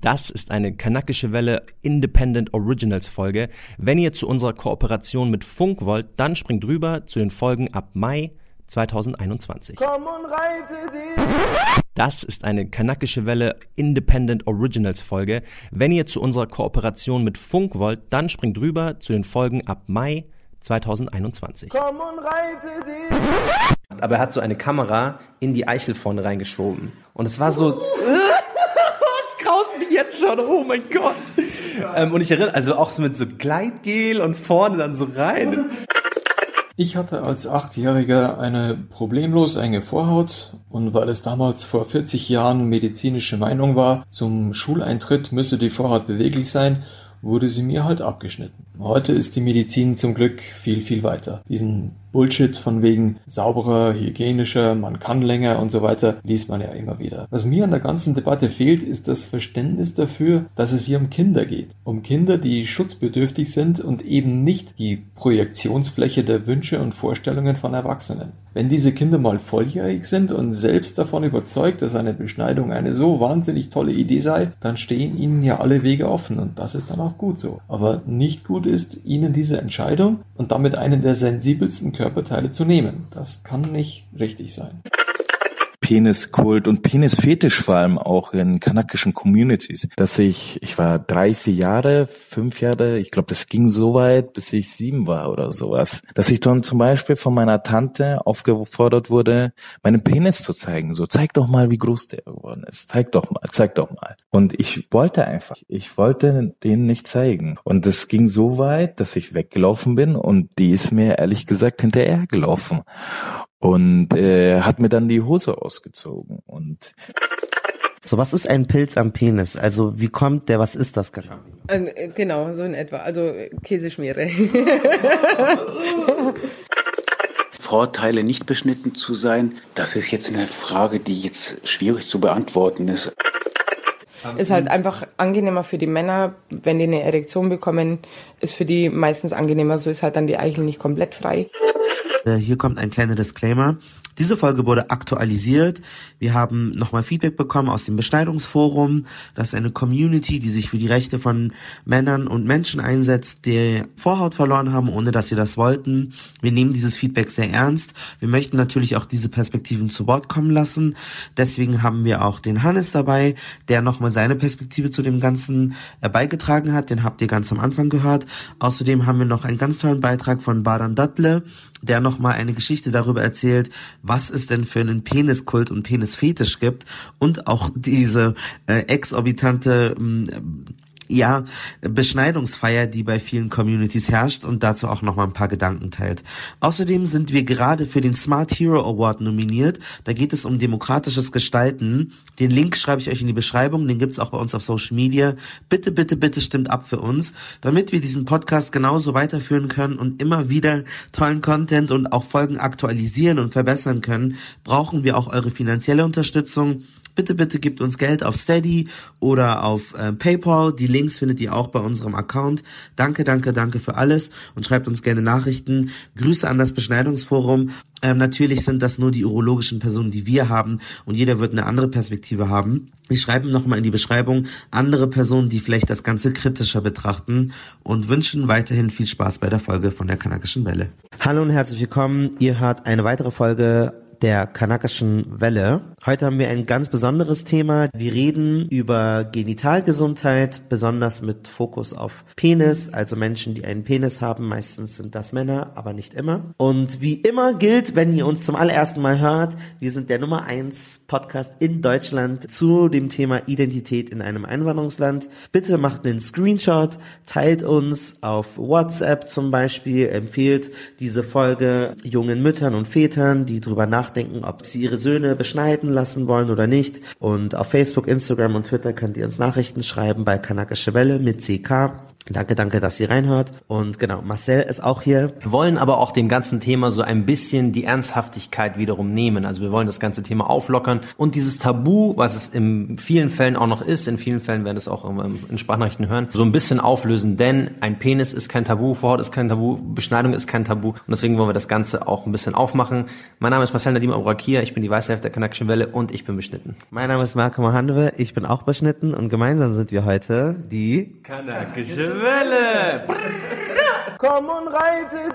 Das ist eine kanakische Welle Independent Originals Folge. Wenn ihr zu unserer Kooperation mit Funk wollt, dann springt rüber zu den Folgen ab Mai 2021. Komm und reite dich. Das ist eine kanakische Welle Independent Originals Folge. Wenn ihr zu unserer Kooperation mit Funk wollt, dann springt rüber zu den Folgen ab Mai 2021. Komm und reite dich. Aber er hat so eine Kamera in die Eichel vorne reingeschoben. Und es war so. Mich jetzt schon, oh mein Gott. Ähm, und ich erinnere, also auch so mit so Gleitgel und vorne dann so rein. Ich hatte als Achtjähriger eine problemlos enge Vorhaut und weil es damals vor 40 Jahren medizinische Meinung war, zum Schuleintritt müsse die Vorhaut beweglich sein, wurde sie mir halt abgeschnitten. Heute ist die Medizin zum Glück viel, viel weiter. Diesen Bullshit von wegen sauberer, hygienischer, man kann länger und so weiter, liest man ja immer wieder. Was mir an der ganzen Debatte fehlt, ist das Verständnis dafür, dass es hier um Kinder geht. Um Kinder, die schutzbedürftig sind und eben nicht die Projektionsfläche der Wünsche und Vorstellungen von Erwachsenen. Wenn diese Kinder mal volljährig sind und selbst davon überzeugt, dass eine Beschneidung eine so wahnsinnig tolle Idee sei, dann stehen ihnen ja alle Wege offen und das ist dann auch gut so. Aber nicht gut ist, ihnen diese Entscheidung und damit einen der sensibelsten Körperteile zu nehmen. Das kann nicht richtig sein. Peniskult und Penisfetisch vor allem auch in kanakischen Communities, dass ich, ich war drei, vier Jahre, fünf Jahre, ich glaube, das ging so weit, bis ich sieben war oder sowas, dass ich dann zum Beispiel von meiner Tante aufgefordert wurde, meinen Penis zu zeigen. So, zeig doch mal, wie groß der geworden ist. Zeig doch mal, zeig doch mal. Und ich wollte einfach, ich wollte den nicht zeigen. Und das ging so weit, dass ich weggelaufen bin und die ist mir ehrlich gesagt hinterher gelaufen und äh, hat mir dann die Hose ausgezogen und so, was ist ein Pilz am Penis? Also, wie kommt der, was ist das genau? Äh, genau, so in etwa. Also, äh, Käseschmiere. Vorteile, nicht beschnitten zu sein, das ist jetzt eine Frage, die jetzt schwierig zu beantworten ist. Ist halt einfach angenehmer für die Männer, wenn die eine Erektion bekommen, ist für die meistens angenehmer, so ist halt dann die Eichel nicht komplett frei. Äh, hier kommt ein kleiner Disclaimer. Diese Folge wurde aktualisiert. Wir haben nochmal Feedback bekommen aus dem Beschneidungsforum. Das ist eine Community, die sich für die Rechte von Männern und Menschen einsetzt, die Vorhaut verloren haben, ohne dass sie das wollten. Wir nehmen dieses Feedback sehr ernst. Wir möchten natürlich auch diese Perspektiven zu Wort kommen lassen. Deswegen haben wir auch den Hannes dabei, der nochmal seine Perspektive zu dem Ganzen äh, beigetragen hat. Den habt ihr ganz am Anfang gehört. Außerdem haben wir noch einen ganz tollen Beitrag von Baran Duttle, der nochmal eine Geschichte darüber erzählt, was es denn für einen Peniskult und Penisfetisch gibt. Und auch diese äh, exorbitante ähm, ja, Beschneidungsfeier, die bei vielen Communities herrscht und dazu auch nochmal ein paar Gedanken teilt. Außerdem sind wir gerade für den Smart Hero Award nominiert. Da geht es um demokratisches Gestalten. Den Link schreibe ich euch in die Beschreibung, den gibt's auch bei uns auf Social Media. Bitte, bitte, bitte stimmt ab für uns, damit wir diesen Podcast genauso weiterführen können und immer wieder tollen Content und auch Folgen aktualisieren und verbessern können, brauchen wir auch eure finanzielle Unterstützung bitte, bitte gebt uns Geld auf Steady oder auf äh, PayPal. Die Links findet ihr auch bei unserem Account. Danke, danke, danke für alles und schreibt uns gerne Nachrichten. Grüße an das Beschneidungsforum. Ähm, natürlich sind das nur die urologischen Personen, die wir haben und jeder wird eine andere Perspektive haben. Wir schreiben nochmal in die Beschreibung andere Personen, die vielleicht das Ganze kritischer betrachten und wünschen weiterhin viel Spaß bei der Folge von der Kanakischen Welle. Hallo und herzlich willkommen. Ihr hört eine weitere Folge der kanakischen Welle. Heute haben wir ein ganz besonderes Thema. Wir reden über Genitalgesundheit, besonders mit Fokus auf Penis, also Menschen, die einen Penis haben. Meistens sind das Männer, aber nicht immer. Und wie immer gilt, wenn ihr uns zum allerersten Mal hört, wir sind der Nummer eins Podcast in Deutschland zu dem Thema Identität in einem Einwanderungsland. Bitte macht einen Screenshot, teilt uns auf WhatsApp zum Beispiel, empfiehlt diese Folge jungen Müttern und Vätern, die nachdenken, nachdenken, ob sie ihre Söhne beschneiden lassen wollen oder nicht. Und auf Facebook, Instagram und Twitter könnt ihr uns Nachrichten schreiben bei Kanakische Welle mit CK. Danke, danke, dass ihr reinhört. Und genau, Marcel ist auch hier. Wir wollen aber auch dem ganzen Thema so ein bisschen die Ernsthaftigkeit wiederum nehmen. Also wir wollen das ganze Thema auflockern und dieses Tabu, was es in vielen Fällen auch noch ist, in vielen Fällen werden es auch in Sprachnachrichten hören, so ein bisschen auflösen. Denn ein Penis ist kein Tabu, Vorhaut ist kein Tabu, Beschneidung ist kein Tabu. Und deswegen wollen wir das Ganze auch ein bisschen aufmachen. Mein Name ist Marcel Nadim Aurakia, ich bin die weiße Hälfte der Kanakischen Welle und ich bin beschnitten. Mein Name ist Marco Mohanwe, ich bin auch beschnitten und gemeinsam sind wir heute die Kanakische Welle! Komm und reite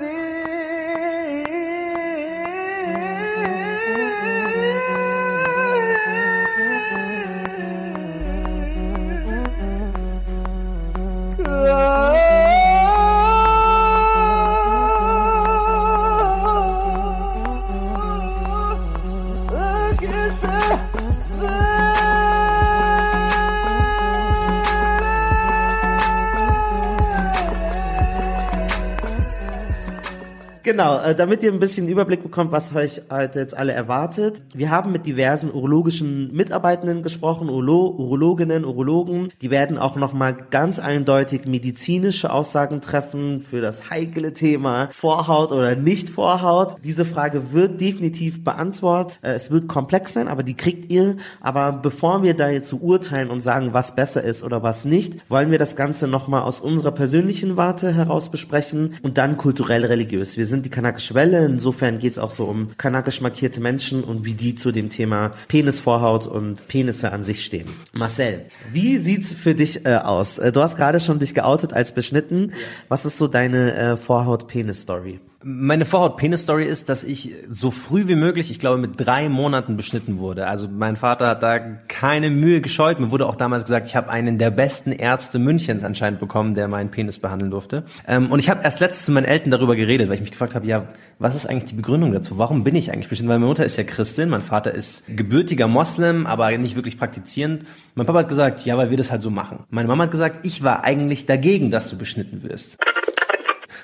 Genau, äh, damit ihr ein bisschen Überblick bekommt, was euch heute jetzt alle erwartet. Wir haben mit diversen urologischen Mitarbeitenden gesprochen, Urolo Urologinnen, Urologen. Die werden auch nochmal ganz eindeutig medizinische Aussagen treffen für das heikle Thema Vorhaut oder nicht Vorhaut. Diese Frage wird definitiv beantwortet. Äh, es wird komplex sein, aber die kriegt ihr. Aber bevor wir da jetzt so urteilen und sagen, was besser ist oder was nicht, wollen wir das Ganze nochmal aus unserer persönlichen Warte heraus besprechen und dann kulturell-religiös. Wir sind die kanakische Welle, insofern geht es auch so um kanakisch markierte Menschen und wie die zu dem Thema Penisvorhaut und Penisse an sich stehen. Marcel, wie sieht's für dich äh, aus? Äh, Du hast gerade schon dich geoutet als beschnitten. Was ist so deine äh, Vorhaut-Penis-Story? Meine Vorhaut-Penis-Story ist, dass ich so früh wie möglich, ich glaube mit drei Monaten beschnitten wurde. Also mein Vater hat da keine Mühe gescheut. Mir wurde auch damals gesagt, ich habe einen der besten Ärzte Münchens anscheinend bekommen, der meinen Penis behandeln durfte. Ähm, und ich habe erst letztens zu meinen Eltern darüber geredet, weil ich mich gefragt habe, ja, was ist eigentlich die Begründung dazu? Warum bin ich eigentlich beschnitten? Weil meine Mutter ist ja Christin, mein Vater ist gebürtiger Moslem, aber nicht wirklich praktizierend. Mein Papa hat gesagt, ja, weil wir das halt so machen. Meine Mama hat gesagt, ich war eigentlich dagegen, dass du beschnitten wirst.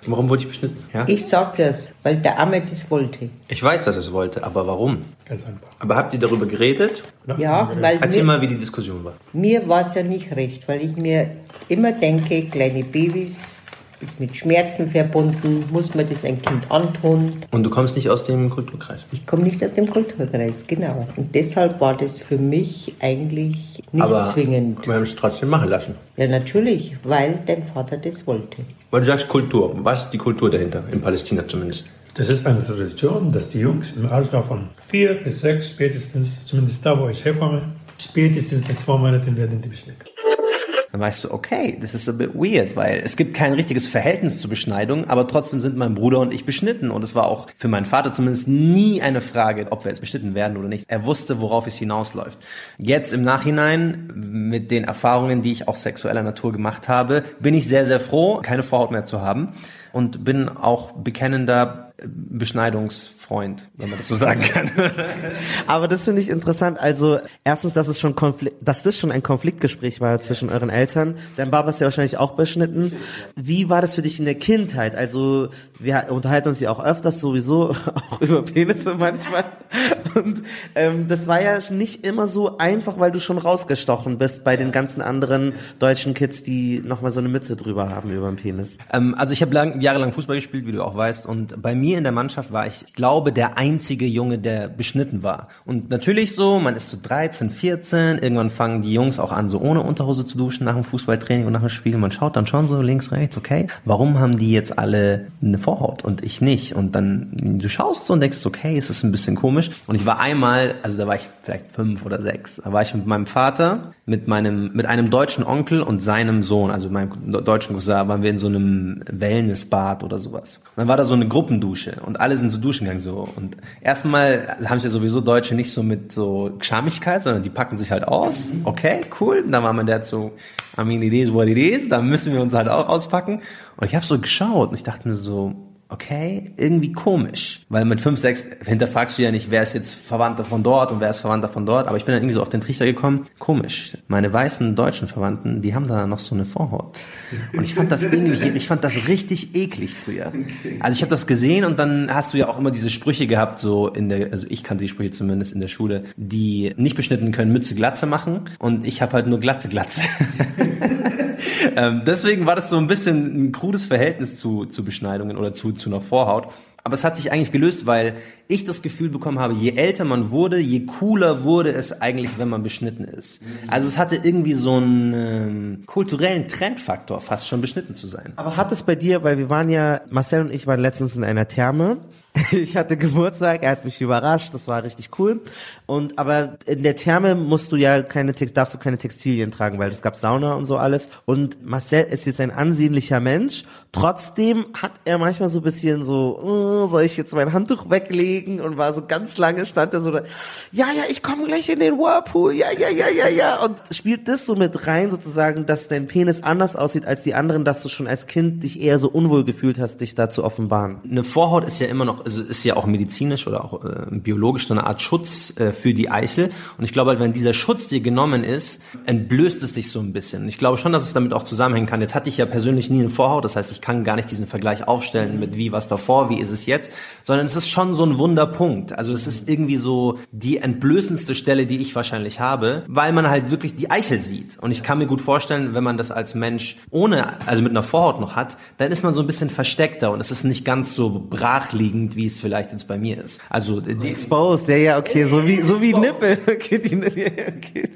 Warum wurde ich beschnitten? Ja? Ich sag das, weil der Arme das wollte. Ich weiß, dass er es wollte, aber warum? Ganz einfach. Aber habt ihr darüber geredet? Ja, weil Erzähl mir, mal, wie die Diskussion war. mir war es ja nicht recht, weil ich mir immer denke, kleine Babys ist mit Schmerzen verbunden, muss man das ein Kind antun. Und du kommst nicht aus dem Kulturkreis. Ich komme nicht aus dem Kulturkreis, genau. Und deshalb war das für mich eigentlich nicht aber zwingend. wir haben es trotzdem machen lassen. Ja, natürlich, weil dein Vater das wollte. Weil du sagst Kultur. Was ist die Kultur dahinter? In Palästina zumindest. Das ist eine Tradition, dass die Jungs im Alter von vier bis sechs spätestens, zumindest da, wo ich herkomme, spätestens mit zwei Monaten werden die beschnitten. Dann weißt du, okay, das ist a bit weird, weil es gibt kein richtiges Verhältnis zur Beschneidung, aber trotzdem sind mein Bruder und ich beschnitten. Und es war auch für meinen Vater zumindest nie eine Frage, ob wir jetzt beschnitten werden oder nicht. Er wusste, worauf es hinausläuft. Jetzt im Nachhinein, mit den Erfahrungen, die ich auch sexueller Natur gemacht habe, bin ich sehr, sehr froh, keine Vorhaut mehr zu haben. Und bin auch bekennender Beschneidungsfreund, wenn man das so sagen kann. Aber das finde ich interessant. Also erstens, dass es schon Konflikt, dass das schon ein Konfliktgespräch war zwischen euren Eltern. Dein Papa ist ja wahrscheinlich auch beschnitten. Wie war das für dich in der Kindheit? Also wir unterhalten uns ja auch öfters sowieso auch über Penisse manchmal. Und ähm, das war ja nicht immer so einfach, weil du schon rausgestochen bist bei den ganzen anderen deutschen Kids, die nochmal so eine Mütze drüber haben über den Penis. Ähm, also ich habe lang, jahrelang Fußball gespielt, wie du auch weißt, und bei mir in der Mannschaft war ich, glaube, der einzige Junge, der beschnitten war. Und natürlich so, man ist so 13, 14, irgendwann fangen die Jungs auch an, so ohne Unterhose zu duschen nach dem Fußballtraining und nach dem Spiel. Man schaut dann schon so links, rechts, okay, warum haben die jetzt alle eine Vorhaut und ich nicht? Und dann, du schaust so und denkst, okay, es ist ein bisschen komisch. Und ich war einmal, also da war ich vielleicht fünf oder sechs, da war ich mit meinem Vater, mit meinem, mit einem deutschen Onkel und seinem Sohn, also meinem deutschen Cousin, waren wir in so einem Wellnessbad oder sowas. Und dann war da so eine Gruppendusche und alle sind so duschen gegangen so. Und erstmal haben ja sowieso Deutsche nicht so mit so Schamigkeit, sondern die packen sich halt aus. Okay, cool. Und dann war mein Dad so, I mean, it is what it is. Da müssen wir uns halt auch auspacken. Und ich habe so geschaut und ich dachte mir so, okay, irgendwie komisch. Weil mit 5, 6 hinterfragst du ja nicht, wer ist jetzt Verwandter von dort und wer ist Verwandter von dort. Aber ich bin dann irgendwie so auf den Trichter gekommen, komisch. Meine weißen deutschen Verwandten, die haben da noch so eine Vorhaut. Und ich fand das irgendwie, ich fand das richtig eklig früher. Also ich habe das gesehen und dann hast du ja auch immer diese Sprüche gehabt, so in der, also ich kannte die Sprüche zumindest in der Schule, die nicht beschnitten können, Mütze Glatze machen. Und ich habe halt nur Glatze Glatze. ähm, deswegen war das so ein bisschen ein krudes Verhältnis zu, zu Beschneidungen oder zu, zu einer Vorhaut. Aber es hat sich eigentlich gelöst, weil ich das Gefühl bekommen habe, je älter man wurde, je cooler wurde es eigentlich, wenn man beschnitten ist. Also es hatte irgendwie so einen ähm, kulturellen Trendfaktor, fast schon beschnitten zu sein. Aber hat es bei dir, weil wir waren ja, Marcel und ich waren letztens in einer Therme. Ich hatte Geburtstag, er hat mich überrascht, das war richtig cool. Und aber in der Therme musst du ja keine darfst du keine Textilien tragen, weil es gab Sauna und so alles. Und Marcel ist jetzt ein ansehnlicher Mensch. Trotzdem hat er manchmal so ein bisschen so, oh, soll ich jetzt mein Handtuch weglegen? Und war so ganz lange stand er so da, ja, ja, ich komme gleich in den Whirlpool, ja, ja, ja, ja, ja. Und spielt das so mit rein, sozusagen, dass dein Penis anders aussieht als die anderen, dass du schon als Kind dich eher so unwohl gefühlt hast, dich da zu offenbaren. Eine Vorhaut ist ja immer noch, also ist ja auch medizinisch oder auch äh, biologisch so eine Art Schutz äh, für die Eichel. Und ich glaube halt, wenn dieser Schutz dir genommen ist, entblößt es dich so ein bisschen. Ich glaube schon, dass es damit auch zusammenhängen kann. Jetzt hatte ich ja persönlich nie eine Vorhaut, das heißt, ich kann gar nicht diesen Vergleich aufstellen mit wie was davor, wie ist es jetzt, sondern es ist schon so ein Wunderpunkt. Also es ist irgendwie so die entblößendste Stelle, die ich wahrscheinlich habe, weil man halt wirklich die Eichel sieht. Und ich kann mir gut vorstellen, wenn man das als Mensch ohne, also mit einer Vorhaut noch hat, dann ist man so ein bisschen versteckter und es ist nicht ganz so brachliegend, wie es vielleicht jetzt bei mir ist. Also die Exposed, ja, ja, okay, so wie, so wie Nippel. Okay, die, okay.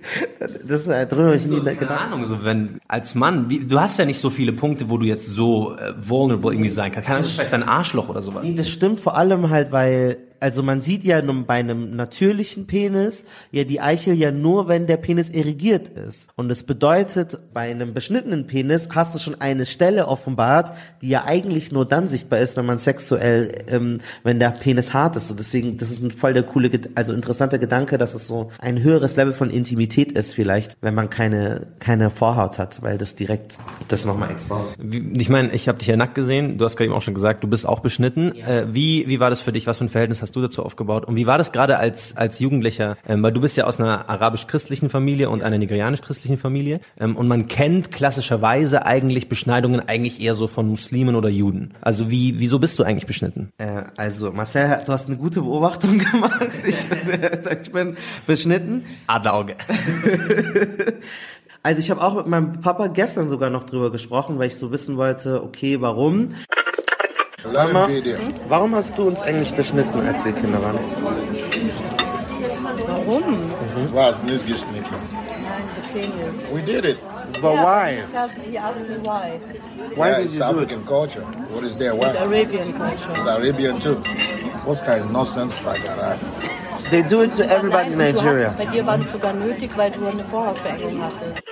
Das ist äh, drüber ich nie keine gedacht. Ahnung, so wenn als Mann, wie, du hast ja nicht so viele Punkte, wo du jetzt so äh, vulnerable irgendwie sein kannst. Kann das vielleicht dein Arschloch oder sowas? Nee, das stimmt vor allem halt, weil also man sieht ja nun bei einem natürlichen Penis ja die Eichel ja nur, wenn der Penis irrigiert ist. Und das bedeutet, bei einem beschnittenen Penis hast du schon eine Stelle offenbart, die ja eigentlich nur dann sichtbar ist, wenn man sexuell, ähm, wenn der Penis hart ist. Und deswegen, das ist ein voll der coole, also interessanter Gedanke, dass es so ein höheres Level von Intimität ist vielleicht, wenn man keine, keine Vorhaut hat, weil das direkt das nochmal exposed. Ich meine, ich habe dich ja nackt gesehen. Du hast gerade eben auch schon gesagt, du bist auch beschnitten. Äh, wie wie war das für dich? Was für ein Verhältnis hast du dazu aufgebaut? Und wie war das gerade als als Jugendlicher? Ähm, weil du bist ja aus einer arabisch-christlichen Familie und einer nigerianisch-christlichen Familie. Ähm, und man kennt klassischerweise eigentlich Beschneidungen eigentlich eher so von Muslimen oder Juden. Also wie wieso bist du eigentlich beschnitten? Äh, also Marcel, du hast eine gute Beobachtung gemacht. Ich, ich bin beschnitten. Adlerauge. Also ich habe auch mit meinem Papa gestern sogar noch drüber gesprochen, weil ich so wissen wollte, okay, warum? Mama, warum hast du uns eigentlich beschnitten, als wir Kinder waren? Warum? Was nicht geschnitten? Nein, the penis. We did it. But why? He asked- He asked me why. Why yeah, did it's you do it? African culture. What is there? It's Why? Arabian culture. It's Arabian too. What kind of nonsense like that? They do it to everybody in Nigeria. Hast, bei dir war das sogar nötig, weil du eine Vorhautverengung hattest.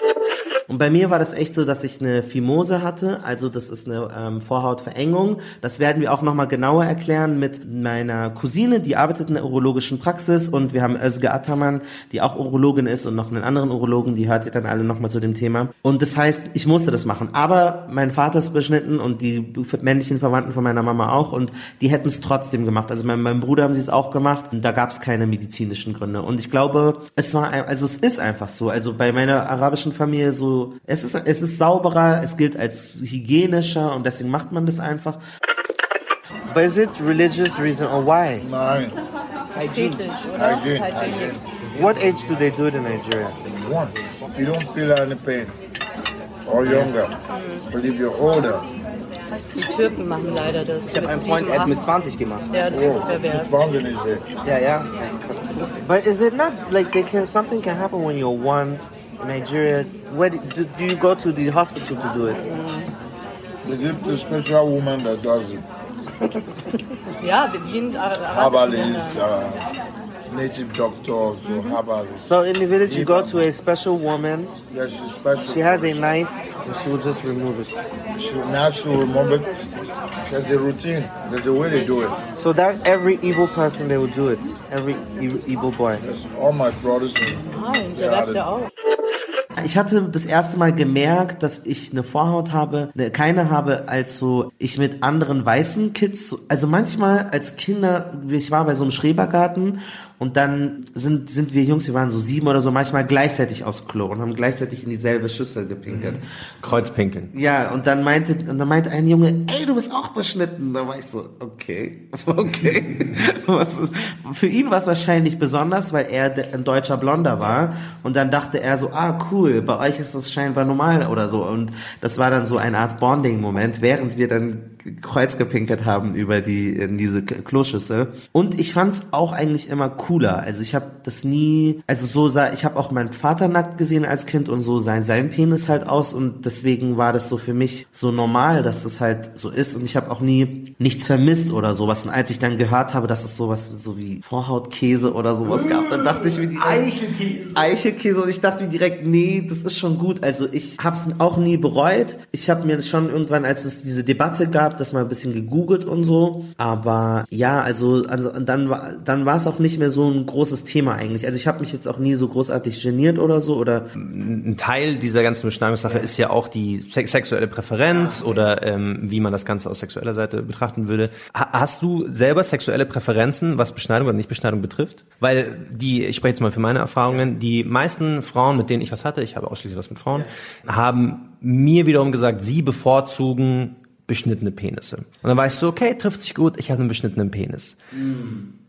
Und bei mir war das echt so, dass ich eine Phimose hatte, also das ist eine ähm, Vorhautverengung. Das werden wir auch nochmal genauer erklären mit meiner Cousine, die arbeitet in der urologischen Praxis und wir haben Özge Ataman, die auch Urologin ist und noch einen anderen Urologen, die hört ihr dann alle nochmal zu dem Thema. Und das heißt, ich musste das machen. Aber mein Vater ist beschnitten und die männlichen Verwandten von meiner Mama auch und die hätten es trotzdem gemacht. Also mein, meinem Bruder haben sie es auch gemacht. Da gab es keine medizinischen Gründe. Und ich glaube, es war, also es ist einfach so. Also bei meiner arabischen Familie so, es ist, es ist sauberer, es gilt als hygienischer und deswegen macht man das einfach. But is it religious reason or why? Nein. Oder? Hygiene. Hygienic. What age do they do it in Nigeria? One. You don't feel any pain. Or younger. But if you're older, Die Türken machen leider das. Ich habe einen Freund, er hat mit 20 gemacht. Ja, das ist pervers. fountain is there. Ja, ja. But is it not like they can something can happen when you're one in Nigeria? Where do, do, do you go to the hospital to do it? They give the special woman that does it. Ja, wir sind Ara- arabische Herbalists, uh, native doctors, or herbalists. So in the village, you go to a special woman. Yeah, she's special. She has a knife, and she will just remove it. She, now she will remove it. There's a routine. There's a way they do it. So that every evil person they will do it. Every e- evil boy. All my brothers. Ah, auch. Ich hatte das erste Mal gemerkt, dass ich eine Vorhaut habe, ne, keine habe, als so ich mit anderen weißen Kids, so- also manchmal als Kinder, ich war bei so einem Schrebergarten und dann sind, sind wir Jungs, wir waren so sieben oder so, manchmal gleichzeitig aufs Klo und haben gleichzeitig in dieselbe Schüssel gepinkelt. Kreuzpinkeln. Ja, und dann meinte, und dann meinte ein Junge, ey, du bist auch beschnitten. Da war ich so, okay, okay. Was ist, für ihn war es wahrscheinlich besonders, weil er ein deutscher Blonder war. Und dann dachte er so, ah, cool, cool, bei euch ist das scheinbar normal oder so. Und das war dann so eine Art Bonding-Moment, während wir dann Kreuz gepinkert haben über die in diese Kloschüssel. Und ich fand's auch eigentlich immer cooler. Also ich habe das nie, also so sah, ich habe auch meinen Vater nackt gesehen als Kind und so sah sein Penis halt aus und deswegen war das so für mich so normal, dass das halt so ist und ich habe auch nie nichts vermisst oder sowas. Und als ich dann gehört habe, dass es sowas so wie Vorhautkäse oder sowas gab, dann dachte ich mir die Eichelkäse. Eichelkäse und ich dachte mir direkt, nee, das ist schon gut. Also ich habe es auch nie bereut. Ich habe mir schon irgendwann, als es diese Debatte gab, das mal ein bisschen gegoogelt und so. Aber ja, also, also dann war dann war es auch nicht mehr so ein großes Thema eigentlich. Also ich habe mich jetzt auch nie so großartig geniert oder so oder Ein Teil dieser ganzen Beschneidungssache ist ja auch die sex sexuelle Präferenz oder ähm, wie man das Ganze aus sexueller Seite betrachten würde. Ha hast du selber sexuelle Präferenzen, was Beschneidung oder Nichtbeschneidung betrifft? Weil die, ich spreche jetzt mal für meine Erfahrungen, die meisten Frauen, mit denen ich was hatte, ich habe ausschließlich was mit Frauen, haben mir wiederum gesagt, sie bevorzugen beschnittene Penisse. Und dann weißt du, okay, trifft sich gut, ich habe einen beschnittenen Penis.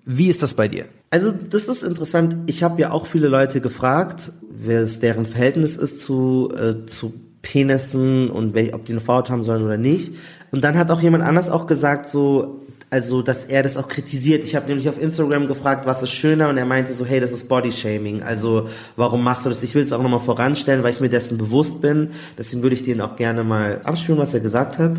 Wie ist das bei dir? Also das ist interessant. Ich habe ja auch viele Leute gefragt, wer es deren Verhältnis ist zu, äh, zu Penissen und wel, ob die eine Vorhaut haben sollen oder nicht. Und dann hat auch jemand anders auch gesagt, so, also dass er das auch kritisiert. Ich habe nämlich auf Instagram gefragt, was ist schöner und er meinte so, hey, das ist Bodyshaming. Also warum machst du das? Ich will es auch nochmal voranstellen, weil ich mir dessen bewusst bin. Deswegen würde ich den auch gerne mal abspielen, was er gesagt hat.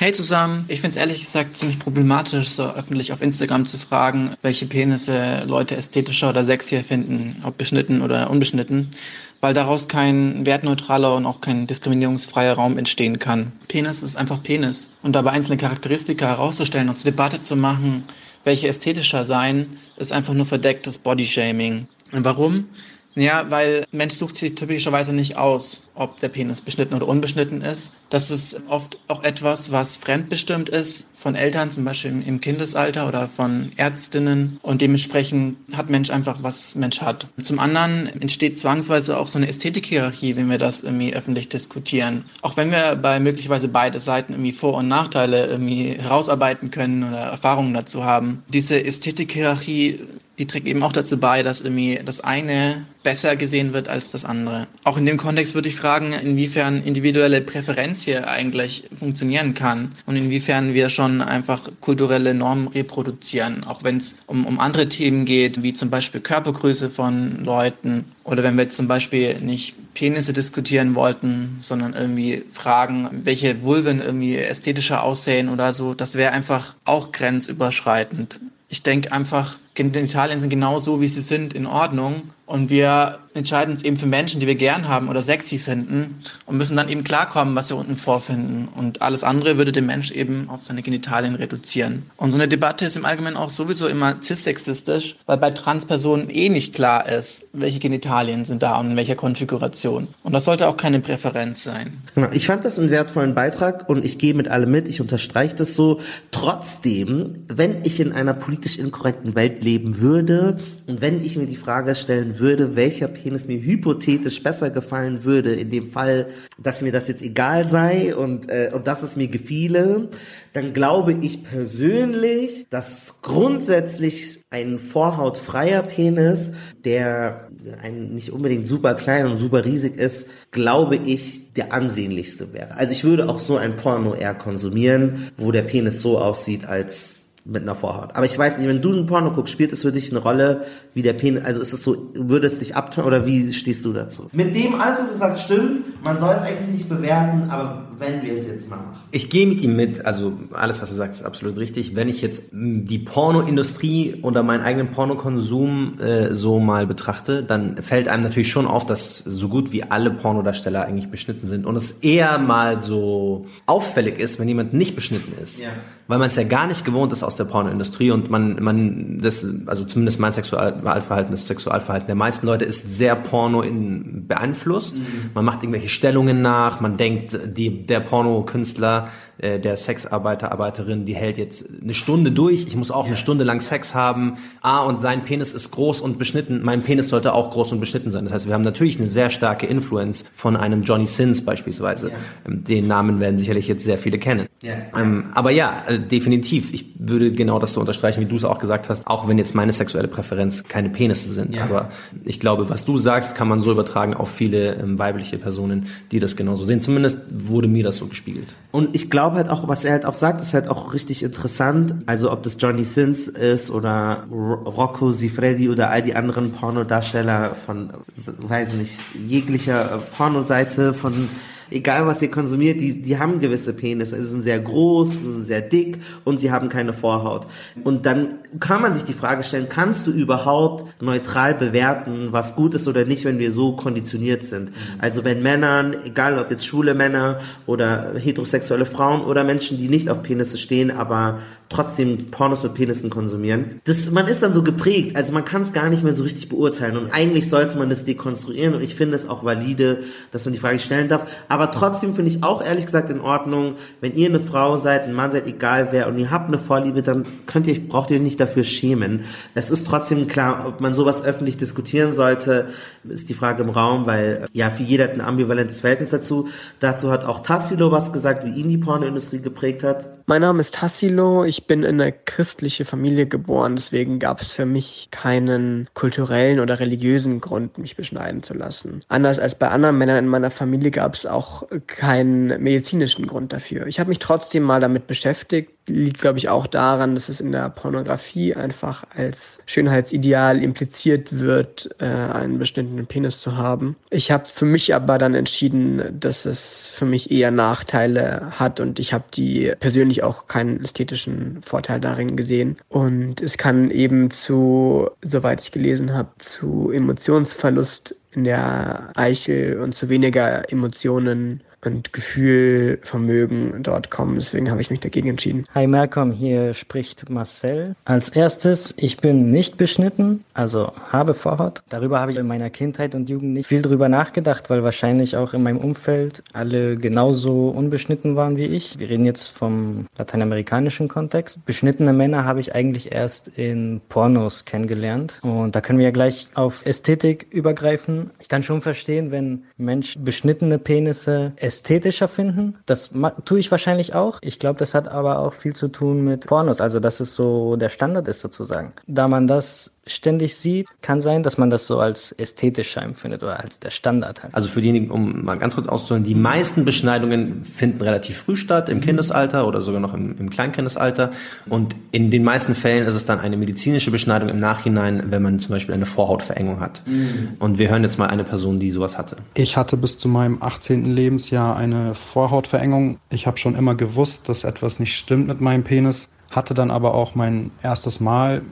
Hey zusammen, ich finde es ehrlich gesagt ziemlich problematisch, so öffentlich auf Instagram zu fragen, welche Penisse Leute ästhetischer oder sexier finden, ob beschnitten oder unbeschnitten, weil daraus kein wertneutraler und auch kein diskriminierungsfreier Raum entstehen kann. Penis ist einfach Penis und dabei einzelne Charakteristika herauszustellen und zur Debatte zu machen, welche ästhetischer sein, ist einfach nur verdecktes Bodyshaming. Und warum? Ja, weil Mensch sucht sich typischerweise nicht aus, ob der Penis beschnitten oder unbeschnitten ist. Das ist oft auch etwas, was fremdbestimmt ist von Eltern, zum Beispiel im- Kindesalter oder von Ärztinnen. Und dementsprechend hat Mensch einfach, was Mensch hat. Zum anderen entsteht zwangsweise auch so eine Ästhetikhierarchie, wenn wir das irgendwie öffentlich diskutieren. Auch wenn wir bei möglicherweise beide Seiten irgendwie Vor- und Nachteile irgendwie herausarbeiten können oder Erfahrungen dazu haben. Diese Ästhetikhierarchie die trägt eben auch dazu bei, dass irgendwie das eine besser gesehen wird als das andere. Auch in dem Kontext würde ich fragen, inwiefern individuelle Präferenz hier eigentlich funktionieren kann und inwiefern wir schon einfach kulturelle Normen reproduzieren, auch wenn es um, um andere Themen geht, wie zum Beispiel Körpergröße von Leuten oder wenn wir jetzt zum Beispiel nicht Penisse diskutieren wollten, sondern irgendwie fragen, welche Vulven irgendwie ästhetischer aussehen oder so, das wäre einfach auch grenzüberschreitend. Ich denke einfach, Genitalien sind genau so, wie sie sind, in Ordnung. Und wir entscheiden uns eben für Menschen, die wir gern haben oder sexy finden und müssen dann eben klarkommen, was wir unten vorfinden. Und alles andere würde den Mensch eben auf seine Genitalien reduzieren. Und so eine Debatte ist im Allgemeinen auch sowieso immer cis-sexistisch, weil bei Transpersonen eh nicht klar ist, welche Genitalien sind da und in welcher Konfiguration. Und das sollte auch keine Präferenz sein. Genau, ich fand das einen wertvollen Beitrag und ich gehe mit allem mit, ich unterstreiche das so. Trotzdem, wenn ich in einer politisch inkorrekten Welt leben würde und wenn ich mir die Frage stellen würde, welcher Penis mir hypothetisch besser gefallen würde, in dem Fall, dass mir das jetzt egal sei und, äh, und dass es mir gefiele, dann glaube ich persönlich, dass grundsätzlich ein vorhautfreier Penis, der ein nicht unbedingt super klein und super riesig ist, glaube ich, der ansehnlichste wäre. Also ich würde auch so ein Porno eher konsumieren, wo der Penis so aussieht als mit einer Vorhaut. Aber ich weiß nicht, wenn du ein Porno guckst, spielt es für dich eine Rolle, wie der Penis, also ist es so, würde es dich abtören oder wie stehst du dazu? Mit dem alles, was er sagt, stimmt. Man soll es eigentlich nicht bewerten, aber wenn wir es jetzt mal machen. Ich gehe mit ihm mit, also alles, was du sagst, ist absolut richtig. Wenn ich jetzt mh, die Pornoindustrie oder meinen eigenen Pornokonsum äh, so mal betrachte, dann fällt einem natürlich schon auf, dass so gut wie alle Pornodarsteller eigentlich beschnitten sind und es eher mal so auffällig ist, wenn jemand nicht beschnitten ist. Ja. Weil man es ja gar nicht gewohnt ist aus der Pornoindustrie und man, man, das, also zumindest mein Sexualverhalten, das Sexualverhalten der meisten Leute ist sehr Porno in, beeinflusst. Man macht irgendwelche Stellungen nach. Man denkt, die, der Pornokünstler, äh, der Sexarbeiter, Arbeiterin, die hält jetzt eine Stunde durch. Ich muss auch eine Stunde lang Sex haben. Ah, und sein Penis ist groß und beschnitten. Mein Penis sollte auch groß und beschnitten sein. Das heißt, wir haben natürlich eine sehr starke Influence von einem Johnny Sins beispielsweise. Ähm, Den Namen werden sicherlich jetzt sehr viele kennen. Ähm, aber ja, äh, definitiv. Ich würde genau das so unterstreichen, wie du es auch gesagt hast, auch wenn jetzt meine sexuelle Präferenz keine Penisse sind. Ja. Aber ich glaube, was du sagst, kann man so übertragen auf viele ähm, weibliche Personen, die das genauso sehen. Zumindest wurde mir das so gespiegelt. Und ich glaube halt auch, was er halt auch sagt, ist halt auch richtig interessant. Also ob das Johnny Sins ist oder Ro- Rocco Sifredi oder all die anderen Pornodarsteller von, weiß nicht, jeglicher Pornoseite von egal was ihr konsumiert, die, die haben gewisse Penisse. Sie sind sehr groß, sie sind sehr dick und sie haben keine Vorhaut. Und dann kann man sich die Frage stellen, kannst du überhaupt neutral bewerten, was gut ist oder nicht, wenn wir so konditioniert sind? Also wenn Männern, egal ob jetzt schwule Männer oder heterosexuelle Frauen oder Menschen, die nicht auf Penisse stehen, aber trotzdem Pornos mit Penissen konsumieren, das, man ist dann so geprägt, also man kann es gar nicht mehr so richtig beurteilen. Und eigentlich sollte man das dekonstruieren. Und ich finde es auch valide, dass man die Frage stellen darf, aber trotzdem finde ich auch ehrlich gesagt in Ordnung, wenn ihr eine Frau seid, ein Mann seid, egal wer und ihr habt eine Vorliebe, dann könnt ihr, braucht ihr nicht dafür schämen. Es ist trotzdem klar, ob man sowas öffentlich diskutieren sollte, ist die Frage im Raum, weil ja, für jeder hat ein ambivalentes Verhältnis dazu. Dazu hat auch Tassilo was gesagt, wie ihn die Pornoindustrie geprägt hat. Mein Name ist Tassilo, ich bin in eine christliche Familie geboren, deswegen gab es für mich keinen kulturellen oder religiösen Grund, mich beschneiden zu lassen. Anders als bei anderen Männern in meiner Familie gab es auch keinen medizinischen Grund dafür. Ich habe mich trotzdem mal damit beschäftigt, liegt glaube ich auch daran, dass es in der Pornografie einfach als Schönheitsideal impliziert wird, äh, einen bestimmten Penis zu haben. Ich habe für mich aber dann entschieden, dass es für mich eher Nachteile hat und ich habe die persönlich auch keinen ästhetischen Vorteil darin gesehen. Und es kann eben zu, soweit ich gelesen habe, zu Emotionsverlust in der Eichel und zu weniger Emotionen und Gefühlvermögen dort kommen. Deswegen habe ich mich dagegen entschieden. Hi Malcolm, hier spricht Marcel. Als erstes, ich bin nicht beschnitten, also habe Vorhaut. Darüber habe ich in meiner Kindheit und Jugend nicht viel drüber nachgedacht, weil wahrscheinlich auch in meinem Umfeld alle genauso unbeschnitten waren wie ich. Wir reden jetzt vom lateinamerikanischen Kontext. Beschnittene Männer habe ich eigentlich erst in Pornos kennengelernt. Und da können wir ja gleich auf Ästhetik übergreifen. Ich kann schon verstehen, wenn Menschen beschnittene Penisse ästhetischer finden. Das tue ich wahrscheinlich auch. Ich glaube, das hat aber auch viel zu tun mit Pornos, also dass es so der Standard ist sozusagen. Da man das ständig sieht, kann sein, dass man das so als ästhetischer empfindet oder als der Standard hat. Also für diejenigen, um mal ganz kurz auszuholen, die meisten Beschneidungen finden relativ früh statt, im Kindesalter oder sogar noch im, im Kleinkindesalter. Und in den meisten Fällen ist es dann eine medizinische Beschneidung im Nachhinein, wenn man zum Beispiel eine Vorhautverengung hat. Mhm. Und wir hören jetzt mal eine Person, die sowas hatte. Ich hatte bis zu meinem 18. Lebensjahr eine Vorhautverengung. Ich habe schon immer gewusst, dass etwas nicht stimmt mit meinem Penis. Hatte dann aber auch mein erstes Mal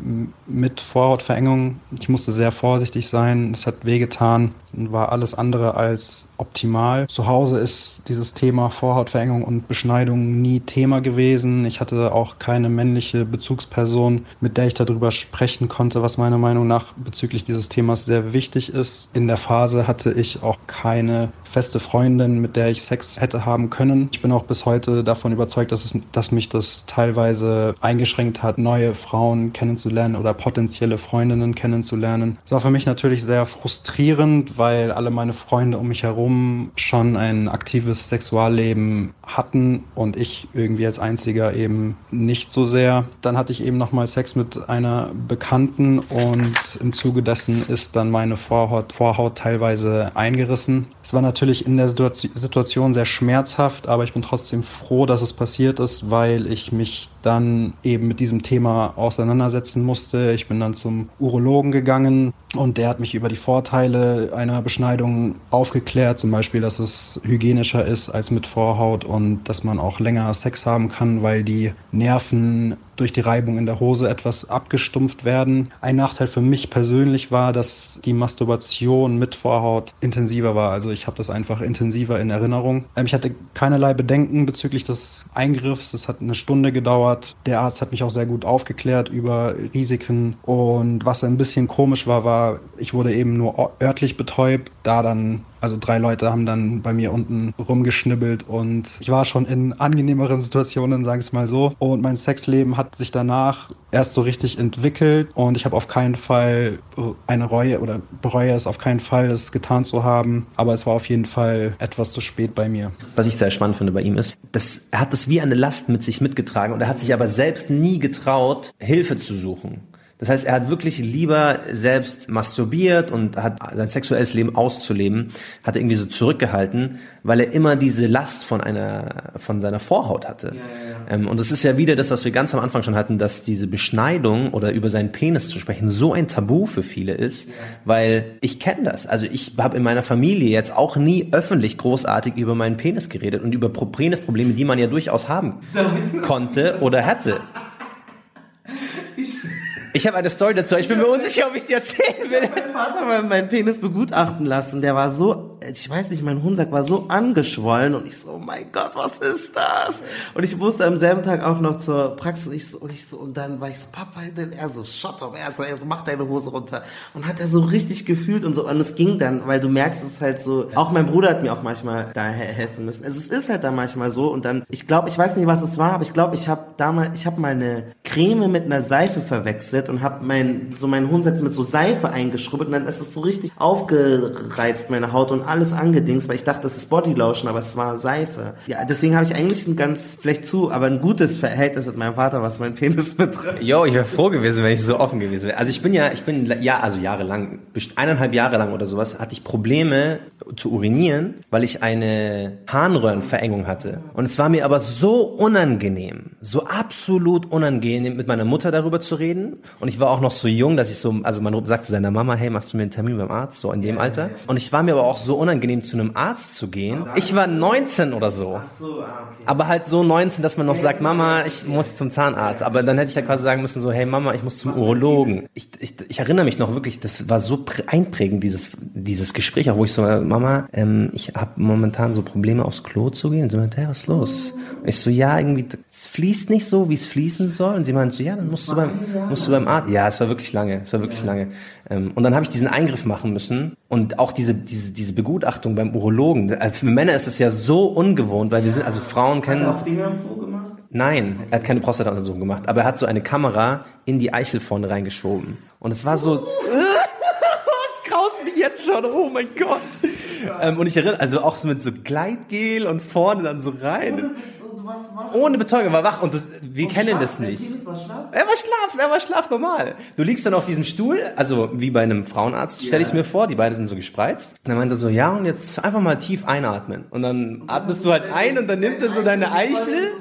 mit Vorhautverengung. Ich musste sehr vorsichtig sein. Es hat wehgetan und war alles andere als optimal. Zu Hause ist dieses Thema Vorhautverengung und Beschneidung nie Thema gewesen. Ich hatte auch keine männliche Bezugsperson, mit der ich darüber sprechen konnte, was meiner Meinung nach bezüglich dieses Themas sehr wichtig ist. In der Phase hatte ich auch keine feste Freundin, mit der ich Sex hätte haben können. Ich bin auch bis heute davon überzeugt, dass, es, dass mich das teilweise eingeschränkt hat, neue Frauen kennenzulernen oder potenzielle Freundinnen kennenzulernen. Es war für mich natürlich sehr frustrierend, weil alle meine Freunde um mich herum schon ein aktives Sexualleben hatten und ich irgendwie als einziger eben nicht so sehr. Dann hatte ich eben nochmal Sex mit einer Bekannten und im Zuge dessen ist dann meine Vorhaut, Vorhaut teilweise eingerissen. Es war natürlich in der Situa- Situation sehr schmerzhaft, aber ich bin trotzdem froh, dass es passiert ist, weil ich mich dann eben mit diesem Thema auseinandersetzen musste. Ich bin dann zum Urologen gegangen und der hat mich über die Vorteile einer Beschneidung aufgeklärt, zum Beispiel, dass es hygienischer ist als mit Vorhaut und dass man auch länger Sex haben kann, weil die Nerven durch die Reibung in der Hose etwas abgestumpft werden. Ein Nachteil für mich persönlich war, dass die Masturbation mit Vorhaut intensiver war. Also ich habe das einfach intensiver in Erinnerung. Ähm, Ich hatte keinerlei Bedenken bezüglich des Eingriffs. Es hat eine Stunde gedauert. Der Arzt hat mich auch sehr gut aufgeklärt über Risiken. Und was ein bisschen komisch war, war, ich wurde eben nur örtlich betäubt, da dann Also drei Leute haben dann bei mir unten rumgeschnibbelt und ich war schon in angenehmeren Situationen, sagen es mal so. Und mein Sexleben hat sich danach erst so richtig entwickelt und ich habe auf keinen Fall eine Reue oder bereue es auf keinen Fall, es getan zu haben. Aber es war auf jeden Fall etwas zu spät bei mir. Was ich sehr spannend finde bei ihm ist, dass er hat das wie eine Last mit sich mitgetragen und er hat sich aber selbst nie getraut, Hilfe zu suchen. Das heißt, er hat wirklich lieber selbst masturbiert und hat sein sexuelles Leben auszuleben, hat er irgendwie so zurückgehalten, weil er immer diese Last von einer, von seiner Vorhaut hatte. Ja, ja, ähm, und das ist ja wieder das, was wir ganz am Anfang schon hatten, dass diese Beschneidung oder über seinen Penis zu sprechen so ein Tabu für viele ist, weil ich kenne das. Also ich habe in meiner Familie jetzt auch nie öffentlich großartig über meinen Penis geredet und über Penisprobleme, die man ja durchaus haben konnte oder hätte. Ich habe eine Story dazu. Ich bin mir unsicher, ob ich sie erzählen will. Mein Vater mal meinen Penis begutachten lassen. Der war so, ich weiß nicht, mein Hundsack war so angeschwollen und ich so, oh mein Gott, was ist das? Und ich musste am selben Tag auch noch zur Praxis und ich so, und ich so, und dann war ich so, Papa, denn er so, shut up, er so, er so, mach deine Hose runter. Und hat er so richtig gefühlt und so, und es ging dann, weil du merkst, es ist halt so, auch mein Bruder hat mir auch manchmal da helfen müssen. Also es ist halt dann manchmal so und dann, ich glaube, ich weiß nicht, was es war, aber ich glaube, ich habe damals, ich habe mal eine Creme mit einer Seife verwechselt und habe mein, so meinen Hundesatz mit so Seife eingeschrubbelt und dann ist es so richtig aufgereizt, meine Haut und alles angedingst, weil ich dachte, das ist Bodylotion, aber es war Seife. Ja, deswegen habe ich eigentlich ein ganz, vielleicht zu, aber ein gutes Verhältnis mit meinem Vater, was mein Penis betrifft. Jo, ich wäre froh gewesen, wenn ich so offen gewesen wäre. Also ich bin ja, ich bin, ja, also jahrelang, eineinhalb Jahre lang oder sowas, hatte ich Probleme zu urinieren, weil ich eine Harnröhrenverengung hatte. Und es war mir aber so unangenehm, so absolut unangenehm, mit meiner Mutter darüber zu reden. Und ich war auch noch so jung, dass ich so, also man sagte seiner Mama, hey, machst du mir einen Termin beim Arzt, so in dem Alter. Und ich war mir aber auch so unangenehm, zu einem Arzt zu gehen. Ich war 19 oder so. Aber halt so 19, dass man noch sagt, Mama, ich muss zum Zahnarzt. Aber dann hätte ich ja quasi sagen müssen, so, hey Mama, ich muss zum Urologen. Ich, ich, ich erinnere mich noch wirklich, das war so einprägend, dieses, dieses Gespräch, auch wo ich so, Mama, ähm, ich habe momentan so Probleme aufs Klo zu gehen. Und sie meinte, hey, was ist los? Und ich so, ja, irgendwie, es fließt nicht so, wie es fließen soll. Und sie meinte so, ja, dann musst du beim, musst du beim Arzt. Ja, es war wirklich lange, es war wirklich ja. lange. Ähm, und dann habe ich diesen Eingriff machen müssen und auch diese, diese, diese Begutachtung beim Urologen. Für Männer ist es ja so ungewohnt, weil wir sind, also Frauen kennen uns. Nein, er hat keine Prostata-Untersuchung gemacht, aber er hat so eine Kamera in die Eichel vorne reingeschoben. Und es war so, was graust mich jetzt schon, oh mein Gott. Ähm, und ich erinnere, also auch so mit so Gleitgel und vorne dann so rein. Ohne Betäubung, war wach und du, wir und kennen schlaf, das nicht. War er war schlaf, er war schlaf normal. Du liegst dann auf diesem Stuhl, also wie bei einem Frauenarzt, stelle ich es mir vor, die beiden sind so gespreizt. Und dann meint er so, ja, und jetzt einfach mal tief einatmen. Und dann atmest du halt ein und dann nimmt er so deine Eichel,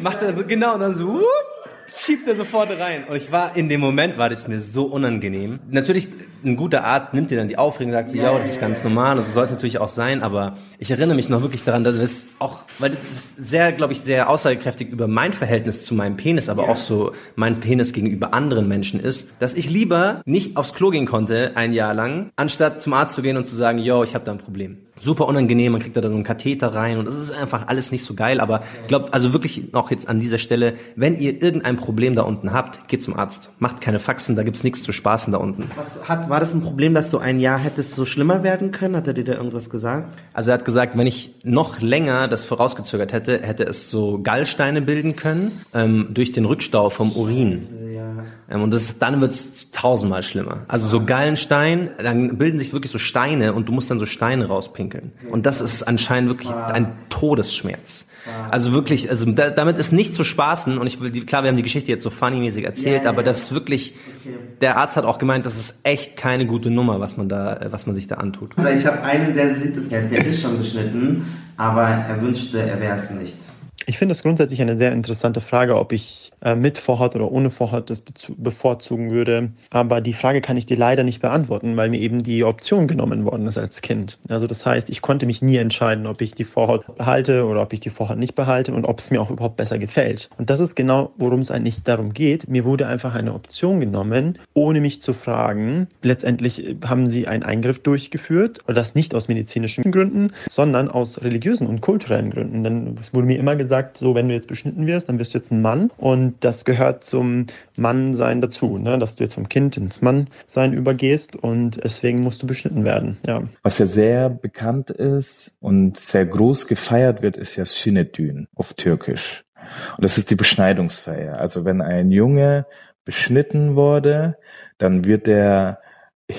macht er so, genau, und dann so, whoop, schiebt er sofort rein. Und ich war, in dem Moment war das mir so unangenehm. Natürlich, ein guter Arzt nimmt dir dann die Aufregung und sagt so, ja, das ist ganz normal und so soll es natürlich auch sein, aber ich erinnere mich noch wirklich daran, dass es auch, weil das ist sehr, glaube ich, sehr aussagekräftig über mein Verhältnis zu meinem Penis, aber auch so mein Penis gegenüber anderen Menschen ist, dass ich lieber nicht aufs Klo gehen konnte ein Jahr lang, anstatt zum Arzt zu gehen und zu sagen, yo, ich habe da ein Problem super unangenehm, man kriegt da so einen Katheter rein und es ist einfach alles nicht so geil, aber ich glaube, also wirklich noch jetzt an dieser Stelle, wenn ihr irgendein Problem da unten habt, geht zum Arzt. Macht keine Faxen, da gibt's nichts zu spaßen da unten. Was hat, war das ein Problem, dass du ein Jahr hättest so schlimmer werden können? Hat er dir da irgendwas gesagt? Also er hat gesagt, wenn ich noch länger das vorausgezögert hätte, hätte es so Gallsteine bilden können ähm, durch den Rückstau vom Urin. Ähm, und das dann wird's tausendmal schlimmer. Also so Gallenstein, dann bilden sich wirklich so Steine und du musst dann so Steine rauspinkeln. Und das ist anscheinend wirklich ein Todesschmerz. Also wirklich, also da, damit ist nicht zu spaßen und ich will, klar, wir haben die Geschichte jetzt so funnymäßig erzählt, ja, aber das ist wirklich, der Arzt hat auch gemeint, das ist echt keine gute Nummer, was man da, was man sich da antut. Ich habe einen, der sieht das, der ist schon beschnitten, aber er wünschte, er wäre es nicht. Ich finde es grundsätzlich eine sehr interessante Frage, ob ich äh, mit Vorhaut oder ohne Vorhaut das bevorzugen würde. Aber die Frage kann ich dir leider nicht beantworten, weil mir eben die Option genommen worden ist als Kind. Also das heißt, ich konnte mich nie entscheiden, ob ich die Vorhaut behalte oder ob ich die Vorhaut nicht behalte und ob es mir auch überhaupt besser gefällt. Und das ist genau, worum es eigentlich darum geht. Mir wurde einfach eine Option genommen, ohne mich zu fragen. Letztendlich äh, haben sie einen Eingriff durchgeführt und das nicht aus medizinischen Gründen, sondern aus religiösen und kulturellen Gründen. Denn es wurde mir immer gesagt, sagt, so wenn du jetzt beschnitten wirst, dann wirst du jetzt ein Mann und das gehört zum Mannsein dazu, ne? dass du jetzt vom Kind ins Mannsein übergehst und deswegen musst du beschnitten werden. Ja. Was ja sehr bekannt ist und sehr groß gefeiert wird, ist ja Sünnetün auf Türkisch. Und das ist die Beschneidungsfeier. Also wenn ein Junge beschnitten wurde, dann wird er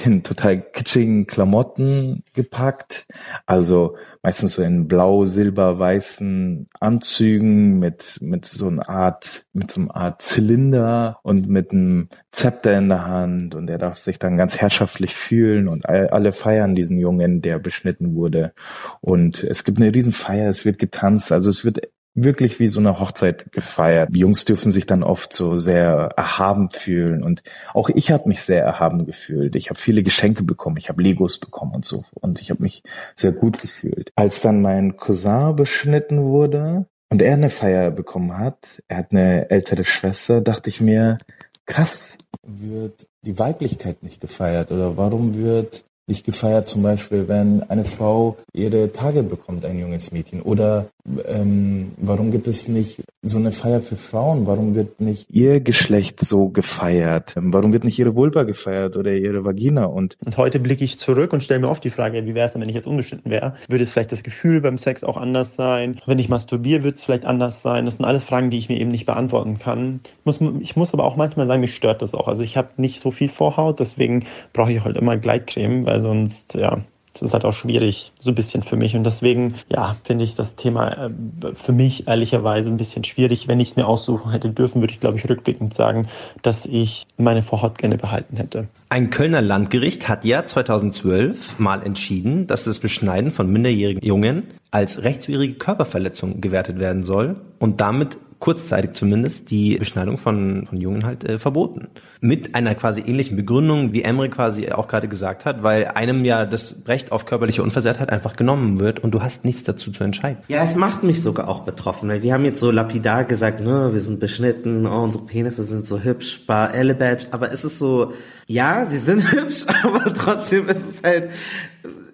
in total kitschigen Klamotten gepackt. Also meistens so in blau, silber, weißen Anzügen mit, mit so einer Art, mit so einer Art Zylinder und mit einem Zepter in der Hand und er darf sich dann ganz herrschaftlich fühlen und alle feiern diesen Jungen, der beschnitten wurde. Und es gibt eine Riesenfeier, es wird getanzt, also es wird wirklich wie so eine Hochzeit gefeiert. Die Jungs dürfen sich dann oft so sehr erhaben fühlen und auch ich habe mich sehr erhaben gefühlt. Ich habe viele Geschenke bekommen, ich habe Legos bekommen und so und ich habe mich sehr gut gefühlt. Als dann mein Cousin beschnitten wurde und er eine Feier bekommen hat, er hat eine ältere Schwester, dachte ich mir, krass, wird die Weiblichkeit nicht gefeiert oder warum wird nicht gefeiert, zum Beispiel, wenn eine Frau ihre Tage bekommt, ein junges Mädchen? Oder ähm, warum gibt es nicht so eine Feier für Frauen? Warum wird nicht ihr Geschlecht so gefeiert? Warum wird nicht ihre Vulva gefeiert oder ihre Vagina? Und, und heute blicke ich zurück und stelle mir oft die Frage, wie wäre es denn, wenn ich jetzt unbeschnitten wäre? Würde es vielleicht das Gefühl beim Sex auch anders sein? Wenn ich masturbiere, wird es vielleicht anders sein? Das sind alles Fragen, die ich mir eben nicht beantworten kann. Ich muss, ich muss aber auch manchmal sagen, mich stört das auch. Also ich habe nicht so viel Vorhaut, deswegen brauche ich halt immer Gleitcreme, weil sonst, ja, das ist halt auch schwierig, so ein bisschen für mich. Und deswegen, ja, finde ich das Thema äh, für mich ehrlicherweise ein bisschen schwierig. Wenn ich es mir aussuchen hätte dürfen, würde ich, glaube ich, rückblickend sagen, dass ich meine Vorhaut gerne behalten hätte. Ein Kölner Landgericht hat ja 2012 mal entschieden, dass das Beschneiden von minderjährigen Jungen als rechtswidrige Körperverletzung gewertet werden soll und damit kurzzeitig zumindest die Beschneidung von, von Jungen halt äh, verboten. Mit einer quasi ähnlichen Begründung, wie Emre quasi auch gerade gesagt hat, weil einem ja das Recht auf körperliche Unversehrtheit einfach genommen wird und du hast nichts dazu zu entscheiden. Ja, es macht mich sogar auch betroffen, weil wir haben jetzt so lapidar gesagt, ne, wir sind beschnitten, oh, unsere Penisse sind so hübsch, bar Elebadge, aber es ist so, ja, sie sind hübsch, aber trotzdem ist es halt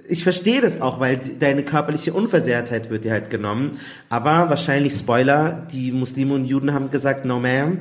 ich verstehe das auch, weil deine körperliche Unversehrtheit wird dir halt genommen. Aber wahrscheinlich Spoiler, die Muslime und Juden haben gesagt, no ma'am.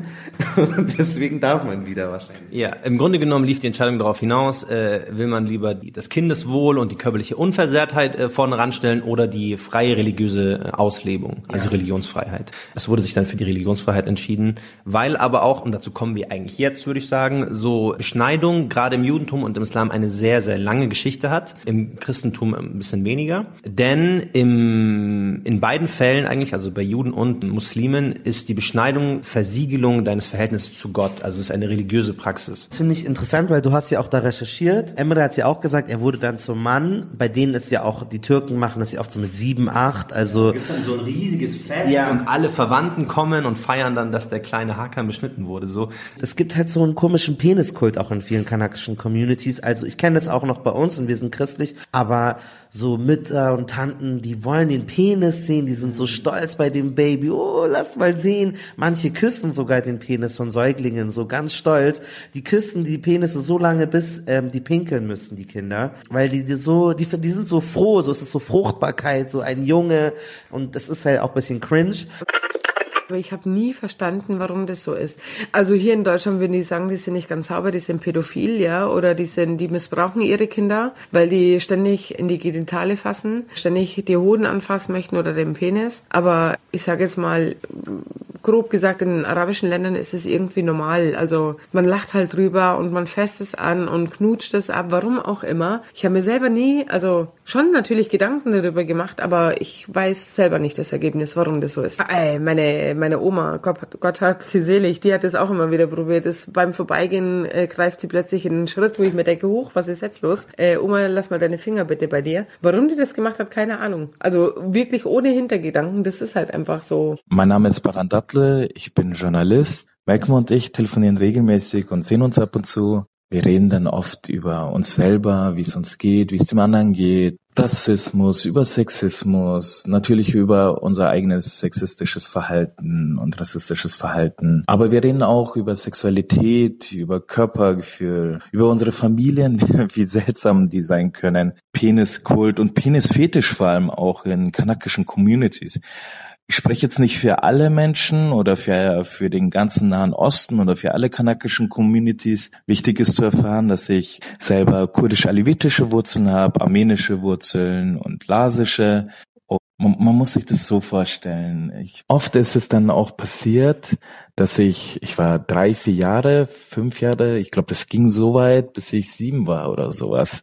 Deswegen darf man wieder wahrscheinlich. Ja, im Grunde genommen lief die Entscheidung darauf hinaus, äh, will man lieber die, das Kindeswohl und die körperliche Unversehrtheit äh, vorne ranstellen oder die freie religiöse äh, Auslebung, also ja. Religionsfreiheit. Es wurde sich dann für die Religionsfreiheit entschieden, weil aber auch, und dazu kommen wir eigentlich jetzt, würde ich sagen, so Beschneidung gerade im Judentum und im Islam eine sehr, sehr lange Geschichte hat. Im Christentum ein bisschen weniger. Denn im, in beiden Fällen eigentlich, also bei Juden und Muslimen, ist die Beschneidung Versiegelung deines Verhältnisses zu Gott. Also es ist eine religiöse Praxis. Das finde ich interessant, weil du hast ja auch da recherchiert. Emre hat ja auch gesagt, er wurde dann zum Mann. Bei denen ist ja auch, die Türken machen das ja oft so mit sieben, acht. Also da gibt's dann so ein riesiges Fest ja. und alle Verwandten kommen und feiern dann, dass der kleine Hakan beschnitten wurde. So. Es gibt halt so einen komischen Peniskult auch in vielen kanakischen Communities. Also ich kenne das auch noch bei uns und wir sind christlich, aber aber so Mütter und Tanten, die wollen den Penis sehen, die sind so stolz bei dem Baby. Oh, lass mal sehen. Manche küssen sogar den Penis von Säuglingen, so ganz stolz. Die küssen die Penisse so lange, bis ähm, die pinkeln müssen, die Kinder. Weil die, die so, die, die sind so froh, so es ist so Fruchtbarkeit, so ein Junge. Und das ist halt auch ein bisschen cringe. Aber ich habe nie verstanden, warum das so ist. Also hier in Deutschland würden die sagen, die sind nicht ganz sauber, die sind pädophil, ja, oder die sind, die missbrauchen ihre Kinder, weil die ständig in die Genitale fassen, ständig die Hoden anfassen möchten oder den Penis. Aber ich sage jetzt mal, grob gesagt, in arabischen Ländern ist es irgendwie normal. Also man lacht halt drüber und man fässt es an und knutscht es ab, warum auch immer. Ich habe mir selber nie, also schon natürlich Gedanken darüber gemacht, aber ich weiß selber nicht das Ergebnis, warum das so ist. Äh, meine meine Oma, Gott, Gott hab sie selig, die hat das auch immer wieder probiert. Das, beim Vorbeigehen äh, greift sie plötzlich in einen Schritt, wo ich mir denke, hoch, was ist jetzt los? Äh, Oma, lass mal deine Finger bitte bei dir. Warum die das gemacht hat, keine Ahnung. Also wirklich ohne Hintergedanken, das ist halt einfach so. Mein Name ist Baran Dattle, ich bin Journalist. Malcolm und ich telefonieren regelmäßig und sehen uns ab und zu. Wir reden dann oft über uns selber, wie es uns geht, wie es dem anderen geht, Rassismus, über Sexismus, natürlich über unser eigenes sexistisches Verhalten und rassistisches Verhalten. Aber wir reden auch über Sexualität, über Körpergefühl, über unsere Familien, wie seltsam die sein können, Peniskult und Penisfetisch vor allem auch in kanakischen Communities. Ich spreche jetzt nicht für alle Menschen oder für, für den ganzen Nahen Osten oder für alle kanakischen Communities. Wichtig ist zu erfahren, dass ich selber kurdisch-alevitische Wurzeln habe, armenische Wurzeln und lasische. Man, man muss sich das so vorstellen. Ich, oft ist es dann auch passiert, dass ich, ich war drei, vier Jahre, fünf Jahre, ich glaube, das ging so weit, bis ich sieben war oder sowas,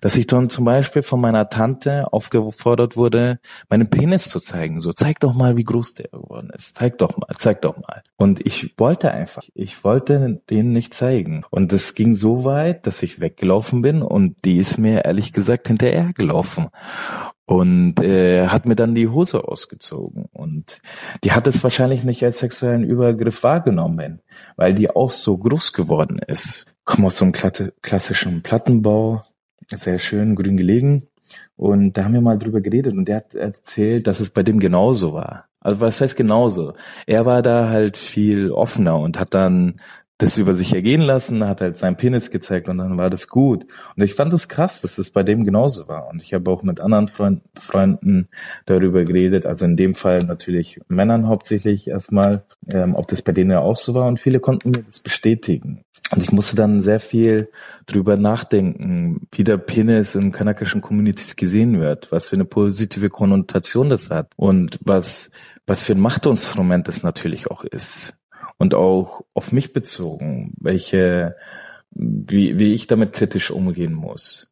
dass ich dann zum Beispiel von meiner Tante aufgefordert wurde, meinen Penis zu zeigen. So, zeig doch mal, wie groß der geworden ist. Zeig doch mal, zeig doch mal. Und ich wollte einfach, ich wollte den nicht zeigen. Und es ging so weit, dass ich weggelaufen bin und die ist mir ehrlich gesagt hinterher gelaufen und äh, hat mir dann die Hose ausgezogen und die hat es wahrscheinlich nicht als sexuellen Übergriff wahrgenommen, weil die auch so groß geworden ist. Komme aus so einem klassischen Plattenbau, sehr schön grün gelegen und da haben wir mal drüber geredet und der hat erzählt, dass es bei dem genauso war. Also was heißt genauso? Er war da halt viel offener und hat dann das über sich ergehen lassen, hat halt seinen Penis gezeigt und dann war das gut. Und ich fand es das krass, dass es bei dem genauso war. Und ich habe auch mit anderen Freund, Freunden darüber geredet, also in dem Fall natürlich Männern hauptsächlich erstmal, ähm, ob das bei denen ja auch so war. Und viele konnten mir das bestätigen. Und ich musste dann sehr viel drüber nachdenken, wie der Penis in kanakischen Communities gesehen wird, was für eine positive Konnotation das hat und was was für ein Machtinstrument es natürlich auch ist und auch auf mich bezogen, welche, wie, wie ich damit kritisch umgehen muss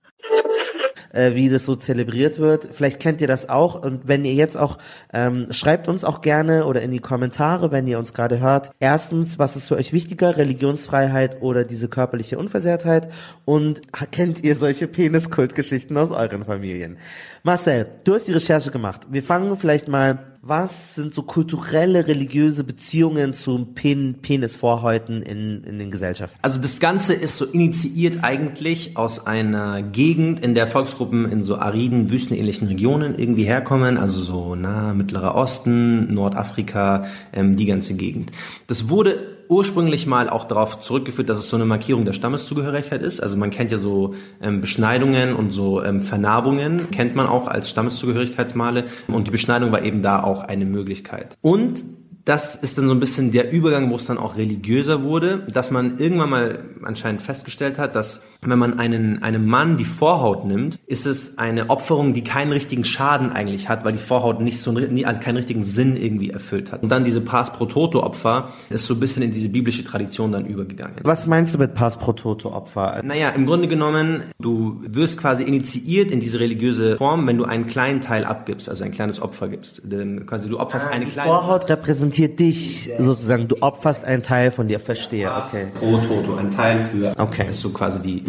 äh, wie das so zelebriert wird. Vielleicht kennt ihr das auch. Und wenn ihr jetzt auch, ähm, schreibt uns auch gerne oder in die Kommentare, wenn ihr uns gerade hört. Erstens, was ist für euch wichtiger, Religionsfreiheit oder diese körperliche Unversehrtheit? Und kennt ihr solche Peniskultgeschichten aus euren Familien? Marcel, du hast die Recherche gemacht. Wir fangen vielleicht mal was sind so kulturelle, religiöse Beziehungen zu Pen Penisvorhäuten in, in den Gesellschaften? Also das Ganze ist so initiiert eigentlich aus einer Gegend, in der Volksgruppen in so ariden, wüstenähnlichen Regionen irgendwie herkommen, also so nah Mittlerer Osten, Nordafrika, ähm, die ganze Gegend. Das wurde ursprünglich mal auch darauf zurückgeführt, dass es so eine Markierung der Stammeszugehörigkeit ist. Also man kennt ja so ähm, Beschneidungen und so ähm, Vernarbungen, kennt man auch als Stammeszugehörigkeitsmale. Und die Beschneidung war eben da auch eine Möglichkeit. Und das ist dann so ein bisschen der Übergang, wo es dann auch religiöser wurde, dass man irgendwann mal anscheinend festgestellt hat, dass wenn man einen, einem Mann die Vorhaut nimmt, ist es eine Opferung, die keinen richtigen Schaden eigentlich hat, weil die Vorhaut nicht so also keinen richtigen Sinn irgendwie erfüllt hat. Und dann diese Pars pro Toto Opfer ist so ein bisschen in diese biblische Tradition dann übergegangen. Was meinst du mit Pars pro Toto Opfer? Naja, im Grunde genommen, du wirst quasi initiiert in diese religiöse Form, wenn du einen kleinen Teil abgibst, also ein kleines Opfer gibst. Denn quasi du opferst ah, eine kleine Vorhaut repräsentiert dich sozusagen, du opferst einen Teil von dir, verstehe, okay. Pro Toto, ein Teil für, okay. ist so quasi die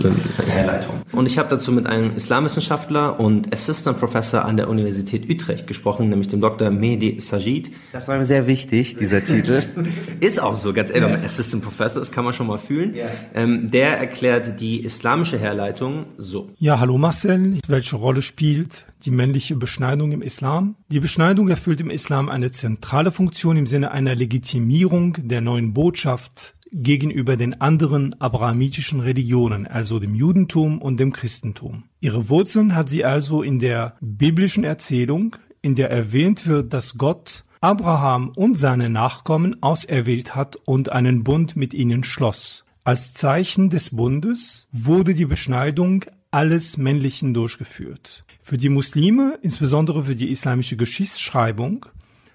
Herleitung. Und ich habe dazu mit einem Islamwissenschaftler und Assistant Professor an der Universität Utrecht gesprochen, nämlich dem Dr. Mehdi Sajid. Das war mir sehr wichtig, dieser Titel. ist auch so, ganz ehrlich, ja. Assistant Professor, das kann man schon mal fühlen. Ja. Ähm, der erklärt die islamische Herleitung so. Ja, hallo Marcel. Welche Rolle spielt die männliche Beschneidung im Islam? Die Beschneidung erfüllt im Islam eine zentrale Funktion im Sinne einer Legitimierung der neuen Botschaft gegenüber den anderen abrahamitischen Religionen, also dem Judentum und dem Christentum. Ihre Wurzeln hat sie also in der biblischen Erzählung, in der erwähnt wird, dass Gott Abraham und seine Nachkommen auserwählt hat und einen Bund mit ihnen schloss. Als Zeichen des Bundes wurde die Beschneidung alles Männlichen durchgeführt. Für die Muslime, insbesondere für die islamische Geschichtsschreibung,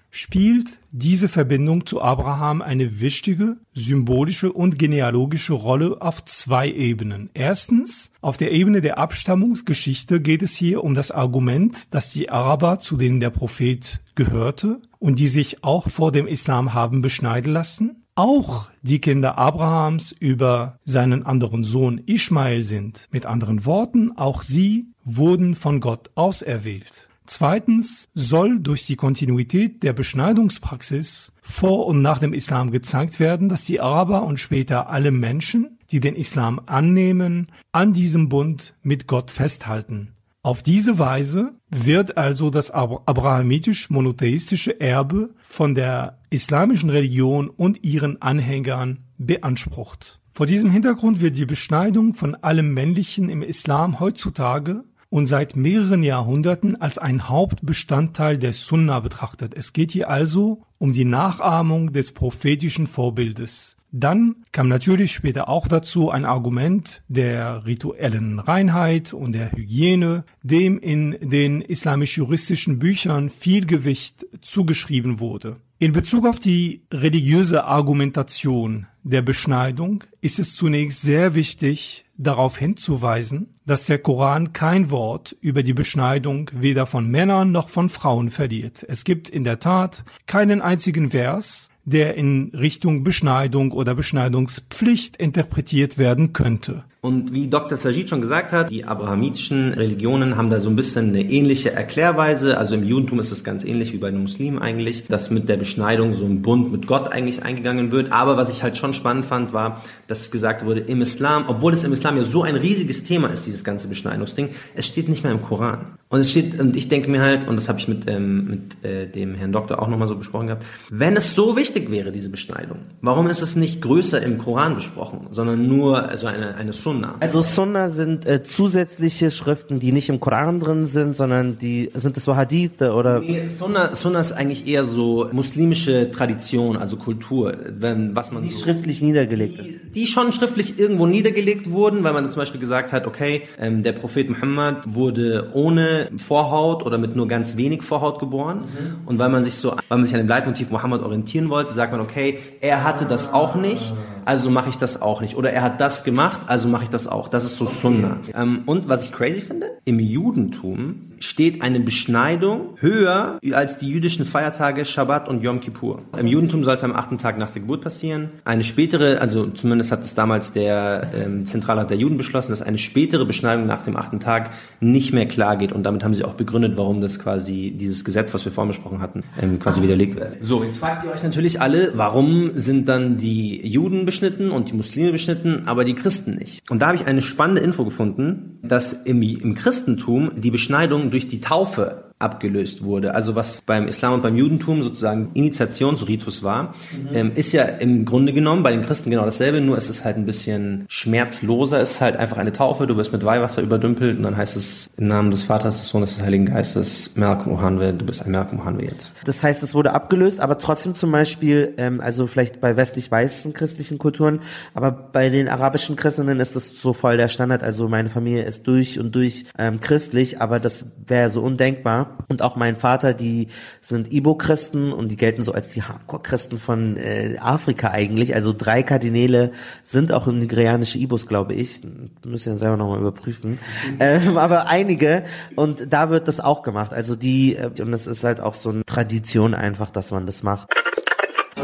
spielt diese Verbindung zu Abraham eine wichtige, symbolische und genealogische Rolle auf zwei Ebenen. Erstens, auf der Ebene der Abstammungsgeschichte geht es hier um das Argument, dass die Araber, zu denen der Prophet gehörte und die sich auch vor dem Islam haben beschneiden lassen, auch die Kinder Abrahams über seinen anderen Sohn Ishmael sind. Mit anderen Worten, auch sie wurden von Gott auserwählt. Zweitens soll durch die Kontinuität der Beschneidungspraxis vor und nach dem Islam gezeigt werden, dass die Araber und später alle Menschen, die den Islam annehmen, an diesem Bund mit Gott festhalten. Auf diese Weise wird also das abrahamitisch-monotheistische Erbe von der islamischen Religion und ihren Anhängern beansprucht. Vor diesem Hintergrund wird die Beschneidung von allem Männlichen im Islam heutzutage und seit mehreren Jahrhunderten als ein Hauptbestandteil der Sunna betrachtet. Es geht hier also um die Nachahmung des prophetischen Vorbildes. Dann kam natürlich später auch dazu ein Argument der rituellen Reinheit und der Hygiene, dem in den islamisch-juristischen Büchern viel Gewicht zugeschrieben wurde. In Bezug auf die religiöse Argumentation der Beschneidung ist es zunächst sehr wichtig, darauf hinzuweisen, dass der Koran kein Wort über die Beschneidung weder von Männern noch von Frauen verliert. Es gibt in der Tat keinen einzigen Vers, der in Richtung Beschneidung oder Beschneidungspflicht interpretiert werden könnte. Und wie Dr. Sajid schon gesagt hat, die abrahamitischen Religionen haben da so ein bisschen eine ähnliche Erklärweise. Also im Judentum ist es ganz ähnlich wie bei den Muslimen eigentlich, dass mit der Beschneidung so ein Bund mit Gott eigentlich eingegangen wird. Aber was ich halt schon spannend fand, war, dass gesagt wurde, im Islam, obwohl es im Islam ja so ein riesiges Thema ist, dieses ganze Beschneidungsding, es steht nicht mehr im Koran. Und es steht, und ich denke mir halt, und das habe ich mit, ähm, mit äh, dem Herrn Doktor auch nochmal so besprochen gehabt, wenn es so wichtig wäre, diese Beschneidung, warum ist es nicht größer im Koran besprochen, sondern nur also eine, eine Sunna? Also Sunna sind äh, zusätzliche Schriften, die nicht im Koran drin sind, sondern die sind es so Hadithe oder? Nee, Sunna, Sunna ist eigentlich eher so muslimische Tradition, also Kultur, wenn was man die so, schriftlich niedergelegt ist. Die schon schriftlich irgendwo niedergelegt wurden, weil man zum Beispiel gesagt hat, okay, ähm, der Prophet Muhammad wurde ohne Vorhaut oder mit nur ganz wenig Vorhaut geboren. Mhm. Und weil man sich so, weil man sich an dem Leitmotiv Muhammad orientieren wollte, sagt man, okay, er hatte das auch nicht, also mache ich das auch nicht. Oder er hat das gemacht, also mache ich das auch. Das ist so Sunna. Ähm, und was ich crazy finde, im Judentum steht eine Beschneidung höher als die jüdischen Feiertage Shabbat und Yom Kippur. Im Judentum soll es am achten Tag nach der Geburt passieren. Eine spätere, also zumindest hat es damals der ähm, Zentralrat der Juden beschlossen, dass eine spätere Beschneidung nach dem achten Tag nicht mehr klar geht. Und damit haben sie auch begründet, warum das quasi dieses Gesetz, was wir vorhin besprochen hatten, ähm, quasi widerlegt wird. So, jetzt fragt ihr euch natürlich alle, warum sind dann die Juden beschnitten und die Muslime beschnitten, aber die Christen nicht? Und da habe ich eine spannende Info gefunden, dass im, im Christentum die Beschneidung durch die Taufe abgelöst wurde. Also was beim Islam und beim Judentum sozusagen Initiationsritus war, mhm. ähm, ist ja im Grunde genommen bei den Christen genau dasselbe, nur es ist halt ein bisschen schmerzloser. Es ist halt einfach eine Taufe, du wirst mit Weihwasser überdümpelt und dann heißt es im Namen des Vaters, des Sohnes, des Heiligen Geistes, Malcolm Ohanwe, du bist ein Malcolm Ohanwe jetzt. Das heißt, es wurde abgelöst, aber trotzdem zum Beispiel, ähm, also vielleicht bei westlich-weißen christlichen Kulturen, aber bei den arabischen Christinnen ist das so voll der Standard. Also meine Familie ist durch und durch ähm, christlich, aber das wäre so undenkbar und auch mein Vater, die sind Ibo-Christen und die gelten so als die Hardcore-Christen von äh, Afrika eigentlich. Also drei Kardinäle sind auch nigerianische Ibos, glaube ich. Müssen ja selber nochmal überprüfen. Mhm. Ähm, aber einige und da wird das auch gemacht. Also die, äh, und es ist halt auch so eine Tradition einfach, dass man das macht.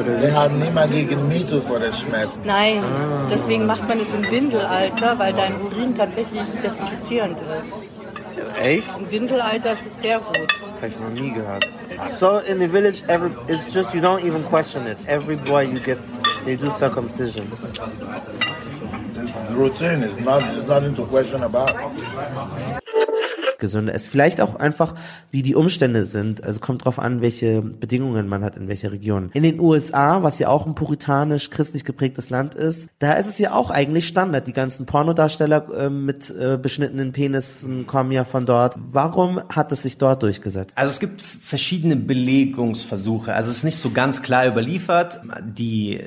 Wir haben niemand gegen MeToo vor der Schmerzen. Nein, deswegen macht man es im Windelalter, weil dein Urin tatsächlich desinfizierend ist. Echt? Im Windelalter ist es sehr gut. Habe ich noch nie gehört. So in the village, every, it's just you don't even question it. Every boy you get, they do circumcision. The routine is not, it's nothing to question about. Gesünder ist. Vielleicht auch einfach, wie die Umstände sind. Also kommt drauf an, welche Bedingungen man hat in welcher Region. In den USA, was ja auch ein puritanisch christlich geprägtes Land ist, da ist es ja auch eigentlich Standard. Die ganzen Pornodarsteller äh, mit äh, beschnittenen Penissen kommen ja von dort. Warum hat es sich dort durchgesetzt? Also es gibt verschiedene Belegungsversuche. Also es ist nicht so ganz klar überliefert. Die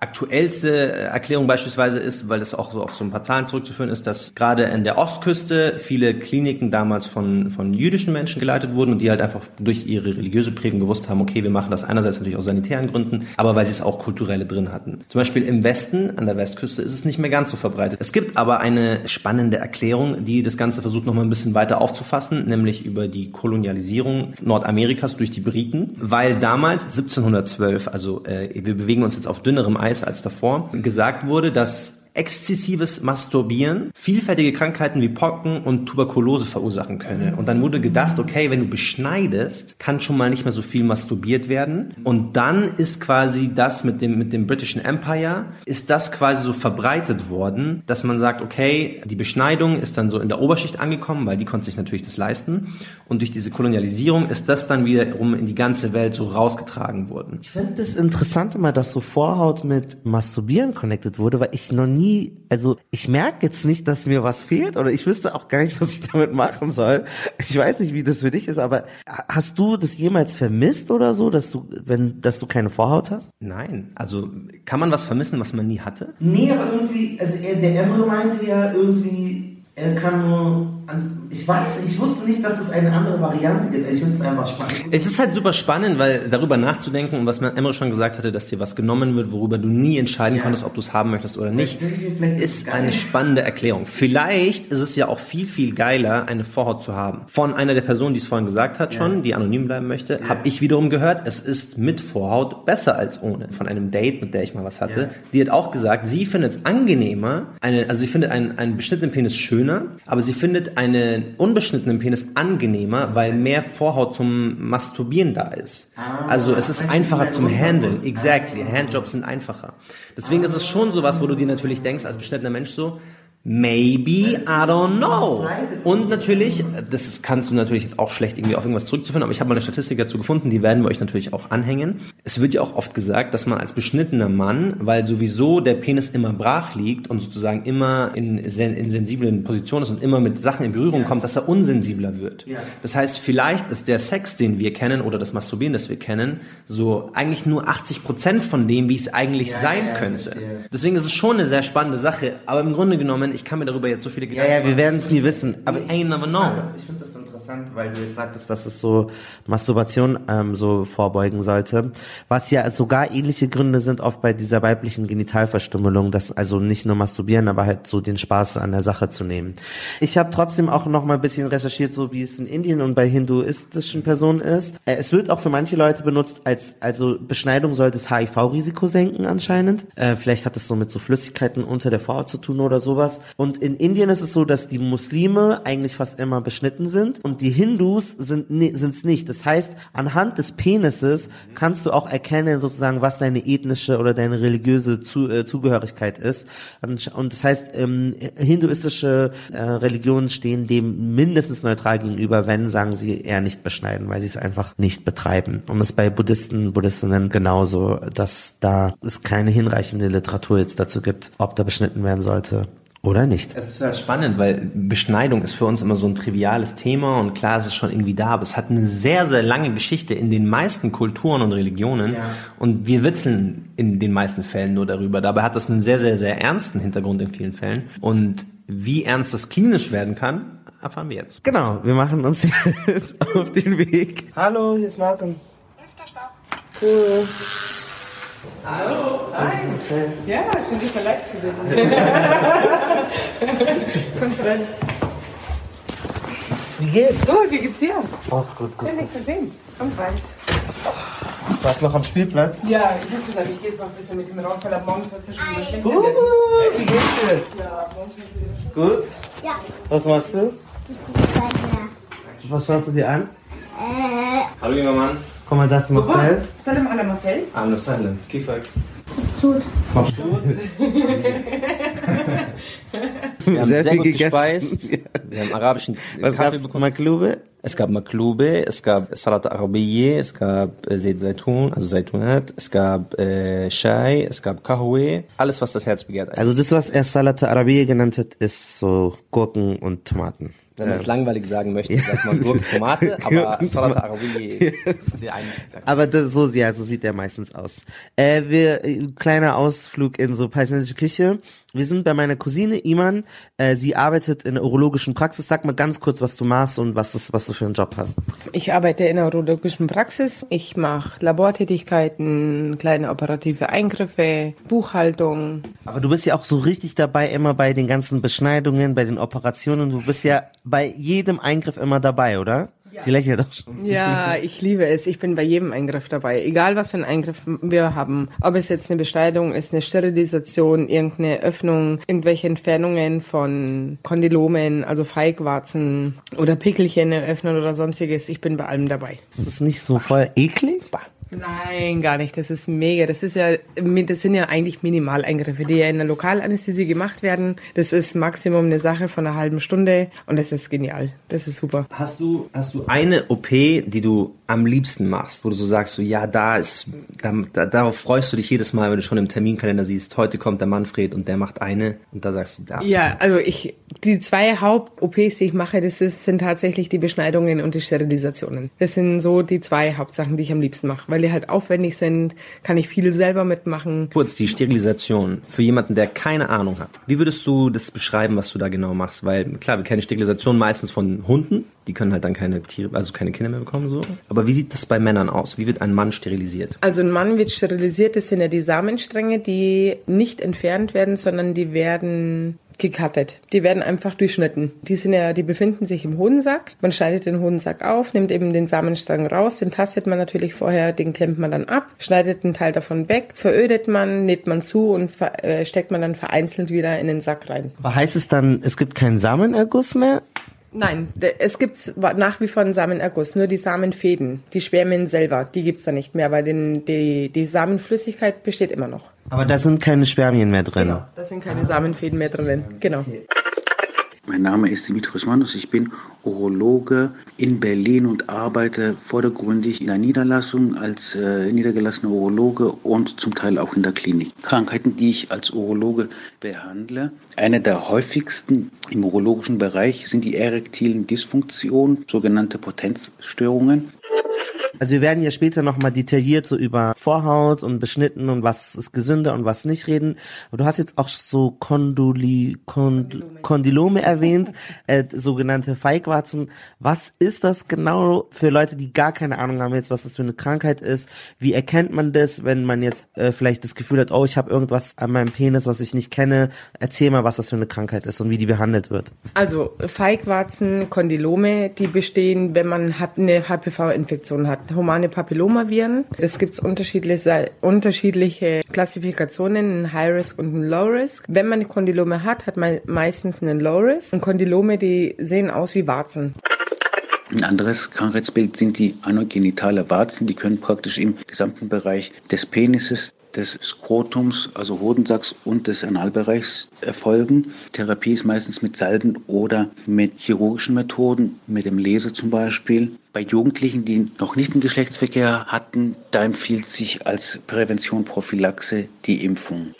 aktuellste Erklärung beispielsweise ist, weil das auch so auf so ein paar Zahlen zurückzuführen ist, dass gerade in der Ostküste viele Kliniken damals damals von, von jüdischen Menschen geleitet wurden und die halt einfach durch ihre religiöse Prägung gewusst haben, okay, wir machen das einerseits natürlich aus sanitären Gründen, aber weil sie es auch kulturelle drin hatten. Zum Beispiel im Westen, an der Westküste, ist es nicht mehr ganz so verbreitet. Es gibt aber eine spannende Erklärung, die das Ganze versucht nochmal ein bisschen weiter aufzufassen, nämlich über die Kolonialisierung Nordamerikas durch die Briten, weil damals 1712, also äh, wir bewegen uns jetzt auf dünnerem Eis als davor, gesagt wurde, dass exzessives Masturbieren vielfältige Krankheiten wie Pocken und Tuberkulose verursachen könne. Und dann wurde gedacht, okay, wenn du beschneidest, kann schon mal nicht mehr so viel masturbiert werden. Und dann ist quasi das mit dem, mit dem Britischen Empire, ist das quasi so verbreitet worden, dass man sagt, okay, die Beschneidung ist dann so in der Oberschicht angekommen, weil die konnte sich natürlich das leisten. Und durch diese Kolonialisierung ist das dann wiederum in die ganze Welt so rausgetragen worden. Ich finde das interessant immer, dass so Vorhaut mit Masturbieren connected wurde, weil ich noch nie nie, also ich merke jetzt nicht, dass mir was fehlt oder ich wüsste auch gar nicht, was ich damit machen soll. Ich weiß nicht, wie das für dich ist, aber hast du das jemals vermisst oder so, dass du, wenn, dass du keine Vorhaut hast? Nein, also kann man was vermissen, was man nie hatte? Nee, aber irgendwie, also er, der Emre meinte ja irgendwie, er kann nur, an, ich weiß, ich wusste nicht, dass es eine andere Variante gibt. Ich finde es einfach spannend. Es ist halt super spannend, weil darüber nachzudenken und was Emre schon gesagt hatte, dass dir was genommen wird, worüber du nie entscheiden Ja. konntest, ob du es haben möchtest oder nicht, ist eine spannende Erklärung. Vielleicht ist es ja auch viel, viel geiler, eine Vorhaut zu haben. Von einer der Personen, die es vorhin gesagt hat schon, die anonym bleiben möchte, habe ich wiederum gehört, es ist mit Vorhaut besser als ohne. Von einem Date, mit der ich mal was hatte, Ja. die hat auch gesagt, sie findet es angenehmer, eine, also sie findet einen, einen beschnittenen Penis schöner, aber sie findet einen unbeschnittenen Penis angenehmer, weil mehr Vorhaut zum Masturbieren da ist. also es ist einfacher zum Handeln. Exactly. Handjobs sind einfacher. Deswegen ist es schon sowas, wo du dir natürlich denkst, als beschnittener Mensch so, Maybe, I don't know. Und natürlich, das ist, kannst du natürlich jetzt auch schlecht irgendwie auf irgendwas zurückzuführen, aber ich habe mal eine Statistik dazu gefunden, die werden wir euch natürlich auch anhängen. Es wird ja auch oft gesagt, dass man als beschnittener Mann, weil sowieso der Penis immer brach liegt und sozusagen immer in, sen in sensiblen Positionen ist und immer mit Sachen in Berührung kommt, dass er unsensibler wird. Ja. Das heißt, vielleicht ist der Sex, den wir kennen oder das Masturbieren, das wir kennen, so eigentlich nur 80 Prozent von dem, wie es eigentlich Ja, sein ja, könnte. Deswegen ist es schon eine sehr spannende Sache, aber im Grunde genommen, ich kann mir darüber jetzt so viele Ja, ja, wir werden es nie wissen. Aber I ain't never know. Ich finde das interessant, weil du jetzt sagtest, dass es so Masturbation ähm, so vorbeugen sollte. Was ja sogar ähnliche Gründe sind oft bei dieser weiblichen Genitalverstümmelung, dass also nicht nur masturbieren, aber halt so den Spaß an der Sache zu nehmen. Ich habe trotzdem auch noch mal ein bisschen recherchiert, so wie es in Indien und bei hinduistischen Personen ist. Äh, es wird auch für manche Leute benutzt als, also Beschneidung soll das HIV-Risiko senken anscheinend. Äh, vielleicht hat es so mit so Flüssigkeiten unter der Vorhaut zu tun oder sowas. Und in Indien ist es so, dass die Muslime eigentlich fast immer beschnitten sind und die Hindus sind es nicht. Das heißt, anhand des Penises kannst du auch erkennen sozusagen, was deine ethnische oder deine religiöse Zu, äh, Zugehörigkeit ist. Und, und das heißt, ähm, hinduistische äh, Religionen stehen dem mindestens neutral gegenüber, wenn, sagen sie, eher nicht beschneiden, weil sie es einfach nicht betreiben. Und ist bei Buddhisten, Buddhistinnen genauso, dass da es keine hinreichende Literatur jetzt dazu gibt, ob da beschnitten werden sollte oder nicht. Es ist total spannend, weil Beschneidung ist für uns immer so ein triviales Thema und klar, es ist schon irgendwie da, aber es hat eine sehr, sehr lange Geschichte in den meisten Kulturen und Religionen Ja. und wir witzeln in den meisten Fällen nur darüber. Dabei hat das einen sehr, sehr, sehr ernsten Hintergrund in vielen Fällen und wie ernst das klinisch werden kann, erfahren wir jetzt. Genau, wir machen uns jetzt auf den Weg. Hallo, hier ist Malcolm. Cool. Hallo, hi. Ja, schön, dich mal live zu sehen. Kommt rein. Wie geht's? Gut, wie geht's dir? Auch gut, gut. Schön, dich zu sehen. Kommt rein. Warst du noch am Spielplatz? Ja, ich hab gesagt, ich gehe jetzt noch ein bisschen mit ihm raus, weil ab morgens wird es ja schon wieder schlecht. Uh, wie geht's dir? Ja, ab morgens wird es wieder Gut? Ja. Was machst du? Was schaust du dir an? Äh, Hallo junger Mann. Mal, das ist Marcel. Salam ala Marcel. Ahlan sahlan. Kifak. Gut. Mabsut. Wir haben Sehr sehr, viel gut gegessen. gespeist. Wir haben arabischen Was Kaffee gab's? bekommen. Maklube? Es gab Maklube, es gab Salat Arabiye, es gab äh, Zayt Zaitun, also Zaitunat, es gab äh, Shai, es gab Kahwe, alles was das Herz begehrt. Also das, was er Salate Arabiye genannt hat, ist so Gurken und Tomaten. Wenn man es Ähm, langweilig sagen möchte, sagt man Gurke, Tomate, aber Gurken, Salat Tomate. Arabiye ist der eigentlich gesagt. Aber das, so, ja, so sieht er meistens aus. Äh, wir, äh, kleiner Ausflug in so palästinensische Küche. Wir sind bei meiner Cousine Iman. Äh, sie arbeitet in der urologischen Praxis. Sag mal ganz kurz, was du machst und was, das, was du für einen Job hast. Ich arbeite in der urologischen Praxis. Ich mache Labortätigkeiten, kleine operative Eingriffe, Buchhaltung. Aber du bist ja auch so richtig dabei, immer bei den ganzen Beschneidungen, bei den Operationen. Du bist ja bei jedem Eingriff immer dabei, oder? Sie lächelt auch schon. Ja, ich liebe es. Ich bin bei jedem Eingriff dabei. Egal, was für einen Eingriff wir haben. Ob es jetzt eine Beschneidung ist, eine Sterilisation, irgendeine Öffnung, irgendwelche Entfernungen von Kondylomen, also Feigwarzen oder Pickelchen eröffnen oder sonstiges. Ich bin bei allem dabei. Ist das nicht so voll eklig? Nein, gar nicht. Das ist mega. Das ist ja, das sind ja eigentlich Minimaleingriffe, die ja in der Lokalanästhesie gemacht werden. Das ist Maximum eine Sache von einer halben Stunde und das ist genial. Das ist super. Hast du, hast du eine OP, die du am liebsten machst, wo du so sagst, so, ja, da ist, da, da, darauf freust du dich jedes Mal, wenn du schon im Terminkalender siehst, heute kommt der Manfred und der macht eine und da sagst du, da. Ja, also ich, die zwei Haupt-OPs, die ich mache, das ist, sind tatsächlich die Beschneidungen und die Sterilisationen. Das sind so die zwei Hauptsachen, die ich am liebsten mache, weil die halt aufwendig sind, kann ich viel selber mitmachen. Kurz die Sterilisation für jemanden, der keine Ahnung hat. Wie würdest du das beschreiben, was du da genau machst? Weil klar, wir kennen Sterilisation meistens von Hunden, die können halt dann keine Tiere, also keine Kinder mehr bekommen so. Aber wie sieht das bei Männern aus? Wie wird ein Mann sterilisiert? Also ein Mann wird sterilisiert, das sind ja die Samenstränge, die nicht entfernt werden, sondern die werden gecuttet. Die werden einfach durchschnitten. Die sind ja, die befinden sich im Hodensack. Man schneidet den Hodensack auf, nimmt eben den Samenstrang raus, den tastet man natürlich vorher, den klemmt man dann ab, schneidet einen Teil davon weg, verödet man, näht man zu und äh, steckt man dann vereinzelt wieder in den Sack rein. Aber heißt es dann, es gibt keinen Samenerguss mehr? Nein, es gibt nach wie vor einen Samenerguss, nur die Samenfäden, die Spermien selber, die gibt's da nicht mehr, weil den, die, die Samenflüssigkeit besteht immer noch. Aber da sind keine Spermien mehr drin. Da sind keine Samenfäden mehr drin. Genau. Mein Name ist Dimitrios Manus, ich bin Urologe in Berlin und arbeite vordergründig in der Niederlassung als äh, niedergelassener Urologe und zum Teil auch in der Klinik. Krankheiten, die ich als Urologe behandle. Eine der häufigsten im urologischen Bereich sind die erektilen Dysfunktionen, sogenannte Potenzstörungen. Also wir werden ja später nochmal detailliert so über Vorhaut und Beschnitten und was ist gesünder und was nicht reden. Aber du hast jetzt auch so Konduli, Kond, Kondylome erwähnt, äh, sogenannte Feigwarzen. Was ist das genau für Leute, die gar keine Ahnung haben jetzt, was das für eine Krankheit ist? Wie erkennt man das, wenn man jetzt äh, vielleicht das Gefühl hat, oh, ich habe irgendwas an meinem Penis, was ich nicht kenne? Erzähl mal, was das für eine Krankheit ist und wie die behandelt wird. Also Feigwarzen, Kondylome, die bestehen, wenn man eine HPV-Infektion hat. Humane Papillomaviren. Es gibt unterschiedliche, unterschiedliche Klassifikationen, ein High Risk und ein Low Risk. Wenn man eine Kondylome hat, hat man meistens einen Low Risk. Und Kondylome, die sehen aus wie Warzen. Ein anderes Krankheitsbild sind die anogenitale Warzen. Die können praktisch im gesamten Bereich des Penises, des Skrotums, also Hodensacks und des Analbereichs erfolgen. Therapie ist meistens mit Salben oder mit chirurgischen Methoden, mit dem Laser zum Beispiel. Bei Jugendlichen, die noch nicht einen Geschlechtsverkehr hatten, da empfiehlt sich als Prävention Prophylaxe die Impfung.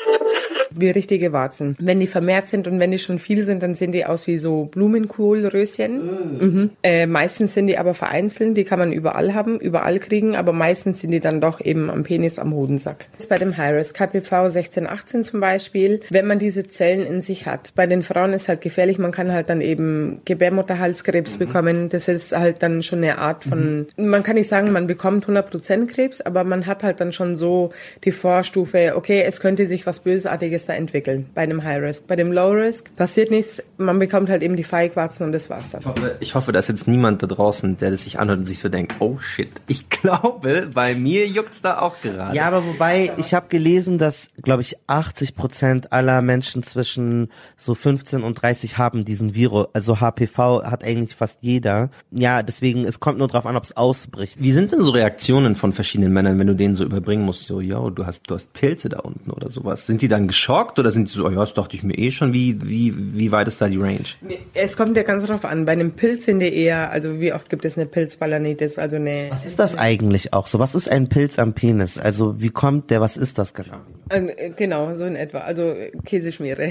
Wie richtige Warzen. Wenn die vermehrt sind und wenn die schon viel sind, dann sehen die aus wie so Blumenkohlröschen. Mhm. Äh, meistens sind die aber vereinzelt, die kann man überall haben, überall kriegen, aber meistens sind die dann doch eben am Penis, am Hodensack. Das ist bei dem High-Risk KPV 1618 zum Beispiel, wenn man diese Zellen in sich hat. Bei den Frauen ist halt gefährlich, man kann halt dann eben Gebärmutterhalskrebs bekommen. Das ist halt dann schon eine Art von, man kann nicht sagen, man bekommt 100% Krebs, aber man hat halt dann schon so die Vorstufe, okay, es könnte sich was Bösartiges da entwickeln bei einem High Risk. Bei dem Low Risk passiert nichts, man bekommt halt eben die Feigwarzen und das war's dann. Ich hoffe, ich hoffe, dass jetzt niemand da draußen, der das sich anhört und sich so denkt, oh shit, ich glaube, bei mir juckt's da auch gerade. Ja, aber wobei, ich habe gelesen, dass, glaube ich, 80 Prozent aller Menschen zwischen so 15 und 30 haben diesen Virus. Also HPV hat eigentlich fast jeder. Ja, deswegen, es kommt nur drauf an, ob es ausbricht. Wie sind denn so Reaktionen von verschiedenen Männern, wenn du denen so überbringen musst, so, yo, du hast, du hast Pilze da unten oder sowas? Sind die dann geschockt oder sind die so, oh ja, das dachte ich mir eh schon, wie, wie, wie weit ist da die Range? Es kommt ja ganz drauf an. Bei einem Pilz sind die eher, also wie oft gibt es eine Pilzbalanitis, also eine. Was ist das eigentlich auch so? Was ist ein Pilz am Penis? Also wie kommt der, was ist das genau? Äh, Genau, so in etwa. Also Käseschmiere.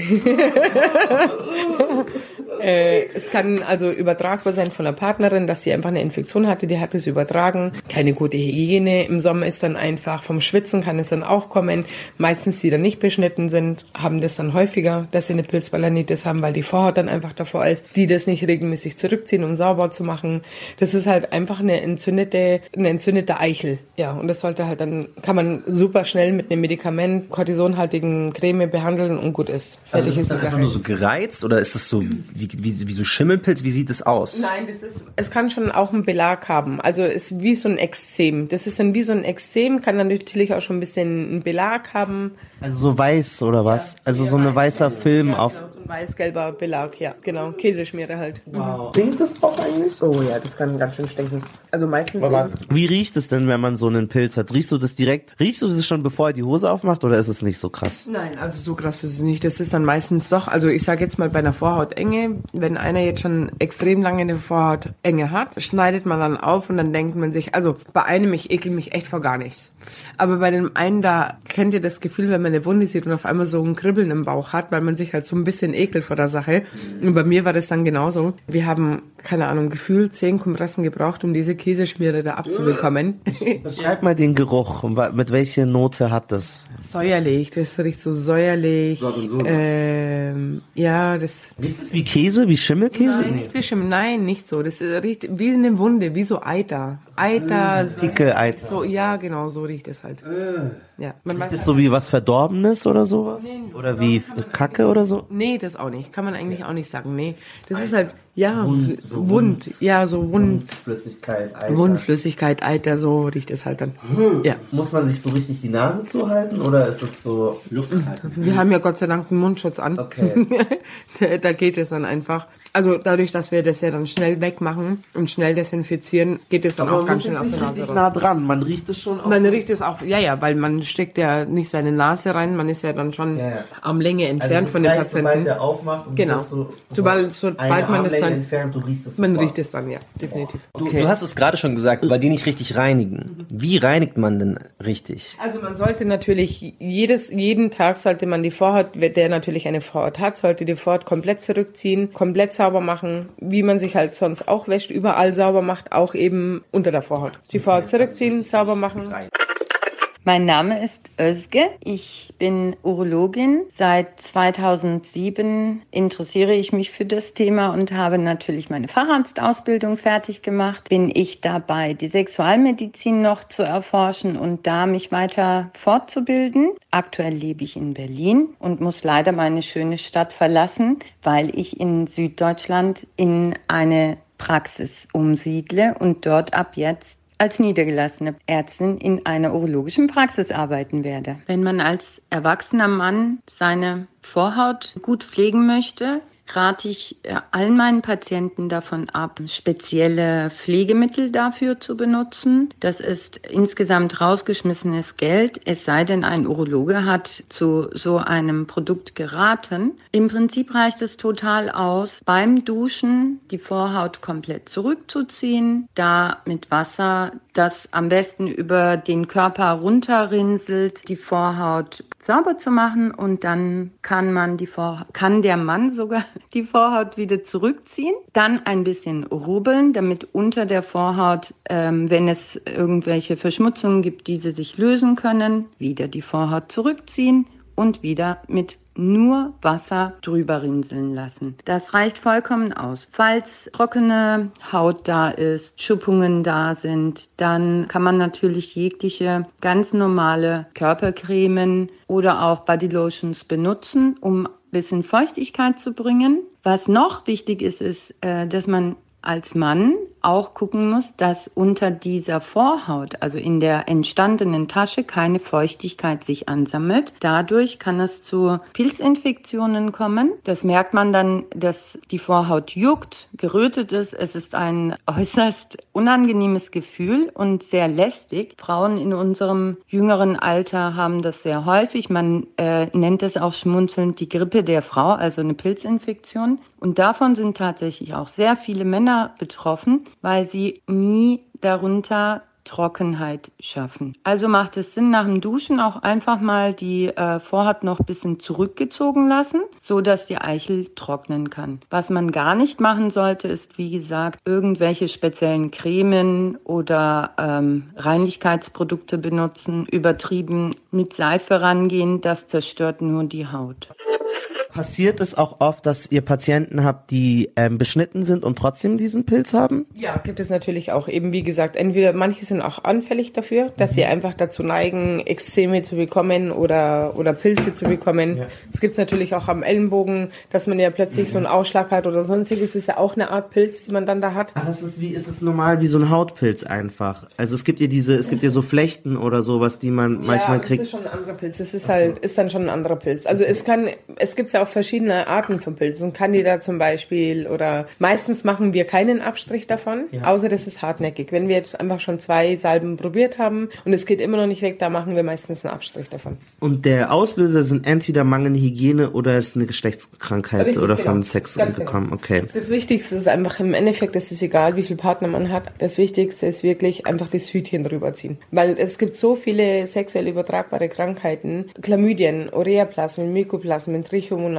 äh, es kann also übertragbar sein von der Partnerin, dass sie einfach eine Infektion hatte, die hat es übertragen. Keine gute Hygiene. Im Sommer ist dann einfach vom Schwitzen kann es dann auch kommen. Meistens, die dann nicht beschnitten sind, haben das dann häufiger, dass sie eine Pilzbalanitis haben, weil die Vorhaut dann einfach davor ist, die das nicht regelmäßig zurückziehen, um sauber zu machen. Das ist halt einfach eine entzündete, eine entzündete Eichel. Ja, und das sollte halt dann, kann man super schnell mit einem Medikament, kortisonhaltigen Creme behandeln und gut ist. Also Fertig ist ist die das einfach nur so gereizt oder ist das so, wie wie, wie so Schimmelpilz? Wie sieht es aus? Nein, das ist, es kann schon auch einen Belag haben. Also es ist wie so ein Exzem. Das ist dann wie so ein Exzem, kann dann natürlich auch schon ein bisschen einen Belag haben. Also so weiß oder was? also so ein weißer Film auf. Genau, so ein weiß-gelber Belag, ja, genau. Käseschmiere halt. Wow. Stinkt das auch eigentlich? Oh ja, das kann ganz schön stinken. Also meistens. eben- Wie riecht es denn, wenn man so einen Pilz hat? Riechst du das direkt? Riechst du das schon, bevor er die Hose aufmacht oder ist es nicht so krass? Nein, also so krass ist es nicht. Das ist dann meistens doch, also ich sage jetzt mal bei einer Vorhautenge, wenn einer jetzt schon extrem lange eine Vorhautenge hat, schneidet man dann auf und dann denkt man sich, also bei einem, ich ekel mich echt vor gar nichts. Aber bei dem einen, da kennt ihr das Gefühl, wenn man eine Wunde sieht und auf einmal so ein Kribbeln im Bauch hat, weil man sich halt so ein bisschen ekelt vor der Sache. Und bei mir war das dann genauso. Wir haben, keine Ahnung, gefühlt zehn Kompressen gebraucht, um diese Käseschmiere da abzubekommen. Beschreib mal den Geruch. Mit welcher Note hat das? Säuerlich, das riecht so säuerlich. Ähm, ja, das. Riecht es wie Käse, wie Schimmelkäse? Nein, nicht wie Schimmel, nein, nicht so. Das riecht wie eine Wunde, wie so Eiter. Eiter. so- Pickel-Eiter. So, ja, genau, so riecht es halt. Ja, man weiß Ist das so wie was Verdorbenes oder sowas? Oder wie Kacke oder so? Nee, das auch nicht. Kann man eigentlich auch nicht sagen. Nee, das ist halt, ja, Wund, so Wund, Wund. ja, so Wund, Flüssigkeit, Eiter. Wundflüssigkeit, Eiter, so riecht es halt dann. Ja. Muss man sich so richtig die Nase zuhalten oder ist es so Wir haben ja Gott sei Dank einen Mundschutz an. Okay. da, da geht es dann einfach. Also dadurch, dass wir das ja dann schnell wegmachen und schnell desinfizieren, geht es dann Aber auch ganz schnell aus der Nase richtig nah dran. Man riecht es schon auch. Man riecht es auch, ja, ja, weil man steckt ja nicht seine Nase rein, man ist ja dann schon am Länge entfernt das von dem Patienten. sobald der aufmacht und genau. so- sobald, sobald man das Dann, entfernt, du riechst es man riecht es dann, ja, definitiv. Du, du hast es gerade schon gesagt, weil die nicht richtig reinigen. Wie reinigt man denn richtig? Also man sollte natürlich jedes, jeden Tag sollte man die Vorhaut, der natürlich eine Vorhaut hat, sollte die Vorhaut komplett zurückziehen, komplett sauber machen, wie man sich halt sonst auch wäscht, überall sauber macht, auch eben unter der Vorhaut. Die Vorhaut zurückziehen, sauber machen. Mein Name ist Özge. Ich bin Urologin. Seit 2007 interessiere ich mich für das Thema und habe natürlich meine Facharztausbildung fertig gemacht. Bin ich dabei, die Sexualmedizin noch zu erforschen und da mich weiter fortzubilden. Aktuell lebe ich in Berlin und muss leider meine schöne Stadt verlassen, weil ich in Süddeutschland in eine Praxis umsiedle und dort ab jetzt als niedergelassene Ärztin in einer urologischen Praxis arbeiten werde. Wenn man als erwachsener Mann seine Vorhaut gut pflegen möchte, rate ich äh, allen meinen Patienten davon ab, spezielle Pflegemittel dafür zu benutzen. Das ist insgesamt rausgeschmissenes Geld, es sei denn, ein Urologe hat zu so einem Produkt geraten. Im Prinzip reicht es total aus, beim Duschen die Vorhaut komplett zurückzuziehen, da mit Wasser, das am besten über den Körper runterrinselt, die Vorhaut sauber zu machen und dann kann man die Vor kann der Mann sogar die Vorhaut wieder zurückziehen, dann ein bisschen rubbeln, damit unter der Vorhaut, ähm, wenn es irgendwelche Verschmutzungen gibt, diese sich lösen können, wieder die Vorhaut zurückziehen und wieder mit nur Wasser drüber rinseln lassen. Das reicht vollkommen aus. Falls trockene Haut da ist, Schuppungen da sind, dann kann man natürlich jegliche ganz normale Körpercremen oder auch Bodylotions benutzen, um bisschen Feuchtigkeit zu bringen. Was noch wichtig ist, ist, äh, dass man als Mann auch gucken muss, dass unter dieser Vorhaut, also in der entstandenen Tasche, keine Feuchtigkeit sich ansammelt. Dadurch kann es zu Pilzinfektionen kommen. Das merkt man dann, dass die Vorhaut juckt, gerötet ist. Es ist ein äußerst unangenehmes Gefühl und sehr lästig. Frauen in unserem jüngeren Alter haben das sehr häufig. Man äh, nennt es auch schmunzelnd die Grippe der Frau, also eine Pilzinfektion. Und davon sind tatsächlich auch sehr viele Männer betroffen, weil sie nie darunter Trockenheit schaffen. Also macht es Sinn, nach dem Duschen auch einfach mal die äh, Vorhaut noch ein bisschen zurückgezogen lassen, so dass die Eichel trocknen kann. Was man gar nicht machen sollte, ist wie gesagt irgendwelche speziellen Cremen oder ähm, Reinigkeitsprodukte benutzen, übertrieben mit Seife rangehen, das zerstört nur die Haut. Passiert es auch oft, dass ihr Patienten habt, die ähm, beschnitten sind und trotzdem diesen Pilz haben? Ja, gibt es natürlich auch. Eben wie gesagt, entweder manche sind auch anfällig dafür, dass sie einfach dazu neigen, Extreme zu bekommen oder, oder Pilze zu bekommen. Ja. Es gibt natürlich auch am Ellenbogen, dass man ja plötzlich so einen Ausschlag hat oder sonstiges. ist ja auch eine Art Pilz, die man dann da hat. Ach, das ist wie, ist es normal wie so ein Hautpilz einfach? Also es gibt ja diese, es gibt ja so Flechten oder sowas, die man manchmal ja, kriegt. das ist schon ein anderer Pilz. Das ist halt, ist dann schon ein anderer Pilz. Also es kann, es gibt ja auch verschiedene Arten von Pilzen. Candida zum Beispiel oder meistens machen wir keinen Abstrich davon, Ja. außer das ist hartnäckig. Wenn wir jetzt einfach schon zwei Salben probiert haben und es geht immer noch nicht weg, da machen wir meistens einen Abstrich davon. Und der Auslöser sind entweder mangelnde Hygiene oder es ist eine Geschlechtskrankheit Richtig, oder genau. von Sex Ganz gekommen. Okay. Das Wichtigste ist einfach im Endeffekt, es ist egal, wie viel Partner man hat. Das Wichtigste ist wirklich einfach das Hütchen drüber ziehen. Weil es gibt so viele sexuell übertragbare Krankheiten. Chlamydien, Ureaplasmen, Mykoplasmen, Trichomonaden,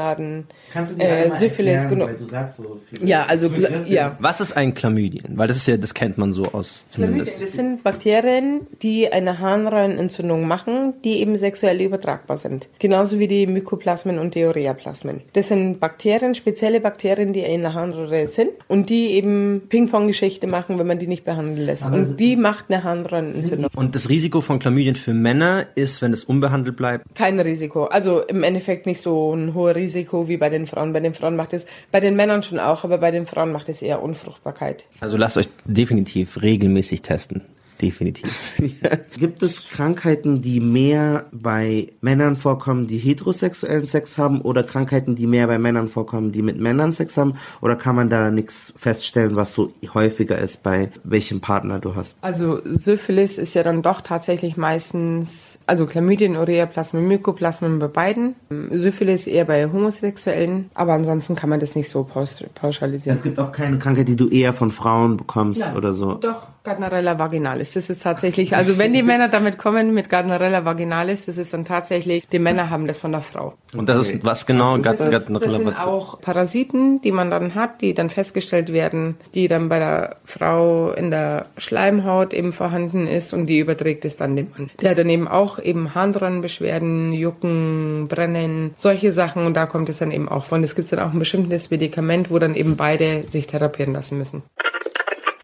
Kannst äh, Syphilis, genau. du sagst so viel. Ja, also, ja. Was ist ein Chlamydien? Weil das ist ja, das kennt man so aus Chlamydien, zumindest. das sind Bakterien, die eine Harnröhrenentzündung machen, die eben sexuell übertragbar sind. Genauso wie die Mykoplasmen und die Ureaplasmen. Das sind Bakterien, spezielle Bakterien, die in der Harnröhre sind und die eben Ping-Pong-Geschichte machen, wenn man die nicht behandeln lässt. Aber und die macht eine Harnröhrenentzündung. Und das Risiko von Chlamydien für Männer ist, wenn es unbehandelt bleibt. Kein Risiko. Also im Endeffekt nicht so ein hohes Risiko wie bei den Frauen. Bei den Frauen macht es, bei den Männern schon auch, aber bei den Frauen macht es eher Unfruchtbarkeit. Also lasst euch definitiv regelmäßig testen. Definitiv. Gibt es Krankheiten, die mehr bei Männern vorkommen, die heterosexuellen Sex haben oder Krankheiten, die mehr bei Männern vorkommen, die mit Männern Sex haben? Oder kann man da nichts feststellen, was so häufiger ist bei welchem Partner du hast? Also Syphilis ist ja dann doch tatsächlich meistens, also Chlamydien, Ureaplasmen, Mykoplasmen bei beiden. Syphilis eher bei Homosexuellen, aber ansonsten kann man das nicht so paus- pauschalisieren. Es gibt auch keine Krankheit, die du eher von Frauen bekommst Nein. oder so. Doch, Gardnerella vaginalis. Das ist tatsächlich, also wenn die Männer damit kommen mit Gardnerella vaginalis, das ist dann tatsächlich, die Männer haben das von der Frau. Und das ist was genau? Das, Gat- ist, das sind auch Parasiten, die man dann hat, die dann festgestellt werden, die dann bei der Frau in der Schleimhaut eben vorhanden ist und die überträgt es dann dem Mann. Der hat dann eben auch eben Harnröhrenbeschwerden, Jucken, Brennen, solche Sachen und da kommt es dann eben auch von. Es gibt dann auch ein bestimmtes Medikament, wo dann eben beide sich therapieren lassen müssen.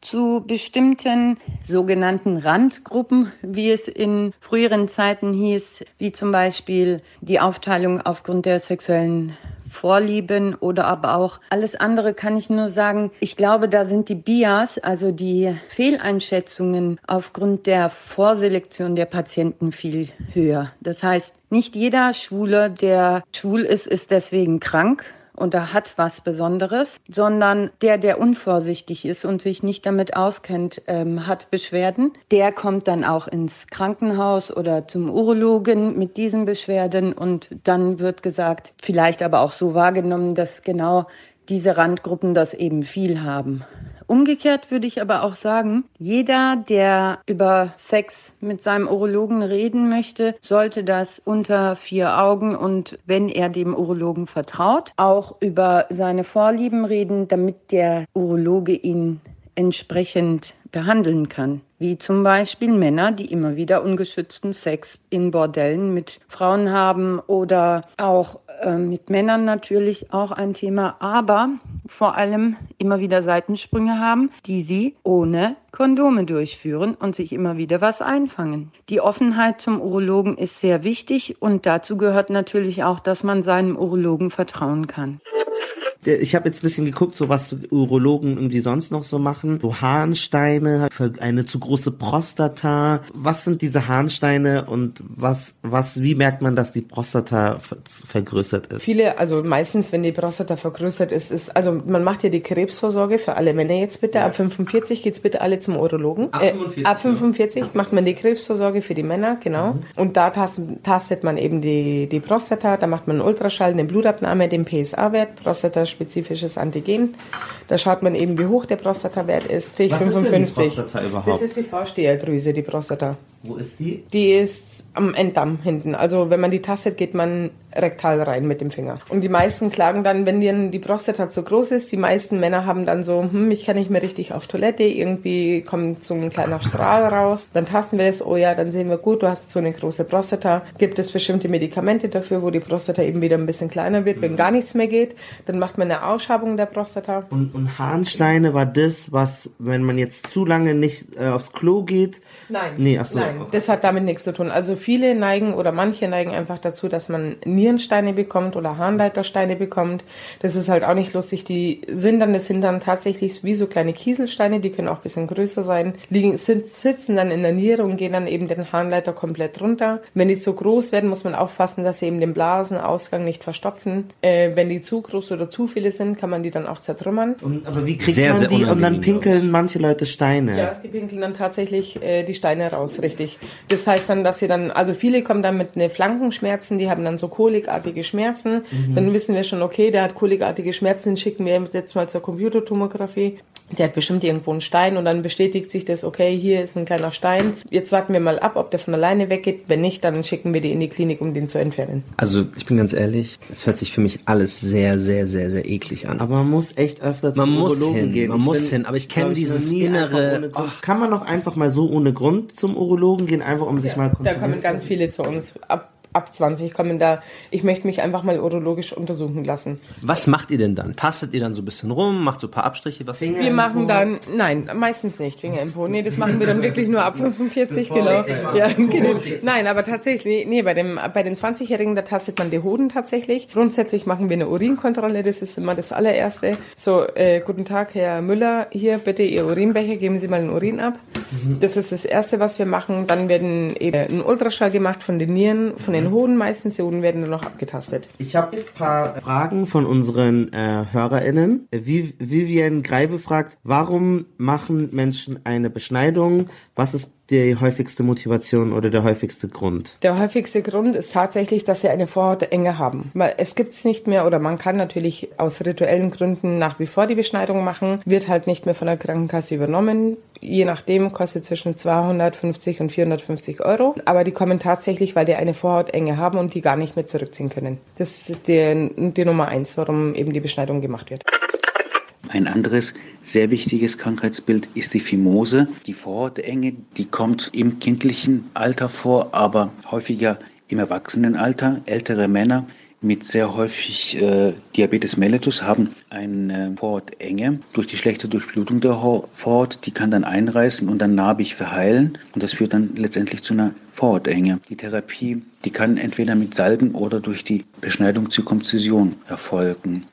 Zu bestimmten sogenannten Randgruppen, wie es in früheren Zeiten hieß, wie zum Beispiel die Aufteilung aufgrund der sexuellen Vorlieben oder aber auch alles andere kann ich nur sagen, ich glaube, da sind die Bias, also die Fehleinschätzungen aufgrund der Vorselektion der Patienten viel höher. Das heißt, nicht jeder Schwule, der schwul ist, ist deswegen krank und er hat was Besonderes, sondern der, der unvorsichtig ist und sich nicht damit auskennt, ähm, hat Beschwerden. Der kommt dann auch ins Krankenhaus oder zum Urologen mit diesen Beschwerden und dann wird gesagt, vielleicht aber auch so wahrgenommen, dass genau diese Randgruppen das eben viel haben. Umgekehrt würde ich aber auch sagen, jeder, der über Sex mit seinem Urologen reden möchte, sollte das unter vier Augen und wenn er dem Urologen vertraut, auch über seine Vorlieben reden, damit der Urologe ihn entsprechend behandeln kann. Wie zum Beispiel Männer, die immer wieder ungeschützten Sex in Bordellen mit Frauen haben oder auch äh, mit Männern natürlich auch ein Thema, aber vor allem immer wieder Seitensprünge haben, die sie ohne Kondome durchführen und sich immer wieder was einfangen. Die Offenheit zum Urologen ist sehr wichtig und dazu gehört natürlich auch, dass man seinem Urologen vertrauen kann. Ich habe jetzt ein bisschen geguckt, so was Urologen irgendwie sonst noch so machen. So Harnsteine für eine zu große Prostata. Was sind diese Harnsteine und was, was, wie merkt man, dass die Prostata ver vergrößert ist? Viele, also meistens, wenn die Prostata vergrößert ist, ist, also man macht ja die Krebsvorsorge für alle Männer jetzt bitte. Ab 45 geht's bitte alle zum Urologen. Ab Äh, 45, ab 45 macht man die Krebsvorsorge für die Männer, genau. Mhm. Und da tastet, man eben die, die Prostata, da macht man einen Ultraschall, eine Blutabnahme, den PSA-Wert, prostataspezifisches Antigen. Da schaut man eben, wie hoch der Prostatawert ist. Was ist denn die 55. Prostata überhaupt? Das ist die Vorsteherdrüse, die Prostata. Wo ist die? Die ist am Enddarm hinten. Also wenn man die tastet, geht man rektal rein mit dem Finger. Und die meisten klagen dann, wenn denen die Prostata zu groß ist, die meisten Männer haben dann so, hm, ich kann nicht mehr richtig auf Toilette, irgendwie kommt so ein kleiner Strahl raus. Dann tasten wir das, oh ja, dann sehen wir gut, du hast so eine große Prostata. Gibt es bestimmte Medikamente dafür, wo die Prostata eben wieder ein bisschen kleiner wird, wenn gar nichts mehr geht. Dann macht man eine Ausschabung der Prostata. Und, und Harnsteine war das, was, wenn man jetzt zu lange nicht äh, aufs Klo geht. Nein. Nee, ach so. Nein, das hat damit nichts zu tun. Also viele neigen oder manche neigen einfach dazu, dass man Nierensteine bekommt oder Harnleitersteine bekommt. Das ist halt auch nicht lustig. Die sind dann, das sind dann tatsächlich wie so kleine Kieselsteine, die können auch ein bisschen größer sein, liegen, sind, sitzen dann in der Niere und gehen dann eben den Harnleiter komplett runter. Wenn die zu groß werden, muss man aufpassen, dass sie eben den Blasenausgang nicht verstopfen. Äh, wenn die zu groß oder zu viele sind, kann man die dann auch zertrümmern. Und, aber wie kriegt Sehr, man sehr die? Und dann pinkeln manche Leute Steine. Ja, die pinkeln dann tatsächlich äh, die Steine raus, richtig. Das heißt dann, dass sie dann, also viele kommen dann mit ne Flankenschmerzen, die haben dann so kolikartige Schmerzen. Mhm. Dann wissen wir schon, okay, der hat kolikartige Schmerzen, den schicken wir jetzt mal zur Computertomographie. Der hat bestimmt irgendwo einen Stein und dann bestätigt sich das, okay, hier ist ein kleiner Stein. Jetzt warten wir mal ab, ob der von alleine weggeht. Wenn nicht, dann schicken wir die in die Klinik, um den zu entfernen. Also ich bin ganz ehrlich, es hört sich für mich alles sehr, sehr, sehr, sehr eklig an. Aber man muss echt öfter zum Man muss Urologen hin, gehen. man Ich muss bin, hin, aber ich kenne dieses innere- Grund. Kann man doch einfach mal so ohne Grund zum Urologen gehen, einfach um sich mal Da kontrollieren kommen zu ganz viele zu uns. Ab, ab 20 kommen da, ich möchte mich einfach mal urologisch untersuchen lassen. Was macht ihr denn dann? Tastet ihr dann so ein bisschen rum, macht so ein paar Abstriche? Was? Wir machen dann, nein, meistens nicht, Finger im Po. Nee, das machen wir dann wirklich nur ab 45 Kilo. Ja, genau. Nein, aber tatsächlich, nee, bei, dem, bei den 20-Jährigen, da tastet man die Hoden tatsächlich. Grundsätzlich machen wir eine Urinkontrolle, das ist immer das allererste. So, äh, guten Tag, Herr Müller, hier bitte Ihr Urinbecher, geben Sie mal den Urin ab. Das ist das Erste, was wir machen. Dann werden eben ein Ultraschall gemacht von den Nieren, von den Hoden meistens. Die Hoden werden dann noch abgetastet. Ich habe jetzt ein paar Fragen von unseren äh, HörerInnen. Viv Vivian Greive fragt, warum machen Menschen eine Beschneidung? Was ist die häufigste Motivation oder der häufigste Grund? Der häufigste Grund ist tatsächlich, dass sie eine Vorhautenge haben. Weil es gibt's nicht mehr oder man kann natürlich aus rituellen Gründen nach wie vor die Beschneidung machen, wird halt nicht mehr von der Krankenkasse übernommen. Je nachdem kostet zwischen 250 und 450 Euro. Aber die kommen tatsächlich, weil die eine Vorhautenge haben und die gar nicht mehr zurückziehen können. Das ist die, die Nummer eins, warum eben die Beschneidung gemacht wird. Ein anderes sehr wichtiges Krankheitsbild ist die Phimose. Die Vorhautenge, die kommt im kindlichen Alter vor, aber häufiger im Erwachsenenalter. Ältere Männer mit sehr häufig äh, Diabetes mellitus haben eine Vorhautenge durch die schlechte Durchblutung der Vorhaut. Die kann dann einreißen und dann narbig verheilen und das führt dann letztendlich zu einer Vorhautenge. Die Therapie, die kann entweder mit Salben oder durch die Beschneidung Zirkumzision erfolgen.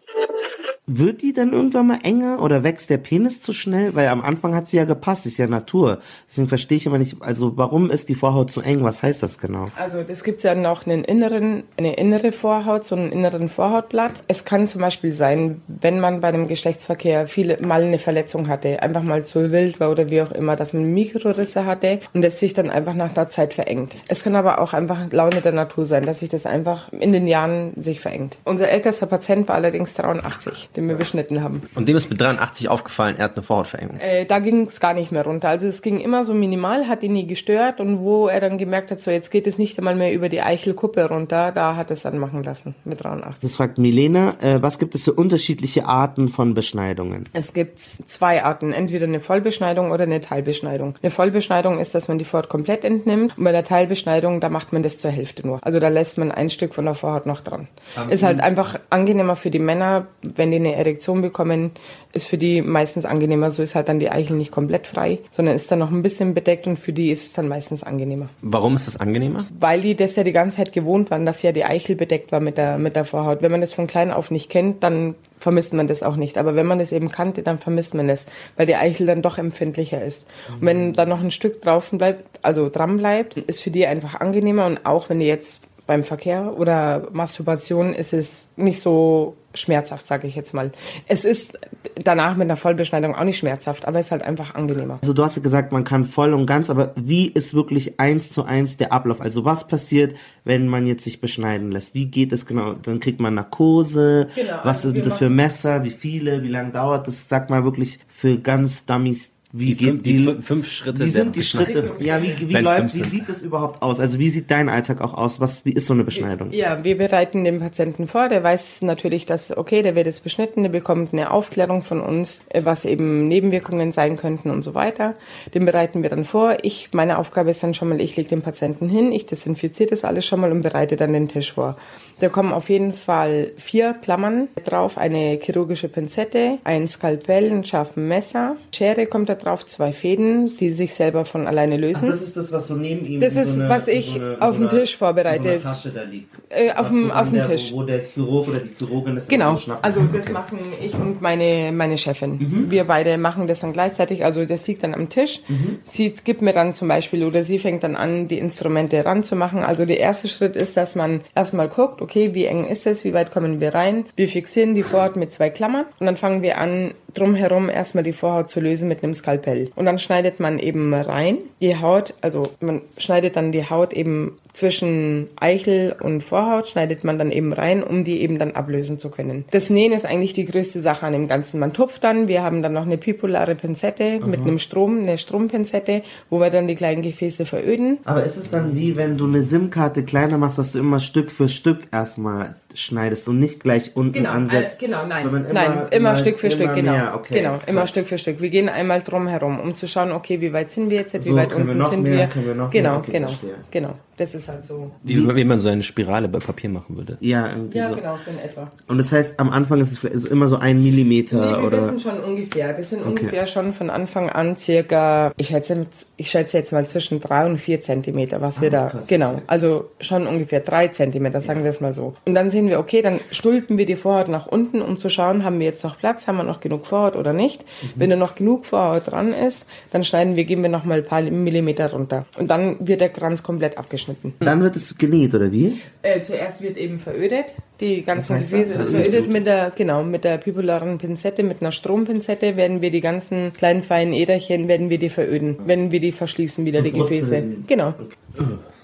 Wird die dann irgendwann mal enger oder wächst der Penis zu schnell? Weil am Anfang hat sie ja gepasst, ist ja Natur. Deswegen verstehe ich immer nicht, also warum ist die Vorhaut zu eng? Was heißt das genau? Also das gibt's ja noch einen inneren, eine innere Vorhaut, so einen inneren Vorhautblatt. Es kann zum Beispiel sein, wenn man bei einem Geschlechtsverkehr viele mal eine Verletzung hatte, einfach mal zu wild war oder wie auch immer, dass man Mikrorisse hatte und das sich dann einfach nach der Zeit verengt. Es kann aber auch einfach Laune der Natur sein, dass sich das einfach in den Jahren sich verengt. Unser ältester Patient war allerdings 83, den wir beschnitten haben. Und dem ist mit 83 aufgefallen, er hat eine Vorhautverengung. Äh, da ging es gar nicht mehr runter. Also es ging immer so minimal, hat ihn nie gestört und wo er dann gemerkt hat, so jetzt geht es nicht einmal mehr über die Eichelkuppe runter, da hat es dann machen lassen mit 83. Das fragt Milena, äh, was gibt es für unterschiedliche Arten von Beschneidungen? Es gibt zwei Arten, entweder eine Vollbeschneidung oder eine Teilbeschneidung. Eine Vollbeschneidung ist, dass man die Vorhaut komplett entnimmt und bei der Teilbeschneidung, da macht man das zur Hälfte nur. Also da lässt man ein Stück von der Vorhaut noch dran. Aber- Ist halt einfach angenehmer für die Männer, wenn die eine Erektion bekommen, ist für die meistens angenehmer. So ist halt dann die Eichel nicht komplett frei, sondern ist dann noch ein bisschen bedeckt und für die ist es dann meistens angenehmer. Warum ist das angenehmer? Weil die das ja die ganze Zeit gewohnt waren, dass ja die Eichel bedeckt war mit der, mit der Vorhaut. Wenn man das von klein auf nicht kennt, dann vermisst man das auch nicht. Aber wenn man das eben kannte, dann vermisst man es, weil die Eichel dann doch empfindlicher ist. Und wenn da noch ein Stück drauf bleibt, also dran bleibt, ist für die einfach angenehmer und auch wenn die jetzt beim Verkehr oder Masturbation ist es nicht so schmerzhaft, sage ich jetzt mal. Es ist danach mit einer Vollbeschneidung auch nicht schmerzhaft, aber es ist halt einfach angenehmer. Also du hast ja gesagt, man kann voll und ganz, aber wie ist wirklich eins zu eins der Ablauf? Also was passiert, wenn man jetzt sich beschneiden lässt? Wie geht es genau? Dann kriegt man Narkose. Genau, was also sind wir das für Messer? Wie viele? Wie lange dauert das? Sag mal wirklich für ganz Dummies Wie Die die fün- fünf Schritte Wie sind die Schritte? Ja, wie, wie läuft, wie sieht das überhaupt aus? Also wie sieht dein Alltag auch aus? Was, wie ist so eine Beschneidung? Ja, wir bereiten den Patienten vor. Der weiß natürlich, dass, okay, der wird jetzt beschnitten, der bekommt eine Aufklärung von uns, äh, was eben Nebenwirkungen sein könnten und so weiter. Den bereiten wir dann vor. Ich, meine Aufgabe ist dann schon mal, ich lege den Patienten hin, ich desinfiziere das alles schon mal und bereite dann den Tisch vor. Da kommen auf jeden Fall vier Klammern drauf, eine chirurgische Pinzette, ein Skalpell, ein scharfes Messer, Schere kommt da drauf, zwei Fäden, die sich selber von alleine Ach, lösen. das ist das, was so neben ihm Das ist, so eine, was ich so eine, in auf so dem Tisch vorbereite. So Tasche da liegt. Äh, auf dem, auf dem Tisch. Wo der Chirurg oder die Chirurgin das Genau, also das machen ich und meine, meine Chefin. Mhm. Wir beide machen das dann gleichzeitig, also das liegt dann am Tisch. Mhm. Sie gibt mir dann zum Beispiel oder sie fängt dann an, die Instrumente ranzumachen. Also der erste Schritt ist, dass man erstmal guckt, okay, wie eng ist es, wie weit kommen wir rein. Wir fixieren die Vorhaut mit zwei Klammern und dann fangen wir an, drumherum erstmal die Vorhaut zu lösen mit einem Skalpell. Und dann schneidet man eben rein die Haut, also man schneidet dann die Haut eben zwischen Eichel und Vorhaut, schneidet man dann eben rein, um die eben dann ablösen zu können. Das Nähen ist eigentlich die größte Sache an dem Ganzen. Man tupft dann, wir haben dann noch eine pipolare Pinzette mit Aha. einem Strom, eine Strompinzette, wo wir dann die kleinen Gefäße veröden. Aber ist es dann wie, wenn du eine SIM-Karte kleiner machst, dass du immer Stück für Stück erstmal schneidest und nicht gleich unten Genau, ansetzt? äh, genau, nein, sondern nein, immer, Stück für immer Stück, genau, mehr, okay, genau, immer krass. Stück für Stück. Wir gehen einmal drum herum, um zu schauen, okay, wie weit sind wir jetzt, wie So, weit wir unten noch sind mehr, wir. können wir noch genau, mehr? Okay, genau, verstehe. genau. Das ist halt so. Wie, wie man so eine Spirale bei Papier machen würde. Ja, irgendwie Ja, so. genau, so in etwa. Und das heißt, am Anfang ist es vielleicht so immer so ein Millimeter Nee, wir oder. wissen schon ungefähr. Wir sind Okay. ungefähr schon von Anfang an circa, ich schätze, ich schätze jetzt mal zwischen drei und vier Zentimeter, was wir Ah, da, krass, genau, also schon ungefähr drei Zentimeter, sagen wir es mal so. Und dann sehen wir, okay, dann stülpen wir die Vorhaut nach unten, um zu schauen, haben wir jetzt noch Platz, haben wir noch genug Vorhaut oder nicht. Mhm. Wenn da noch genug Vorhaut dran ist, dann schneiden wir, geben wir noch mal ein paar Millimeter runter. Und dann wird der Kranz komplett abgeschnitten. Dann wird es genäht, oder wie? Äh, zuerst wird eben verödet. Die ganzen Was heißt Gefäße das? verödet mit der, genau, mit der pipularen Pinzette, mit einer Strompinzette werden wir die ganzen kleinen feinen Äderchen, werden wir die veröden, wenn wir die verschließen wieder, die Gefäße. Genau.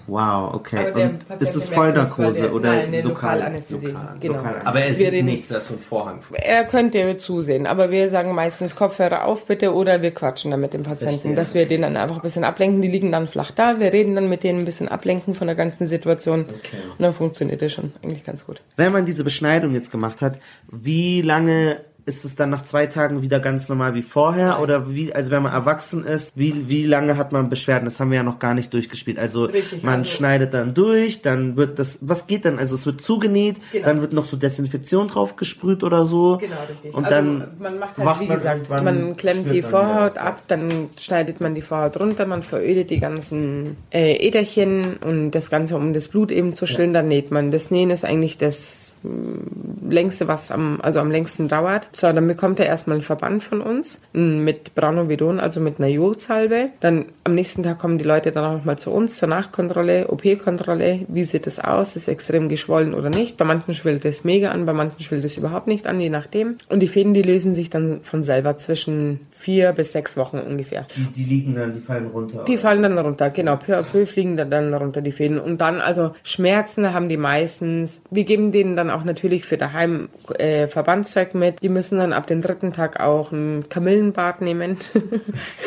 Wow, okay. Ist das Vollnarkose der- oder Nein, eine lokal? Lokalanästhesie. Genau. Aber er sieht nichts, da ist so ein Vorhang. Er könnte zusehen, aber wir sagen meistens Kopfhörer auf bitte oder wir quatschen dann mit dem Patienten, Verstehe. dass wir den dann einfach ein bisschen ablenken. Die liegen dann flach da, wir reden dann mit denen ein bisschen ablenken von der ganzen Situation und dann funktioniert das schon eigentlich ganz gut. Wenn man diese Beschneidung jetzt gemacht hat, wie lange ist es dann nach zwei Tagen wieder ganz normal wie vorher? Oder wie, also wenn man erwachsen ist, wie, wie lange hat man Beschwerden? Das haben wir ja noch gar nicht durchgespielt. Also Richtig, man also- schneidet dann durch, dann wird das, was geht dann? Also es wird zugenäht, Genau. dann wird noch so Desinfektion drauf gesprüht oder so. Genau, richtig. Und also dann man macht halt, wie man gesagt, man klemmt die Vorhaut ab, dann schneidet man die Vorhaut runter, man verödet die ganzen äh, Äderchen und das Ganze, um das Blut eben zu stillen, dann näht man. Das Nähen ist eigentlich das mh, längste, was am, also am längsten dauert. So, dann bekommt er erstmal einen Verband von uns mit Branovidon, also mit einer Jodsalbe. Dann am nächsten Tag kommen die Leute dann auch nochmal zu uns zur Nachkontrolle, OP-Kontrolle. Wie sieht es aus? Ist extrem geschwollen oder nicht? Bei manchen schwillt es mega an, bei manchen schwillt es überhaupt nicht an, je nachdem. Und die Fäden, die lösen sich dann von selber zwischen vier bis sechs Wochen ungefähr. Die, die liegen dann, die fallen runter. Die fallen dann runter, genau. Peu à peu fliegen dann, dann runter die Fäden. Und dann, also Schmerzen haben die meistens. Wir geben denen dann auch natürlich für daheim äh, Verbandszeug mit. Die müssen dann ab dem dritten Tag auch ein Kamillenbad nehmen.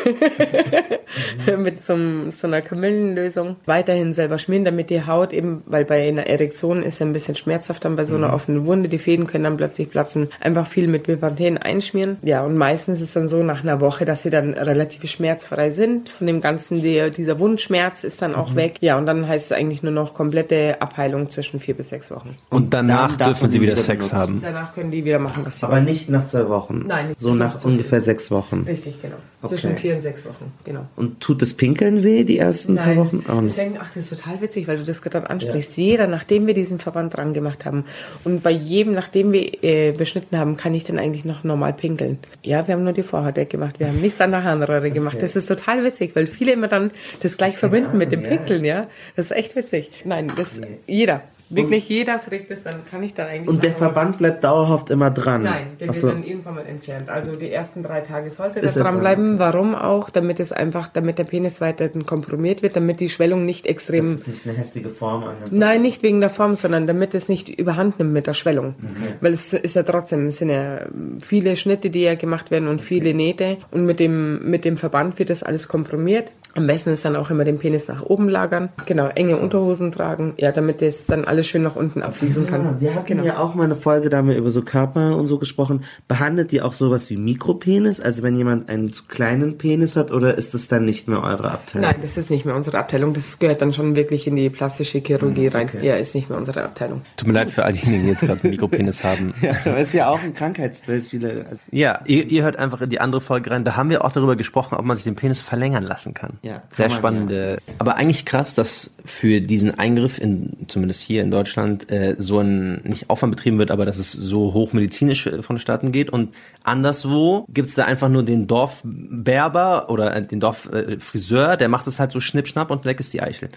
mit so, so einer Kamillenlösung. Weiterhin selber schmieren, damit die Haut eben, weil bei einer Erektion ist ja ein bisschen schmerzhaft dann bei so einer Mhm. offenen Wunde. Die Fäden können dann plötzlich platzen. Einfach viel mit Bepanthen einschmieren. Ja, und meistens ist dann so nach einer Woche, dass sie dann relativ schmerzfrei sind. Von dem ganzen, der, dieser Wundschmerz ist dann auch Mhm. weg. Ja, und dann heißt es eigentlich nur noch komplette Abheilung zwischen vier bis sechs Wochen. Und danach dann darf dürfen sie wieder wieder Sex benutzen. haben. Danach können die wieder machen, was sie Aber wollen. nicht nach zwei Wochen. Nein, nicht. So nach ungefähr sechs Wochen. Richtig, genau. Okay. Zwischen vier und sechs Wochen, genau. Und tut das Pinkeln weh, die ersten paar Wochen? Auch nicht. denken, ach, das ist total witzig, weil du das gerade ansprichst. Jeder, nachdem wir diesen Verband dran gemacht haben und bei jedem, nachdem wir äh, beschnitten haben, kann ich dann eigentlich noch normal pinkeln. Ja, wir haben nur die Vorhaut weggemacht. Wir haben nichts an der Harnröhre gemacht. Das ist total witzig, weil viele immer dann das gleich verbinden mit dem ja. Pinkeln, ja. Das ist echt witzig. Nein, das, jeder. Wirklich jeder fragt es, dann kann ich dann eigentlich. Und der Verband bleibt dauerhaft immer dran. Nein, der Ach wird so. dann irgendwann mal entfernt. Also die ersten drei Tage sollte das dranbleiben. Warum auch? Damit es einfach, damit der Penis weiterhin komprimiert wird, damit die Schwellung nicht extrem. Das ist nicht eine hässliche Form annimmt. Nein, nicht wegen der Form, sondern damit es nicht überhand nimmt mit der Schwellung. Mhm. Weil es ist ja trotzdem, es sind ja viele Schnitte, die ja gemacht werden und viele Nähte. Und mit dem, mit dem Verband wird das alles komprimiert. Am besten ist dann auch immer den Penis nach oben lagern. Genau, enge Unterhosen tragen. Ja, damit das dann alles schön nach unten abfließen kann. Ja, wir hatten genau. ja auch mal eine Folge, da haben wir über so Körper und so gesprochen. Behandelt ihr auch sowas wie Mikropenis? Also wenn jemand einen zu kleinen Penis hat oder ist das dann nicht mehr eure Abteilung? Nein, das ist nicht mehr unsere Abteilung. Das gehört dann schon wirklich in die plastische Chirurgie rein. Ja, ist nicht mehr unsere Abteilung. Tut mir leid für all diejenigen, die jetzt gerade einen Mikropenis haben. Ja, aber ist ja auch ein Krankheitsbild. Viele, also Ja, ihr, ihr hört einfach in die andere Folge rein. Da haben wir auch darüber gesprochen, ob man sich den Penis verlängern lassen kann. Ja, Sehr spannende. Aber eigentlich krass, dass für diesen Eingriff, in, zumindest hier in Deutschland, äh, so ein, nicht Aufwand betrieben wird, aber dass es so hochmedizinisch äh, vonstatten geht. Und anderswo gibt's da einfach nur den Dorfberber oder äh, den Dorffriseur, der macht es halt so schnipp, schnapp und weg ist die Eichel.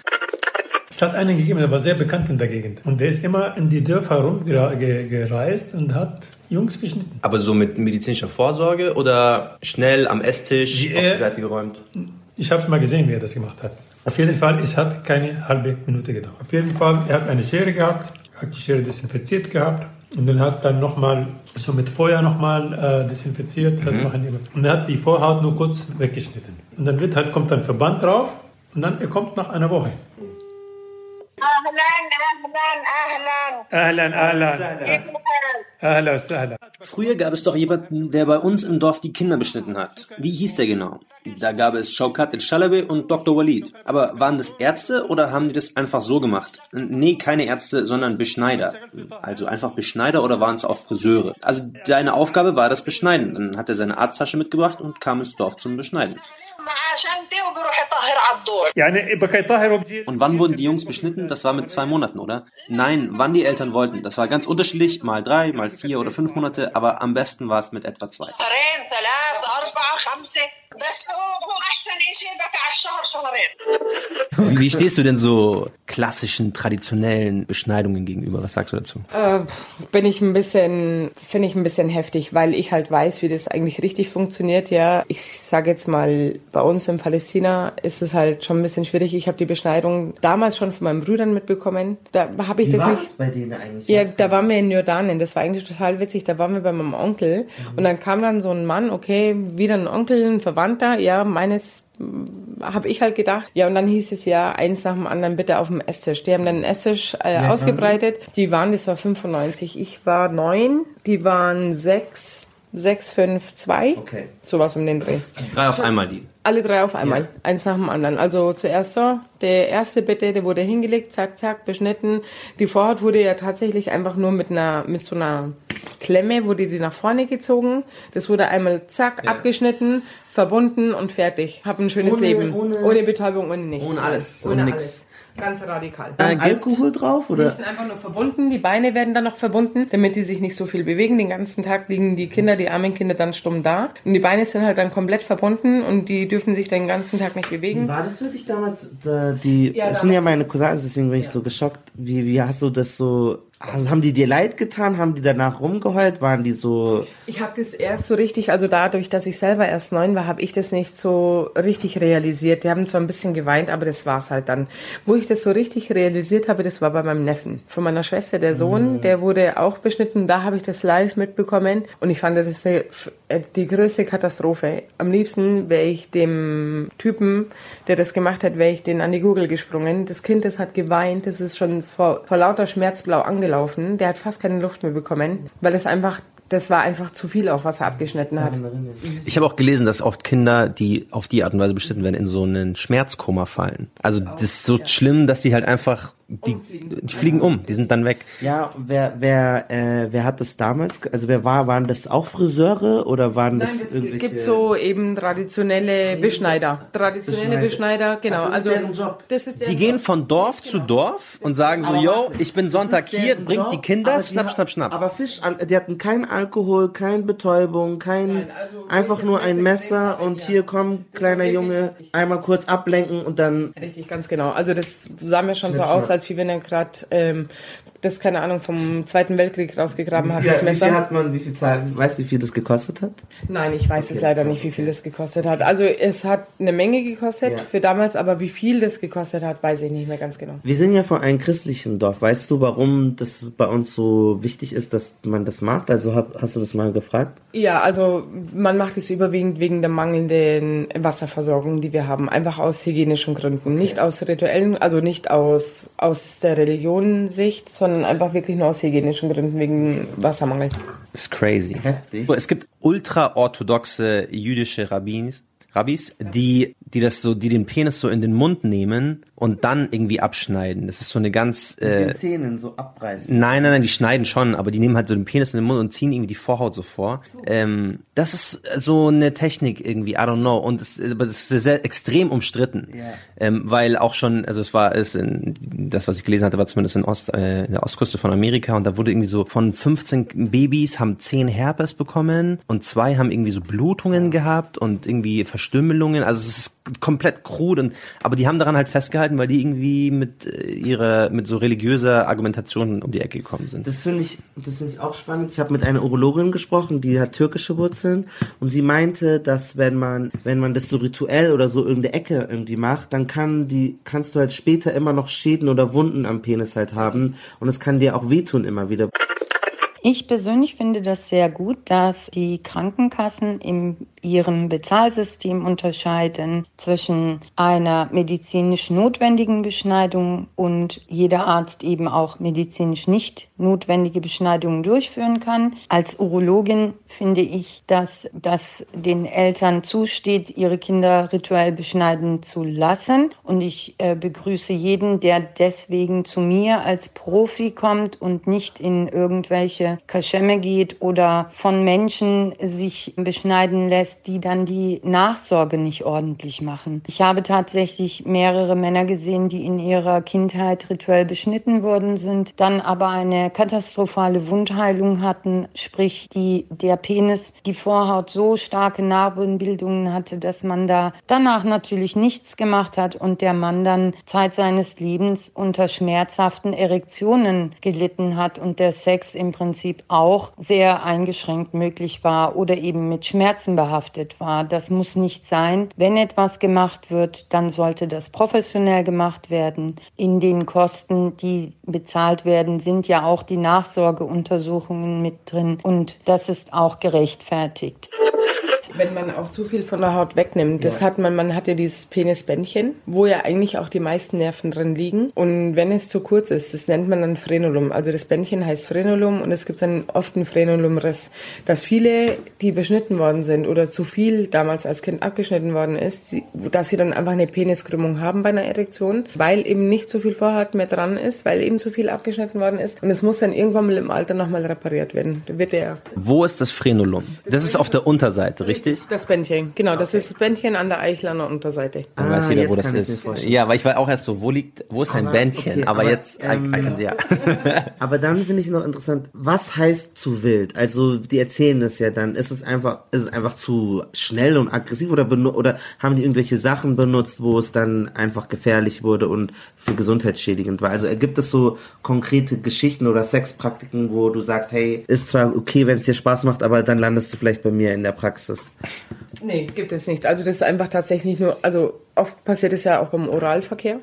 Es hat einen gegeben, der war sehr bekannt in der Gegend. Und der ist immer in die Dörfer rumgereist und hat Jungs beschnitten. Aber so mit medizinischer Vorsorge oder schnell am Esstisch Die, auf äh, die Seite geräumt? Ich habe mal gesehen, wie er das gemacht hat. Auf jeden Fall, es hat keine halbe Minute gedauert. Auf jeden Fall, er hat eine Schere gehabt, hat die Schere desinfiziert gehabt und dann hat dann nochmal so mit Feuer nochmal äh, desinfiziert. Mhm. Und er hat die Vorhaut nur kurz weggeschnitten. Und dann wird halt, kommt ein Verband drauf und dann er kommt nach einer Woche. Ahlan, ahlan. Ahlan, sahlan. Früher gab es doch jemanden, der bei uns im Dorf die Kinder beschnitten hat. Wie hieß der genau? Da gab es Shaukat el-Shalabi und Dr. Walid. Aber waren das Ärzte oder haben die das einfach so gemacht? Nee, keine Ärzte, sondern Beschneider. Also einfach Beschneider oder waren es auch Friseure? Also seine Aufgabe war das Beschneiden. Dann hat er seine Arzttasche mitgebracht und kam ins Dorf zum Beschneiden. Und wann wurden die Jungs beschnitten? Das war mit zwei Monaten, oder? Nein, wann die Eltern wollten. Das war ganz unterschiedlich, mal drei, mal vier oder fünf Monate, aber am besten war es mit etwa zwei. شهرين ثلاث أربعة خمسة بس هو هو أحسن إشي بقى على الشهر شهرين Wie, wie stehst du denn so klassischen, traditionellen Beschneidungen gegenüber? Was sagst du dazu? Äh, bin ich ein bisschen, finde ich ein bisschen heftig, weil ich halt weiß, wie das eigentlich richtig funktioniert. Ja, ich sage jetzt mal, bei uns in Palästina ist es halt schon ein bisschen schwierig. Ich habe die Beschneidung damals schon von meinen Brüdern mitbekommen. Da habe ich Wie das war nicht. das bei denen eigentlich? Ja, da waren wir in Jordanien. Das war eigentlich total witzig. Da waren wir bei meinem Onkel und dann kam dann so ein Mann, okay, wieder ein Onkel, ein Verwandter, ja, meines habe ich halt gedacht. Ja, und dann hieß es ja, eins nach dem anderen bitte auf dem Esstisch. Die haben dann einen Esstisch äh, Ja, ausgebreitet. Die waren, das war 95. Ich war neun, die waren sechs, sechs, fünf, zwei. Okay. Sowas um den Dreh. Drei auf einmal die. Alle drei auf einmal, eins nach dem anderen. Also zuerst so, der erste bitte, der wurde hingelegt, zack, zack, beschnitten. Die Vorhaut wurde ja tatsächlich einfach nur mit einer, mit so einer Klemme, wurde die nach vorne gezogen. Das wurde einmal zack, abgeschnitten, verbunden und fertig. Hab ein schönes Ohne- Leben. ohne- Ohne Betäubung, ohne nichts. Ohne alles, Ohne ohne alles. nix. Ganz radikal. Äh, Alkohol drauf oder? Die sind einfach nur verbunden, die Beine werden dann noch verbunden, damit die sich nicht so viel bewegen. Den ganzen Tag liegen die Kinder, die armen Kinder dann stumm da. Und die Beine sind halt dann komplett verbunden und die dürfen sich den ganzen Tag nicht bewegen. War das für dich damals? Da, die, Ja, das sind ja meine Cousins, deswegen bin ich so geschockt. Wie, wie hast du das so, also haben die dir leid getan? Haben die danach rumgeheult? Waren die so, Ich habe das erst so richtig, also dadurch, dass ich selber erst neun war, habe ich das nicht so richtig realisiert. Die haben zwar ein bisschen geweint, aber das war's halt dann. Wo ich das so richtig realisiert habe, das war bei meinem Neffen. Von meiner Schwester, der Sohn, der wurde auch beschnitten. Da habe ich das live mitbekommen und ich fand das ist die, die größte Katastrophe. Am liebsten wäre ich dem Typen, der das gemacht hat, wäre ich den an die Gurgel gesprungen. Das Kind, das hat geweint, das ist schon vor, vor lauter Schmerzblau angelaufen. Der hat fast keine Luft mehr bekommen, weil es einfach das war einfach zu viel auch, was er abgeschnitten hat. Ich habe auch gelesen, dass oft Kinder, die auf die Art und Weise beschnitten werden, in so einen Schmerzkoma fallen. Also das ist so schlimm, dass die halt einfach, die, die fliegen um, die sind dann weg. ja, wer, wer, äh, wer hat das damals, also wer war, waren das auch Friseure oder waren das Nein, es irgendwelche? gibt so eben traditionelle Beschneider. Traditionelle Beschneider, genau. Ach, das ist also deren Job. Das ist der Die gehen von Dorf zu Dorf und sagen so, Aber yo, ich bin Sonntag das ist hier, deren bringt Job, die Kinder, aber die schnapp, schnapp, schnapp. Aber Fisch, an- die hatten keinen Alkohol, keine Betäubung, kein, einfach nur ein Messer und hier kommt kleiner Junge, einmal kurz ablenken und dann Richtig, ganz genau. Also das sah mir schon so aus, schnapp. Als wie wenn er gerade ähm, das, keine Ahnung, vom Zweiten Weltkrieg rausgegraben hat, Wie, das viel- wie Messer. viel hat man, wie viel Zahl, weißt du, wie viel das gekostet hat? Nein, ich weiß es leider nicht, wie viel das gekostet hat. Also es hat eine Menge gekostet Ja. für damals, aber wie viel das gekostet hat, weiß ich nicht mehr ganz genau. Wir sind ja von einem christlichen Dorf. Weißt du, warum das bei uns so wichtig ist, dass man das macht? Also hast du das mal gefragt? Ja, also man macht es überwiegend wegen der mangelnden Wasserversorgung, die wir haben. Einfach aus hygienischen Gründen. Nicht aus rituellen, also nicht aus, aus der Religionssicht, sondern einfach wirklich nur aus hygienischen Gründen wegen Wassermangel. ist crazy. Heftig. Es gibt ultra-orthodoxe jüdische Rabbis, Rabbis, die, die das so, die den Penis so in den Mund nehmen und dann irgendwie abschneiden. Das ist so eine ganz, Mit äh, den Zähnen so abreißen. Nein, nein, nein, die schneiden schon, aber die nehmen halt so den Penis in den Mund und ziehen irgendwie die Vorhaut so vor. Ähm, das ist so eine Technik irgendwie, I don't know. Und es, aber das ist sehr extrem umstritten. Ja. Ähm, weil auch schon, also es war, es in, das, was ich gelesen hatte, war zumindest in, Ost, äh, in der Ostküste von Amerika und da wurde irgendwie so von 15 Babys haben 10 Herpes bekommen und zwei haben irgendwie so Blutungen gehabt und irgendwie Verstümmelungen. Also es ist komplett krud und, aber die haben daran halt festgehalten, weil die irgendwie mit äh, ihrer, mit so religiöser Argumentation um die Ecke gekommen sind. Das finde ich, das finde ich auch spannend. Ich habe mit einer Urologin gesprochen, die hat türkische Wurzeln und sie meinte, dass wenn man, wenn man das so rituell oder so irgendeine Ecke irgendwie macht, dann kann die, kannst du halt später immer noch Schäden oder Wunden am Penis halt haben und es kann dir auch wehtun immer wieder. Ich persönlich finde das sehr gut, dass die Krankenkassen in ihrem Bezahlsystem unterscheiden zwischen einer medizinisch notwendigen Beschneidung und jeder Arzt eben auch medizinisch nicht notwendige Beschneidungen durchführen kann. Als Urologin finde ich, dass das den Eltern zusteht, ihre Kinder rituell beschneiden zu lassen. Und ich äh, begrüße jeden, der deswegen zu mir als Profi kommt und nicht in irgendwelche Kaschemme geht oder von Menschen sich beschneiden lässt, die dann die Nachsorge nicht ordentlich machen. Ich habe tatsächlich mehrere Männer gesehen, die in ihrer Kindheit rituell beschnitten worden sind, dann aber eine katastrophale Wundheilung hatten, sprich die, der Penis, die Vorhaut so starke Narbenbildungen hatte, dass man da danach natürlich nichts gemacht hat und der Mann dann Zeit seines Lebens unter schmerzhaften Erektionen gelitten hat und der Sex im Prinzip auch sehr eingeschränkt möglich war oder eben mit Schmerzen behaftet war. Das muss nicht sein. Wenn etwas gemacht wird, dann sollte das professionell gemacht werden. In den Kosten, die bezahlt werden, sind ja auch die Nachsorgeuntersuchungen mit drin und das ist auch gerechtfertigt. Wenn man auch zu viel von der Haut wegnimmt, das hat man, man hat ja dieses Penisbändchen, wo ja eigentlich auch die meisten Nerven drin liegen. Und wenn es zu kurz ist, das nennt man dann Frenulum. Also das Bändchen heißt Frenulum und es gibt dann oft einen Frenulumriss. Dass viele, die beschnitten worden sind oder zu viel damals als Kind abgeschnitten worden ist, dass sie dann einfach eine Peniskrümmung haben bei einer Erektion, weil eben nicht so viel Vorhaut mehr dran ist, weil eben zu viel abgeschnitten worden ist. Und es muss dann irgendwann mal im Alter nochmal repariert werden. Wird der Wo ist das Frenulum? Das ist auf der Unterseite, richtig? Das Bändchen, genau. Das ist das Bändchen an der Eichel an der Unterseite. Dann weiß jeder, wo das ist. Ja, weil ich war auch erst so, wo liegt, wo ist ein Aber- Bändchen? okay, aber, aber, jetzt, I, ähm, I can, ja. Aber dann finde ich noch interessant, was heißt zu wild? Also die erzählen das ja dann. Ist es einfach, ist es einfach zu schnell und aggressiv oder oder haben die irgendwelche Sachen benutzt, wo es dann einfach gefährlich wurde und für gesundheitsschädigend war? Also gibt es so konkrete Geschichten oder Sexpraktiken, wo du sagst, hey, ist zwar okay, wenn es dir Spaß macht, aber dann landest du vielleicht bei mir in der Praxis. Nee, gibt es nicht. Also das ist einfach tatsächlich nur, also oft passiert es ja auch beim Oralverkehr,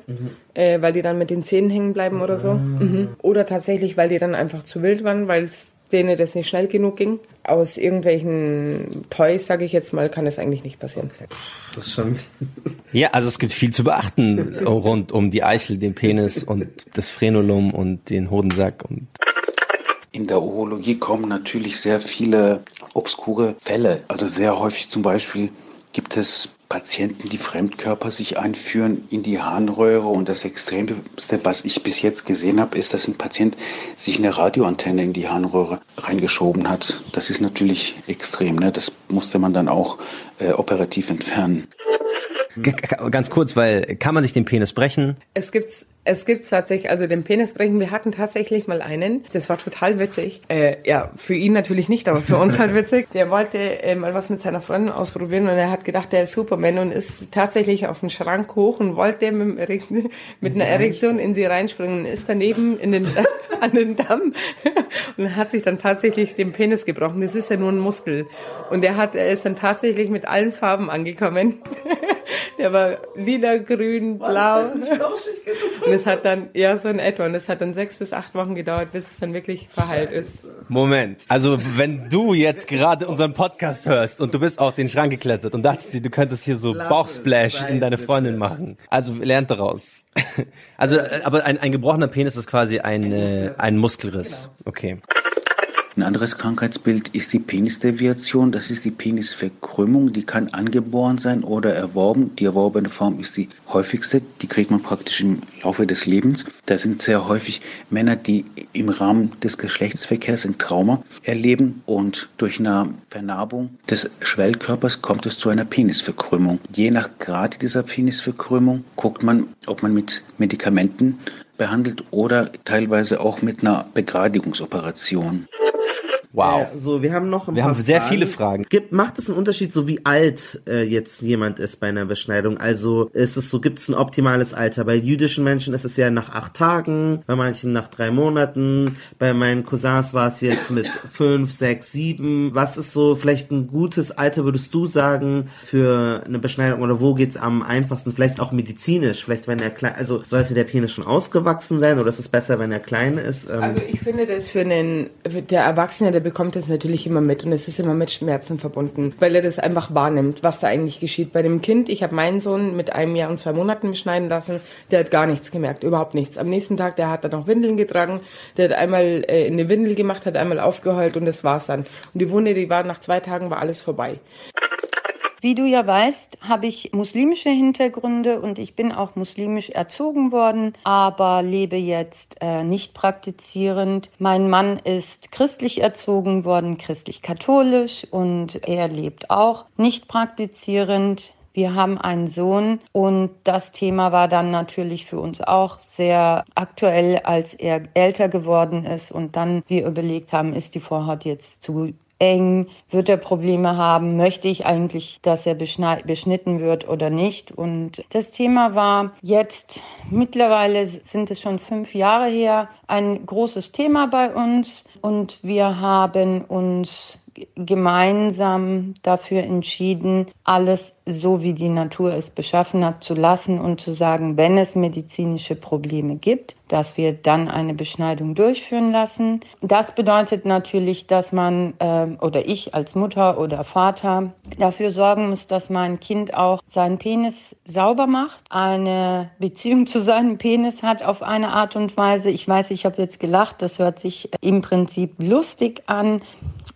äh, weil die dann mit den Zähnen hängen bleiben oder so. Mhm. Oder tatsächlich, weil die dann einfach zu wild waren, weil es denen das nicht schnell genug ging. Aus irgendwelchen Toys, sage ich jetzt mal, kann es eigentlich nicht passieren. Das ist schon. Ja, also es gibt viel zu beachten rund um die Eichel, den Penis und das Frenulum und den Hodensack und In der Urologie kommen natürlich sehr viele obskure Fälle. Also sehr häufig zum Beispiel gibt es Patienten, die Fremdkörper sich einführen in die Harnröhre. Und das Extremste, was ich bis jetzt gesehen habe, ist, dass ein Patient sich eine Radioantenne in die Harnröhre reingeschoben hat. Das ist natürlich extrem. Ne? Das musste man dann auch äh, operativ entfernen. Ganz kurz, weil kann man sich den Penis brechen? Es gibt's Es gibt tatsächlich, also den Penisbrechen, wir hatten tatsächlich mal einen, das war total witzig. Äh, ja, für ihn natürlich nicht, aber für uns halt witzig. Der wollte äh, mal was mit seiner Freundin ausprobieren und er hat gedacht, der ist Superman und ist tatsächlich auf den Schrank hoch und wollte mit, mit einer Erektion in sie reinspringen und ist daneben in den, an den Damm und hat sich dann tatsächlich den Penis gebrochen. Das ist ja nur ein Muskel. Und er hat, er ist dann tatsächlich mit allen Farben angekommen. Der war lila, grün, blau. Und es hat dann, ja, so in etwa. Und es hat dann sechs bis acht Wochen gedauert, bis es dann wirklich verheilt ist. Moment. Also, wenn du jetzt gerade unseren Podcast hörst und du bist auf den Schrank geklettert und dachtest dir, du könntest hier so Bauchsplash in deine Freundin machen. Also, lernt daraus. Also, äh, aber ein, ein gebrochener Penis ist quasi ein, äh, ein Muskelriss. Okay. Ein anderes Krankheitsbild ist die Penisdeviation. Das ist die Penisverkrümmung. Die kann angeboren sein oder erworben. Die erworbene Form ist die häufigste. Die kriegt man praktisch im Laufe des Lebens. Da sind sehr häufig Männer, die im Rahmen des Geschlechtsverkehrs ein Trauma erleben und durch eine Vernarbung des Schwellkörpers kommt es zu einer Penisverkrümmung. Je nach Grad dieser Penisverkrümmung guckt man, ob man mit Medikamenten behandelt oder teilweise auch mit einer Begradigungsoperation. Wow. Äh, so, wir haben noch ein Wir paar haben sehr viele Fragen. Gibt, macht es einen Unterschied, so wie alt äh, jetzt jemand ist bei einer Beschneidung? Also ist es so, gibt es ein optimales Alter? Bei jüdischen Menschen ist es ja nach acht Tagen, bei manchen nach drei Monaten, bei meinen Cousins war es jetzt mit fünf, sechs, sieben. Was ist so vielleicht ein gutes Alter, würdest du sagen, für eine Beschneidung oder wo geht's am einfachsten? Vielleicht auch medizinisch, vielleicht wenn er klein, also sollte der Penis schon ausgewachsen sein oder ist es besser, wenn er klein ist? Ähm, Also ich finde das für einen, für der Erwachsene, der bekommt das natürlich immer mit und es ist immer mit Schmerzen verbunden, weil er das einfach wahrnimmt, was da eigentlich geschieht. Bei dem Kind, ich habe meinen Sohn mit einem Jahr und zwei Monaten beschneiden lassen, der hat gar nichts gemerkt, überhaupt nichts. Am nächsten Tag, der hat dann noch Windeln getragen, der hat einmal äh, in die Windel gemacht, hat einmal aufgeheult und das war's dann. Und die Wunde, die war nach zwei Tagen, war alles vorbei. Wie du ja weißt, habe ich muslimische Hintergründe und ich bin auch muslimisch erzogen worden, aber lebe jetzt äh, nicht praktizierend. Mein Mann ist christlich erzogen worden, christlich-katholisch und er lebt auch nicht praktizierend. Wir haben einen Sohn und das Thema war dann natürlich für uns auch sehr aktuell, als er älter geworden ist und dann wir überlegt haben, ist die Vorhaut jetzt zu eng, wird er Probleme haben, möchte ich eigentlich, dass er beschnitten wird oder nicht. Und das Thema war jetzt, mittlerweile sind es schon fünf Jahre her, ein großes Thema bei uns und wir haben uns gemeinsam dafür entschieden, alles so wie die Natur es beschaffen hat zu lassen und zu sagen, wenn es medizinische Probleme gibt, dass wir dann eine Beschneidung durchführen lassen. Das bedeutet natürlich, dass man äh, oder ich als Mutter oder Vater dafür sorgen muss, dass mein Kind auch seinen Penis sauber macht, eine Beziehung zu seinem Penis hat auf eine Art und Weise. Ich weiß, ich habe jetzt gelacht, das hört sich im Prinzip lustig an.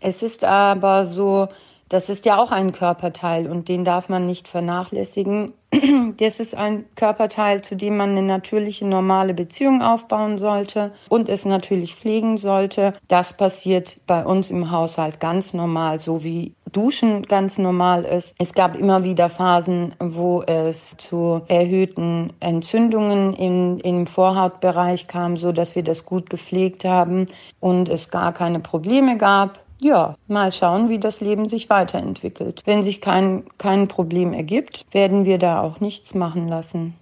Es ist aber so, das ist ja auch ein Körperteil und den darf man nicht vernachlässigen. Das ist ein Körperteil, zu dem man eine natürliche, normale Beziehung aufbauen sollte und es natürlich pflegen sollte. Das passiert bei uns im Haushalt ganz normal, so wie Duschen ganz normal ist. Es gab immer wieder Phasen, wo es zu erhöhten Entzündungen im, im Vorhautbereich kam, so dass wir das gut gepflegt haben und es gar keine Probleme gab. Ja, mal schauen, wie das Leben sich weiterentwickelt. Wenn sich kein, kein Problem ergibt, werden wir da auch nichts machen lassen.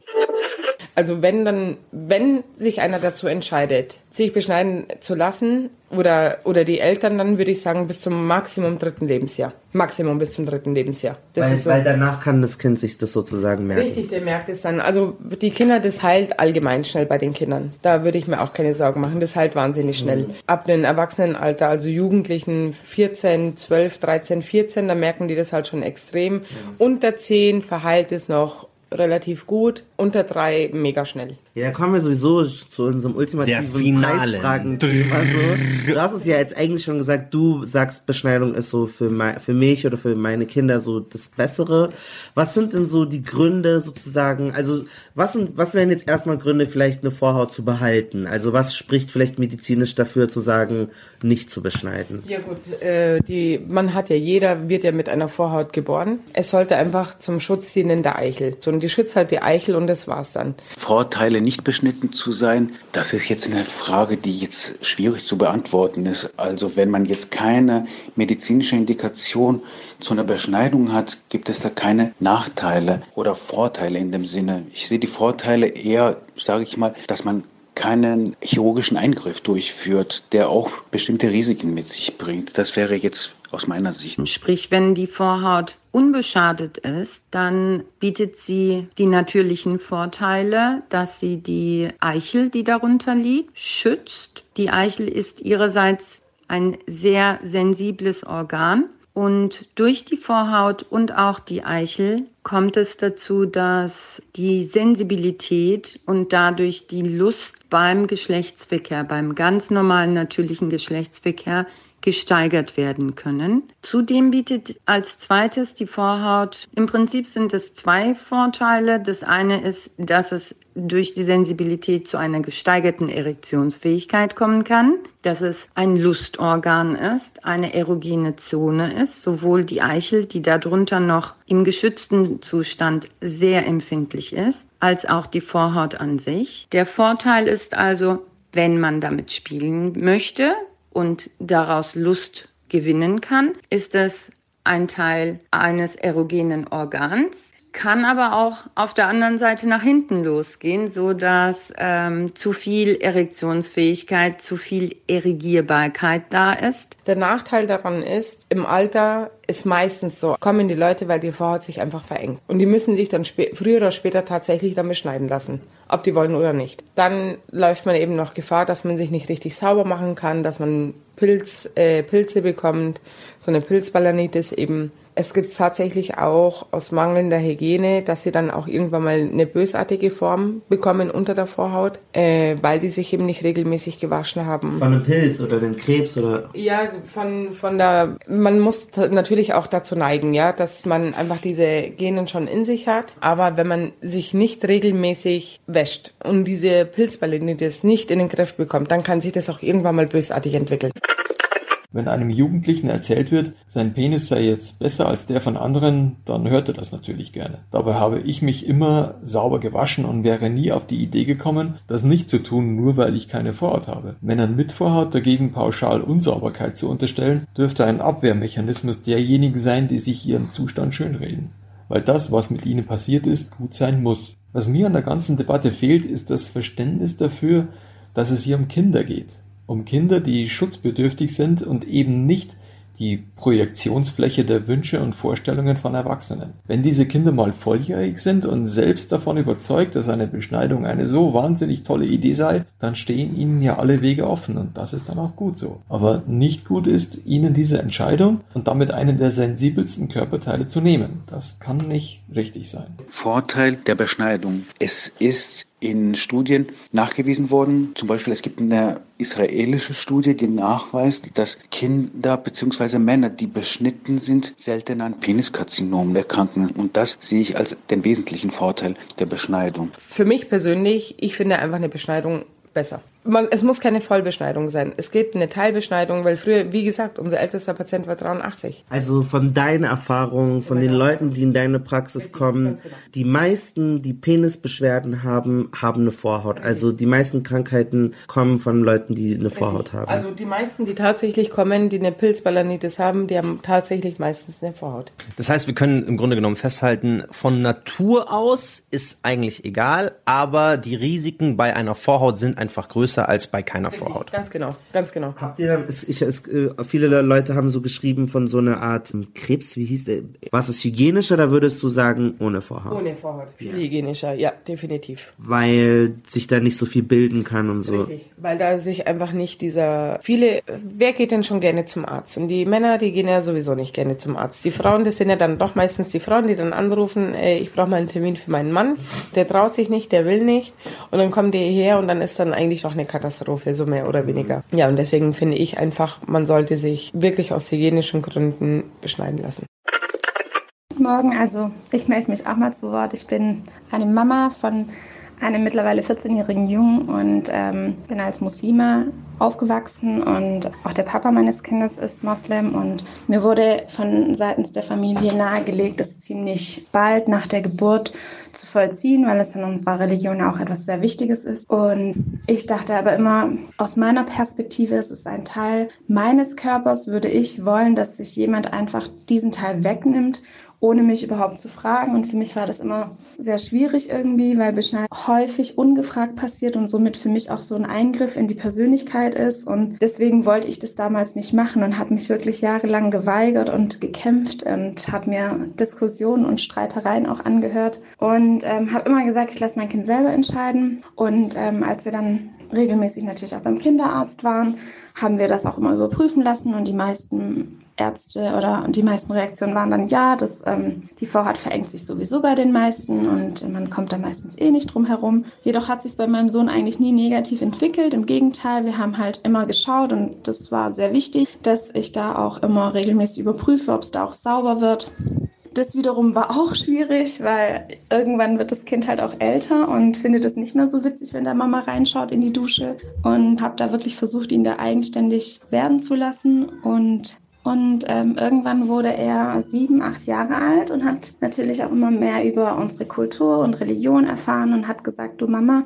Also wenn dann, wenn sich einer dazu entscheidet, sich beschneiden zu lassen oder, oder die Eltern, dann würde ich sagen bis zum Maximum dritten Lebensjahr. Maximum bis zum dritten Lebensjahr. Das weil, ist so. weil danach kann das Kind sich das sozusagen merken. Richtig, der merkt es dann. Also die Kinder, das heilt allgemein schnell bei den Kindern. Da würde ich mir auch keine Sorgen machen. Das heilt wahnsinnig schnell. Mhm. Ab dem Erwachsenenalter, also Jugendlichen 14, 12, 13, 14, da merken die das halt schon extrem. Unter 10 verheilt es noch relativ gut, unter 3 mega schnell. Ja, da kommen wir sowieso zu unserem ultimativen. Preisfragen-Thema. So. Du hast es ja jetzt eigentlich schon gesagt, du sagst, Beschneidung ist so für, mei- für mich oder für meine Kinder so das Bessere. Was sind denn so die Gründe sozusagen, also was, sind, was wären jetzt erstmal Gründe, vielleicht eine Vorhaut zu behalten? Also was spricht vielleicht medizinisch dafür zu sagen, nicht zu beschneiden? Ja gut, äh, die, man hat ja, jeder wird ja mit einer Vorhaut geboren. Es sollte einfach zum Schutz dienen der Eichel. So, und die schützt halt die Eichel und das war's dann. Vorteile nicht beschnitten zu sein? Das ist jetzt eine Frage, die jetzt schwierig zu beantworten ist. Also wenn man jetzt keine medizinische Indikation zu einer Beschneidung hat, gibt es da keine Nachteile oder Vorteile in dem Sinne. Ich sehe die Vorteile eher, sage ich mal, dass man keinen chirurgischen Eingriff durchführt, der auch bestimmte Risiken mit sich bringt. Das wäre jetzt aus meiner Sicht. Sprich, wenn die Vorhaut unbeschadet ist, dann bietet sie die natürlichen Vorteile, dass sie die Eichel, die darunter liegt, schützt. Die Eichel ist ihrerseits ein sehr sensibles Organ und durch die Vorhaut und auch die Eichel kommt es dazu, dass die Sensibilität und dadurch die Lust beim Geschlechtsverkehr, beim ganz normalen natürlichen Geschlechtsverkehr gesteigert werden können. Zudem bietet als zweites die Vorhaut, im Prinzip sind es zwei Vorteile. Das eine ist, dass es durch die Sensibilität zu einer gesteigerten Erektionsfähigkeit kommen kann, dass es ein Lustorgan ist, eine erogene Zone ist, sowohl die Eichel, die darunter noch im geschützten Zustand sehr empfindlich ist, als auch die Vorhaut an sich. Der Vorteil ist also, wenn man damit spielen möchte, und daraus Lust gewinnen kann, ist es ein Teil eines erogenen Organs, kann aber auch auf der anderen Seite nach hinten losgehen, so dass ähm, zu viel Erektionsfähigkeit, zu viel Erigierbarkeit da ist. Der Nachteil daran ist, im Alter ist meistens so, kommen die Leute, weil die Vorhaut sich einfach verengt. Und die müssen sich dann früher oder später tatsächlich dann beschneiden lassen, ob die wollen oder nicht. Dann läuft man eben noch Gefahr, dass man sich nicht richtig sauber machen kann, dass man Pilz, äh, Pilze bekommt, so eine Pilzbalanitis eben es gibt tatsächlich auch aus mangelnder Hygiene, dass sie dann auch irgendwann mal eine bösartige Form bekommen unter der Vorhaut, äh, weil die sich eben nicht regelmäßig gewaschen haben. Von einem Pilz oder einem Krebs oder? Ja, von, von der, man muss natürlich auch dazu neigen, ja, dass man einfach diese Genen schon in sich hat. Aber wenn man sich nicht regelmäßig wäscht und diese Pilzballen, das nicht in den Griff bekommt, dann kann sich das auch irgendwann mal bösartig entwickeln. Wenn einem Jugendlichen erzählt wird, sein Penis sei jetzt besser als der von anderen, dann hört er das natürlich gerne. Dabei habe ich mich immer sauber gewaschen und wäre nie auf die Idee gekommen, das nicht zu tun, nur weil ich keine Vorhaut habe. Männern mit Vorhaut dagegen pauschal Unsauberkeit zu unterstellen, dürfte ein Abwehrmechanismus derjenigen sein, die sich ihren Zustand schönreden. Weil das, was mit ihnen passiert ist, gut sein muss. Was mir an der ganzen Debatte fehlt, ist das Verständnis dafür, dass es hier um Kinder geht um Kinder, die schutzbedürftig sind und eben nicht die Projektionsfläche der Wünsche und Vorstellungen von Erwachsenen. Wenn diese Kinder mal volljährig sind und selbst davon überzeugt, dass eine Beschneidung eine so wahnsinnig tolle Idee sei, dann stehen ihnen ja alle Wege offen und das ist dann auch gut so. Aber nicht gut ist, ihnen diese Entscheidung und damit einen der sensibelsten Körperteile zu nehmen. Das kann nicht richtig sein. Vorteil der Beschneidung. Es ist in Studien nachgewiesen worden. Zum Beispiel, es gibt eine israelische Studie, die nachweist, dass Kinder bzw. Männer, die beschnitten sind, seltener an Peniskarzinom erkranken. Und das sehe ich als den wesentlichen Vorteil der Beschneidung. Für mich persönlich, ich finde einfach eine Beschneidung besser man, es muss keine Vollbeschneidung sein. Es geht eine Teilbeschneidung, weil früher, wie gesagt, unser ältester Patient war 83. Also von deiner Erfahrung, von den Leuten, die in deine Praxis kommen, genau. die meisten, die Penisbeschwerden haben, haben eine Vorhaut. Also die meisten Krankheiten kommen von Leuten, die eine Vorhaut haben. Also die meisten, die tatsächlich kommen, die eine Pilzbalanitis haben, die haben tatsächlich meistens eine Vorhaut. Das heißt, wir können im Grunde genommen festhalten, von Natur aus ist eigentlich egal, aber die Risiken bei einer Vorhaut sind einfach größer größer als bei keiner Vorhaut. Ganz genau, ganz genau. Habt ihr, es, ich, es, äh, viele Leute haben so geschrieben von so einer Art ähm, Krebs, wie hieß der? Was ist hygienischer, da würdest du sagen, ohne Vorhaut? Ohne Vorhaut, viel ja. hygienischer, ja, definitiv. Weil sich da nicht so viel bilden kann und so. Richtig, weil da sich einfach nicht dieser, viele, wer geht denn schon gerne zum Arzt? Und die Männer, die gehen ja sowieso nicht gerne zum Arzt. Die Frauen, das sind ja dann doch meistens die Frauen, die dann anrufen, ey, ich brauche mal einen Termin für meinen Mann, der traut sich nicht, der will nicht. Und dann kommen die her und dann ist dann eigentlich doch eine Katastrophe, so mehr oder weniger. Ja, und deswegen finde ich einfach, man sollte sich wirklich aus hygienischen Gründen beschneiden lassen. Guten Morgen, also ich melde mich auch mal zu Wort. Ich bin eine Mama von einen mittlerweile 14-jährigen Jungen und ähm, bin als Muslime aufgewachsen und auch der Papa meines Kindes ist Moslem und mir wurde von seitens der Familie nahegelegt, es ziemlich bald nach der Geburt zu vollziehen, weil es in unserer Religion auch etwas sehr Wichtiges ist. Und ich dachte aber immer, aus meiner Perspektive ist es ein Teil meines Körpers, würde ich wollen, dass sich jemand einfach diesen Teil wegnimmt ohne mich überhaupt zu fragen. Und für mich war das immer sehr schwierig irgendwie, weil Beschneidung häufig ungefragt passiert und somit für mich auch so ein Eingriff in die Persönlichkeit ist. Und deswegen wollte ich das damals nicht machen und habe mich wirklich jahrelang geweigert und gekämpft und habe mir Diskussionen und Streitereien auch angehört und ähm, habe immer gesagt, ich lasse mein Kind selber entscheiden. Und ähm, als wir dann regelmäßig natürlich auch beim Kinderarzt waren, haben wir das auch immer überprüfen lassen und die meisten Ärzte oder die meisten Reaktionen waren dann ja, dass ähm, die Vorhaut verengt sich sowieso bei den meisten und man kommt da meistens eh nicht drum herum. Jedoch hat sich bei meinem Sohn eigentlich nie negativ entwickelt. Im Gegenteil, wir haben halt immer geschaut und das war sehr wichtig, dass ich da auch immer regelmäßig überprüfe, ob es da auch sauber wird. Das wiederum war auch schwierig, weil irgendwann wird das Kind halt auch älter und findet es nicht mehr so witzig, wenn der Mama reinschaut in die Dusche und habe da wirklich versucht, ihn da eigenständig werden zu lassen und und ähm, irgendwann wurde er sieben, acht Jahre alt und hat natürlich auch immer mehr über unsere Kultur und Religion erfahren und hat gesagt, du Mama,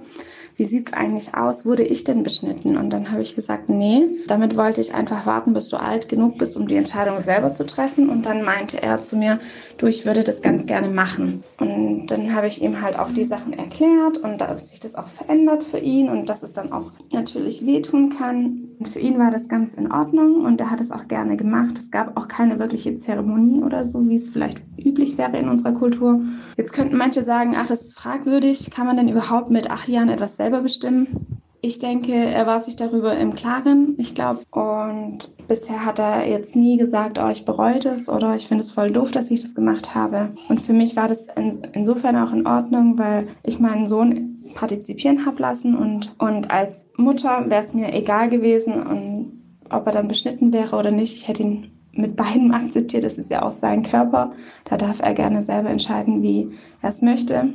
wie sieht's eigentlich aus? Wurde ich denn beschnitten? Und dann habe ich gesagt, nee, damit wollte ich einfach warten, bis du alt genug bist, um die Entscheidung selber zu treffen. Und dann meinte er zu mir, du, ich würde das ganz gerne machen. Und dann habe ich ihm halt auch die Sachen erklärt und dass sich das auch verändert für ihn und dass es dann auch natürlich wehtun kann. Und für ihn war das ganz in Ordnung und er hat es auch gerne gemacht. Es gab auch keine wirkliche Zeremonie oder so, wie es vielleicht üblich wäre in unserer Kultur. Jetzt könnten manche sagen, ach, das ist fragwürdig. Kann man denn überhaupt mit acht Jahren etwas selber bestimmen? Ich denke, er war sich darüber im Klaren, ich glaube. Und bisher hat er jetzt nie gesagt, oh, ich bereue das oder ich finde es voll doof, dass ich das gemacht habe. Und für mich war das in, insofern auch in Ordnung, weil ich meinen Sohn partizipieren habe lassen und, und als Mutter wäre es mir egal gewesen, und ob er dann beschnitten wäre oder nicht. Ich hätte ihn mit beidem akzeptiert. Das ist ja auch sein Körper. Da darf er gerne selber entscheiden, wie er es möchte.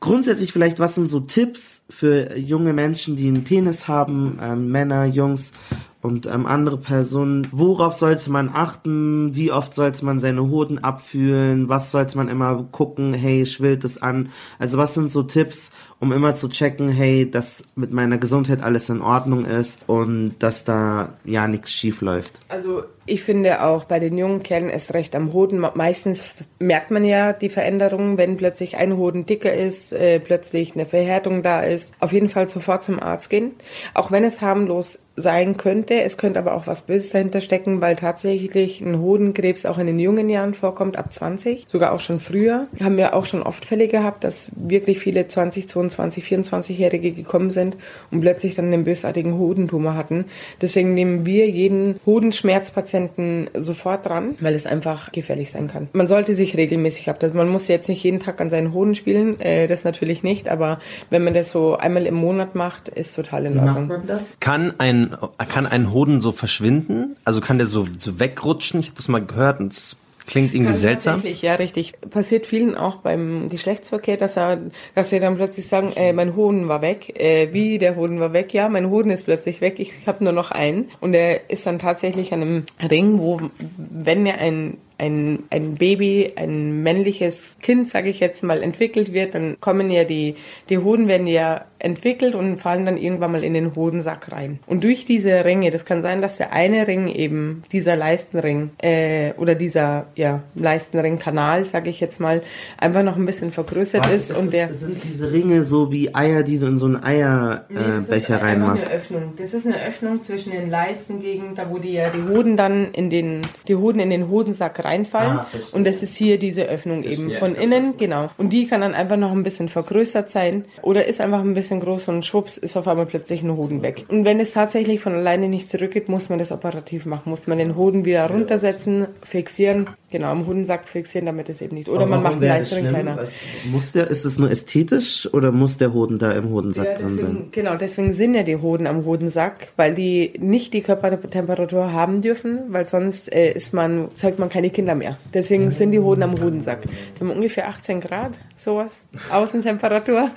Grundsätzlich vielleicht, was sind so Tipps für junge Menschen, die einen Penis haben, ähm, Männer, Jungs und ähm, andere Personen? Worauf sollte man achten? Wie oft sollte man seine Hoden abfühlen? Was sollte man immer gucken? Hey, schwillt es an? Also was sind so Tipps, um immer zu checken, hey, dass mit meiner Gesundheit alles in Ordnung ist und dass da ja nichts schief läuft? Also ich finde auch bei den jungen Kerlen ist recht am Hoden. Meistens merkt man ja die Veränderungen, wenn plötzlich ein Hoden dicker ist, äh, plötzlich eine Verhärtung da ist. Auf jeden Fall sofort zum Arzt gehen. Auch wenn es harmlos sein könnte. Es könnte aber auch was Böses dahinter stecken, weil tatsächlich ein Hodenkrebs auch in den jungen Jahren vorkommt, ab 20, sogar auch schon früher. Haben wir auch schon oft Fälle gehabt, dass wirklich viele 20, 22, 24-Jährige gekommen sind und plötzlich dann einen bösartigen Hodentumor hatten. Deswegen nehmen wir jeden Hodenschmerzpatienten sofort dran, weil es einfach gefährlich sein kann. Man sollte sich regelmäßig abtasten. Man muss jetzt nicht jeden Tag an seinen Hoden spielen, äh, das natürlich nicht, aber wenn man das so einmal im Monat macht, ist total in Ordnung. Wie macht man das? Kann ein kann ein Hoden so verschwinden? Also kann der so, so wegrutschen? Ich habe das mal gehört und es klingt irgendwie Kann seltsam. Tatsächlich, ja, richtig. Passiert vielen auch beim Geschlechtsverkehr, dass er, dass sie dann plötzlich sagen, äh, mein Hoden war weg. Äh, wie, der Hoden war weg? Ja, mein Hoden ist plötzlich weg. Ich habe nur noch einen. Und er ist dann tatsächlich an einem Ring, wo, wenn er ein ein, ein Baby, ein männliches Kind, sage ich jetzt mal, entwickelt wird, dann kommen ja die, die Hoden werden ja entwickelt und fallen dann irgendwann mal in den Hodensack rein. Und durch diese Ringe, das kann sein, dass der eine Ring eben, dieser Leistenring äh, oder dieser ja, Leistenringkanal, sage ich jetzt mal, einfach noch ein bisschen vergrößert Warte, ist. das und der sind diese Ringe so wie Eier, die du in so einen Eierbecher Nee, das äh, ist reinmachst. Eine Öffnung. Das ist eine Öffnung zwischen den Leistengegend, da wo die ja die Hoden dann in den die Hoden in den Hodensack reinfallen Ah, und das ist hier diese Öffnung eben Verstehe, von ich innen, genau. Und die kann dann einfach noch ein bisschen vergrößert sein oder ist einfach ein bisschen groß und schwupps ist auf einmal plötzlich ein Hoden weg. Und wenn es tatsächlich von alleine nicht zurückgeht, muss man das operativ machen, muss man den Hoden wieder runtersetzen, fixieren Genau, am Hodensack fixieren, damit es eben nicht. Oder man macht einen leichteren kleiner. Was, muss der, ist das nur ästhetisch oder muss der Hoden da im Hodensack Ja, drin sein? deswegen, genau, deswegen sind ja die Hoden am Hodensack, weil die nicht die Körpertemperatur haben dürfen, weil sonst äh, ist man, zeugt man keine Kinder mehr. Deswegen sind die Hoden am Hodensack. Die haben ungefähr 18 Grad, sowas, Außentemperatur.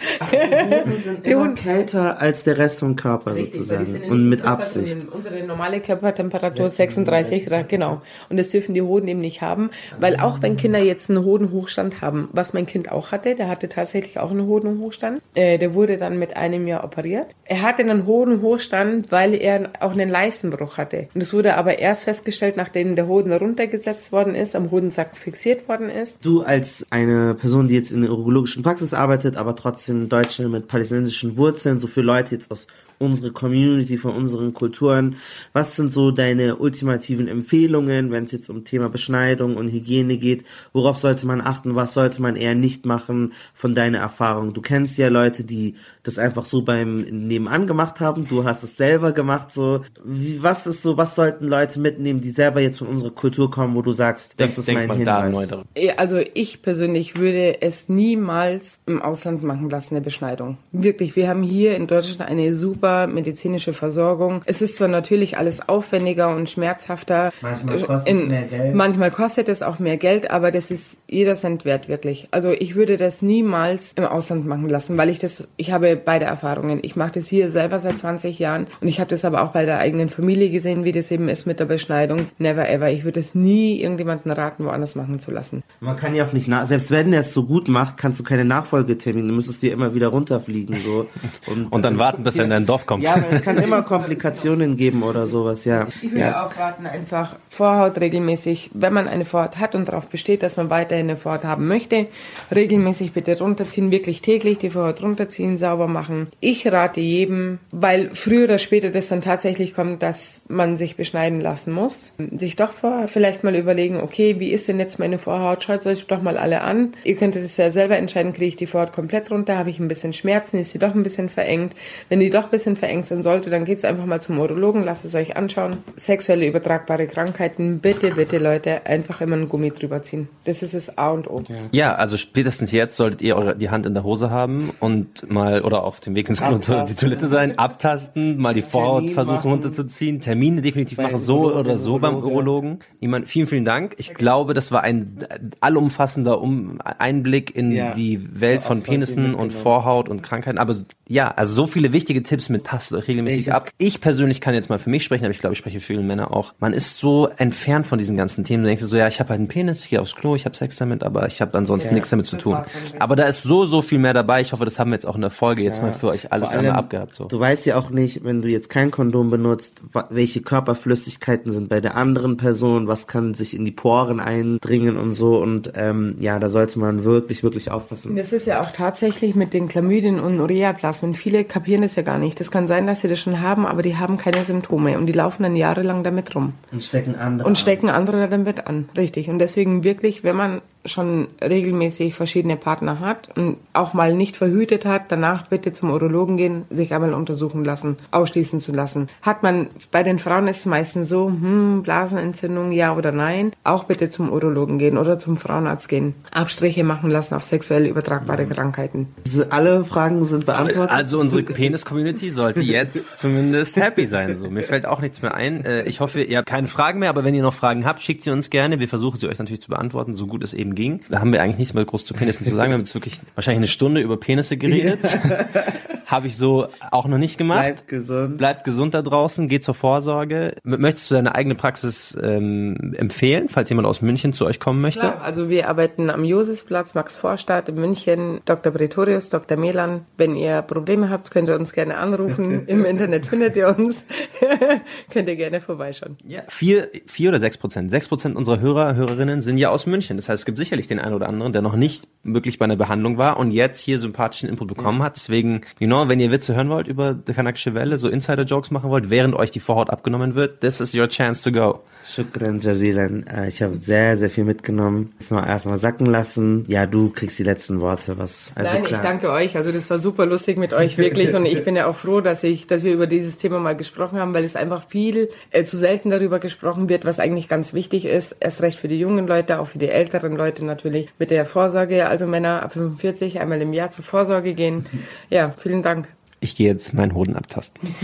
Die Immer kälter als der Rest vom Körper Richtig, sozusagen sind und mit Körper, Absicht. Unsere normale Körpertemperatur 36 Grad, genau. Und das dürfen die Hoden eben nicht haben, weil auch wenn Kinder jetzt einen Hodenhochstand haben, was mein Kind auch hatte, der hatte tatsächlich auch einen Hodenhochstand, äh, der wurde dann mit einem Jahr operiert. Er hatte einen Hodenhochstand, weil er auch einen Leistenbruch hatte. Und das wurde aber erst festgestellt, nachdem der Hoden runtergesetzt worden ist, am Hodensack fixiert worden ist. Du als eine Person, die jetzt in der urologischen Praxis arbeitet, aber trotzdem Deutsche mit palästinensischen Wurzeln, so für Leute jetzt aus unserer Community, von unseren Kulturen, was sind so deine ultimativen Empfehlungen, wenn es jetzt um Thema Beschneidung und Hygiene geht? Worauf sollte man achten? Was sollte man eher nicht machen von deiner Erfahrung? Du kennst ja Leute, die das einfach so beim Nebenan gemacht haben. Du hast es selber gemacht, so. Wie, was ist so, was sollten Leute mitnehmen, die selber jetzt von unserer Kultur kommen, wo du sagst, das Denk- ist denk mein Hinweis? Also ich persönlich würde es niemals im Ausland machen lassen, eine Beschneidung. Wirklich, wir haben hier in Deutschland eine super medizinische Versorgung. Es ist zwar natürlich alles aufwendiger und schmerzhafter. Manchmal äh, kostet es mehr Geld. Manchmal kostet es auch mehr Geld, aber das ist jeder Cent wert, wirklich. Also ich würde das niemals im Ausland machen lassen, weil ich das, ich habe beide Erfahrungen. Ich mache das hier selber seit 20 Jahren und ich habe das aber auch bei der eigenen Familie gesehen, wie das eben ist mit der Beschneidung. Never ever. Ich würde es nie irgendjemanden raten, woanders machen zu lassen. Man kann ja auch nicht, nach, selbst wenn er es so gut macht, kannst du keine Nachfolgetermine, du müsstest dir immer wieder runterfliegen, so. Und, Und dann warten, bis er in dein Dorf kommt. Ja, aber es kann immer Komplikationen geben oder sowas, ja. Ich würde ja. auch raten, einfach Vorhaut regelmäßig, wenn man eine Vorhaut hat und darauf besteht, dass man weiterhin eine Vorhaut haben möchte, regelmäßig bitte runterziehen, wirklich täglich die Vorhaut runterziehen, sauber machen. Ich rate jedem, weil früher oder später das dann tatsächlich kommt, dass man sich beschneiden lassen muss, sich doch vor, vielleicht mal überlegen, okay, wie ist denn jetzt meine Vorhaut? Schaut euch doch mal alle an. Ihr könnt es ja selber entscheiden, kriege ich die Vorhaut komplett runter, habe ich ein bisschen Schmerzen, ist sie doch ein bisschen verengt. Wenn die doch ein bisschen verengt sein sollte, dann geht's einfach mal zum Urologen, lasst es euch anschauen. Sexuelle übertragbare Krankheiten, bitte, bitte Leute, einfach immer einen Gummi drüber ziehen. Das ist das A und O. Ja, also spätestens jetzt solltet ihr eure, die Hand in der Hose haben und mal oder auf dem Weg ins Klo zur die Toilette sein, abtasten, mal die Vorhaut Termin versuchen machen. runterzuziehen, Termine definitiv Bei machen, so Urologen, oder so beim Urologe. Urologen. Jemand, vielen, vielen Dank. Ich glaube, das war ein allumfassender um Einblick in Ja. die Welt von Penissen und. Vorhaut und Krankheiten. Aber ja, also so viele wichtige Tipps mit tastet euch regelmäßig ab. Ich persönlich kann jetzt mal für mich sprechen, aber ich glaube, ich spreche für viele Männer auch. Man ist so entfernt von diesen ganzen Themen. Du denkst dir so, ja, ich habe halt einen Penis, ich gehe aufs Klo, ich habe Sex damit, aber ich habe ansonsten Ja, nichts damit zu tun. Aber da ist so, so viel mehr dabei. Ich hoffe, das haben wir jetzt auch in der Folge jetzt Ja. mal für euch alles einmal abgehabt. So. Du weißt ja auch nicht, wenn du jetzt kein Kondom benutzt, welche Körperflüssigkeiten sind bei der anderen Person, was kann sich in die Poren eindringen und so. Und ähm, ja, da sollte man wirklich, wirklich aufpassen. Das ist ja auch tatsächlich mit den Chlamydien und Ureaplasmen. Viele kapieren das ja gar nicht. Das kann sein, dass sie das schon haben, aber die haben keine Symptome und die laufen dann jahrelang damit rum. Und stecken andere. Und stecken andere damit an. Richtig. Und deswegen wirklich, wenn man schon regelmäßig verschiedene Partner hat und auch mal nicht verhütet hat, danach bitte zum Urologen gehen, sich einmal untersuchen lassen, ausschließen zu lassen. Hat man, bei den Frauen ist es meistens so, hm, Blasenentzündung, ja oder nein, auch bitte zum Urologen gehen oder zum Frauenarzt gehen. Abstriche machen lassen auf sexuell übertragbare Krankheiten. Also alle Fragen sind beantwortet. Also unsere Penis-Community sollte jetzt zumindest happy sein. So, mir fällt auch nichts mehr ein. Äh, Ich hoffe, ihr habt keine Fragen mehr, aber wenn ihr noch Fragen habt, schickt sie uns gerne. Wir versuchen sie euch natürlich zu beantworten, so gut es eben ging. Da haben wir eigentlich nichts mehr groß zu Penissen zu sagen. Wir haben jetzt wirklich wahrscheinlich eine Stunde über Penisse geredet. Habe ich so auch noch nicht gemacht. Bleibt gesund. Bleibt gesund da draußen, geht zur Vorsorge. Möchtest du deine eigene Praxis ähm, empfehlen, falls jemand aus München zu euch kommen möchte? Klar, also wir arbeiten am Josefsplatz, Max Vorstadt in München, Dr. Pretorius, Dr. Melan. Wenn ihr Probleme habt, könnt ihr uns gerne anrufen. Im Internet findet ihr uns. könnt ihr gerne vorbeischauen. Ja. Vier, vier oder sechs Prozent. Sechs Prozent unserer Hörer, Hörerinnen sind ja aus München. Das heißt, es gibt sicherlich den einen oder anderen, der noch nicht wirklich bei einer Behandlung war und jetzt hier sympathischen Input bekommen hat. Deswegen, you know, Genau, wenn ihr Witze hören wollt über die kanakische Welle, so Insider-Jokes machen wollt, während euch die Vorhaut abgenommen wird, this is your chance to go. Shukran Jazilan. Äh, Ich habe sehr, sehr viel mitgenommen. Das mal erstmal sacken lassen. Ja, du kriegst die letzten Worte. Was? Also Nein, klar. ich danke euch. Also das war super lustig mit euch wirklich und ich bin ja auch froh, dass ich, dass wir über dieses Thema mal gesprochen haben, weil es einfach viel äh, zu selten darüber gesprochen wird, was eigentlich ganz wichtig ist. Erst recht für die jungen Leute, auch für die älteren Leute natürlich mit der Vorsorge. Also Männer ab 45 einmal im Jahr zur Vorsorge gehen. Ja, vielen Dank. Ich gehe jetzt meinen Hoden abtasten.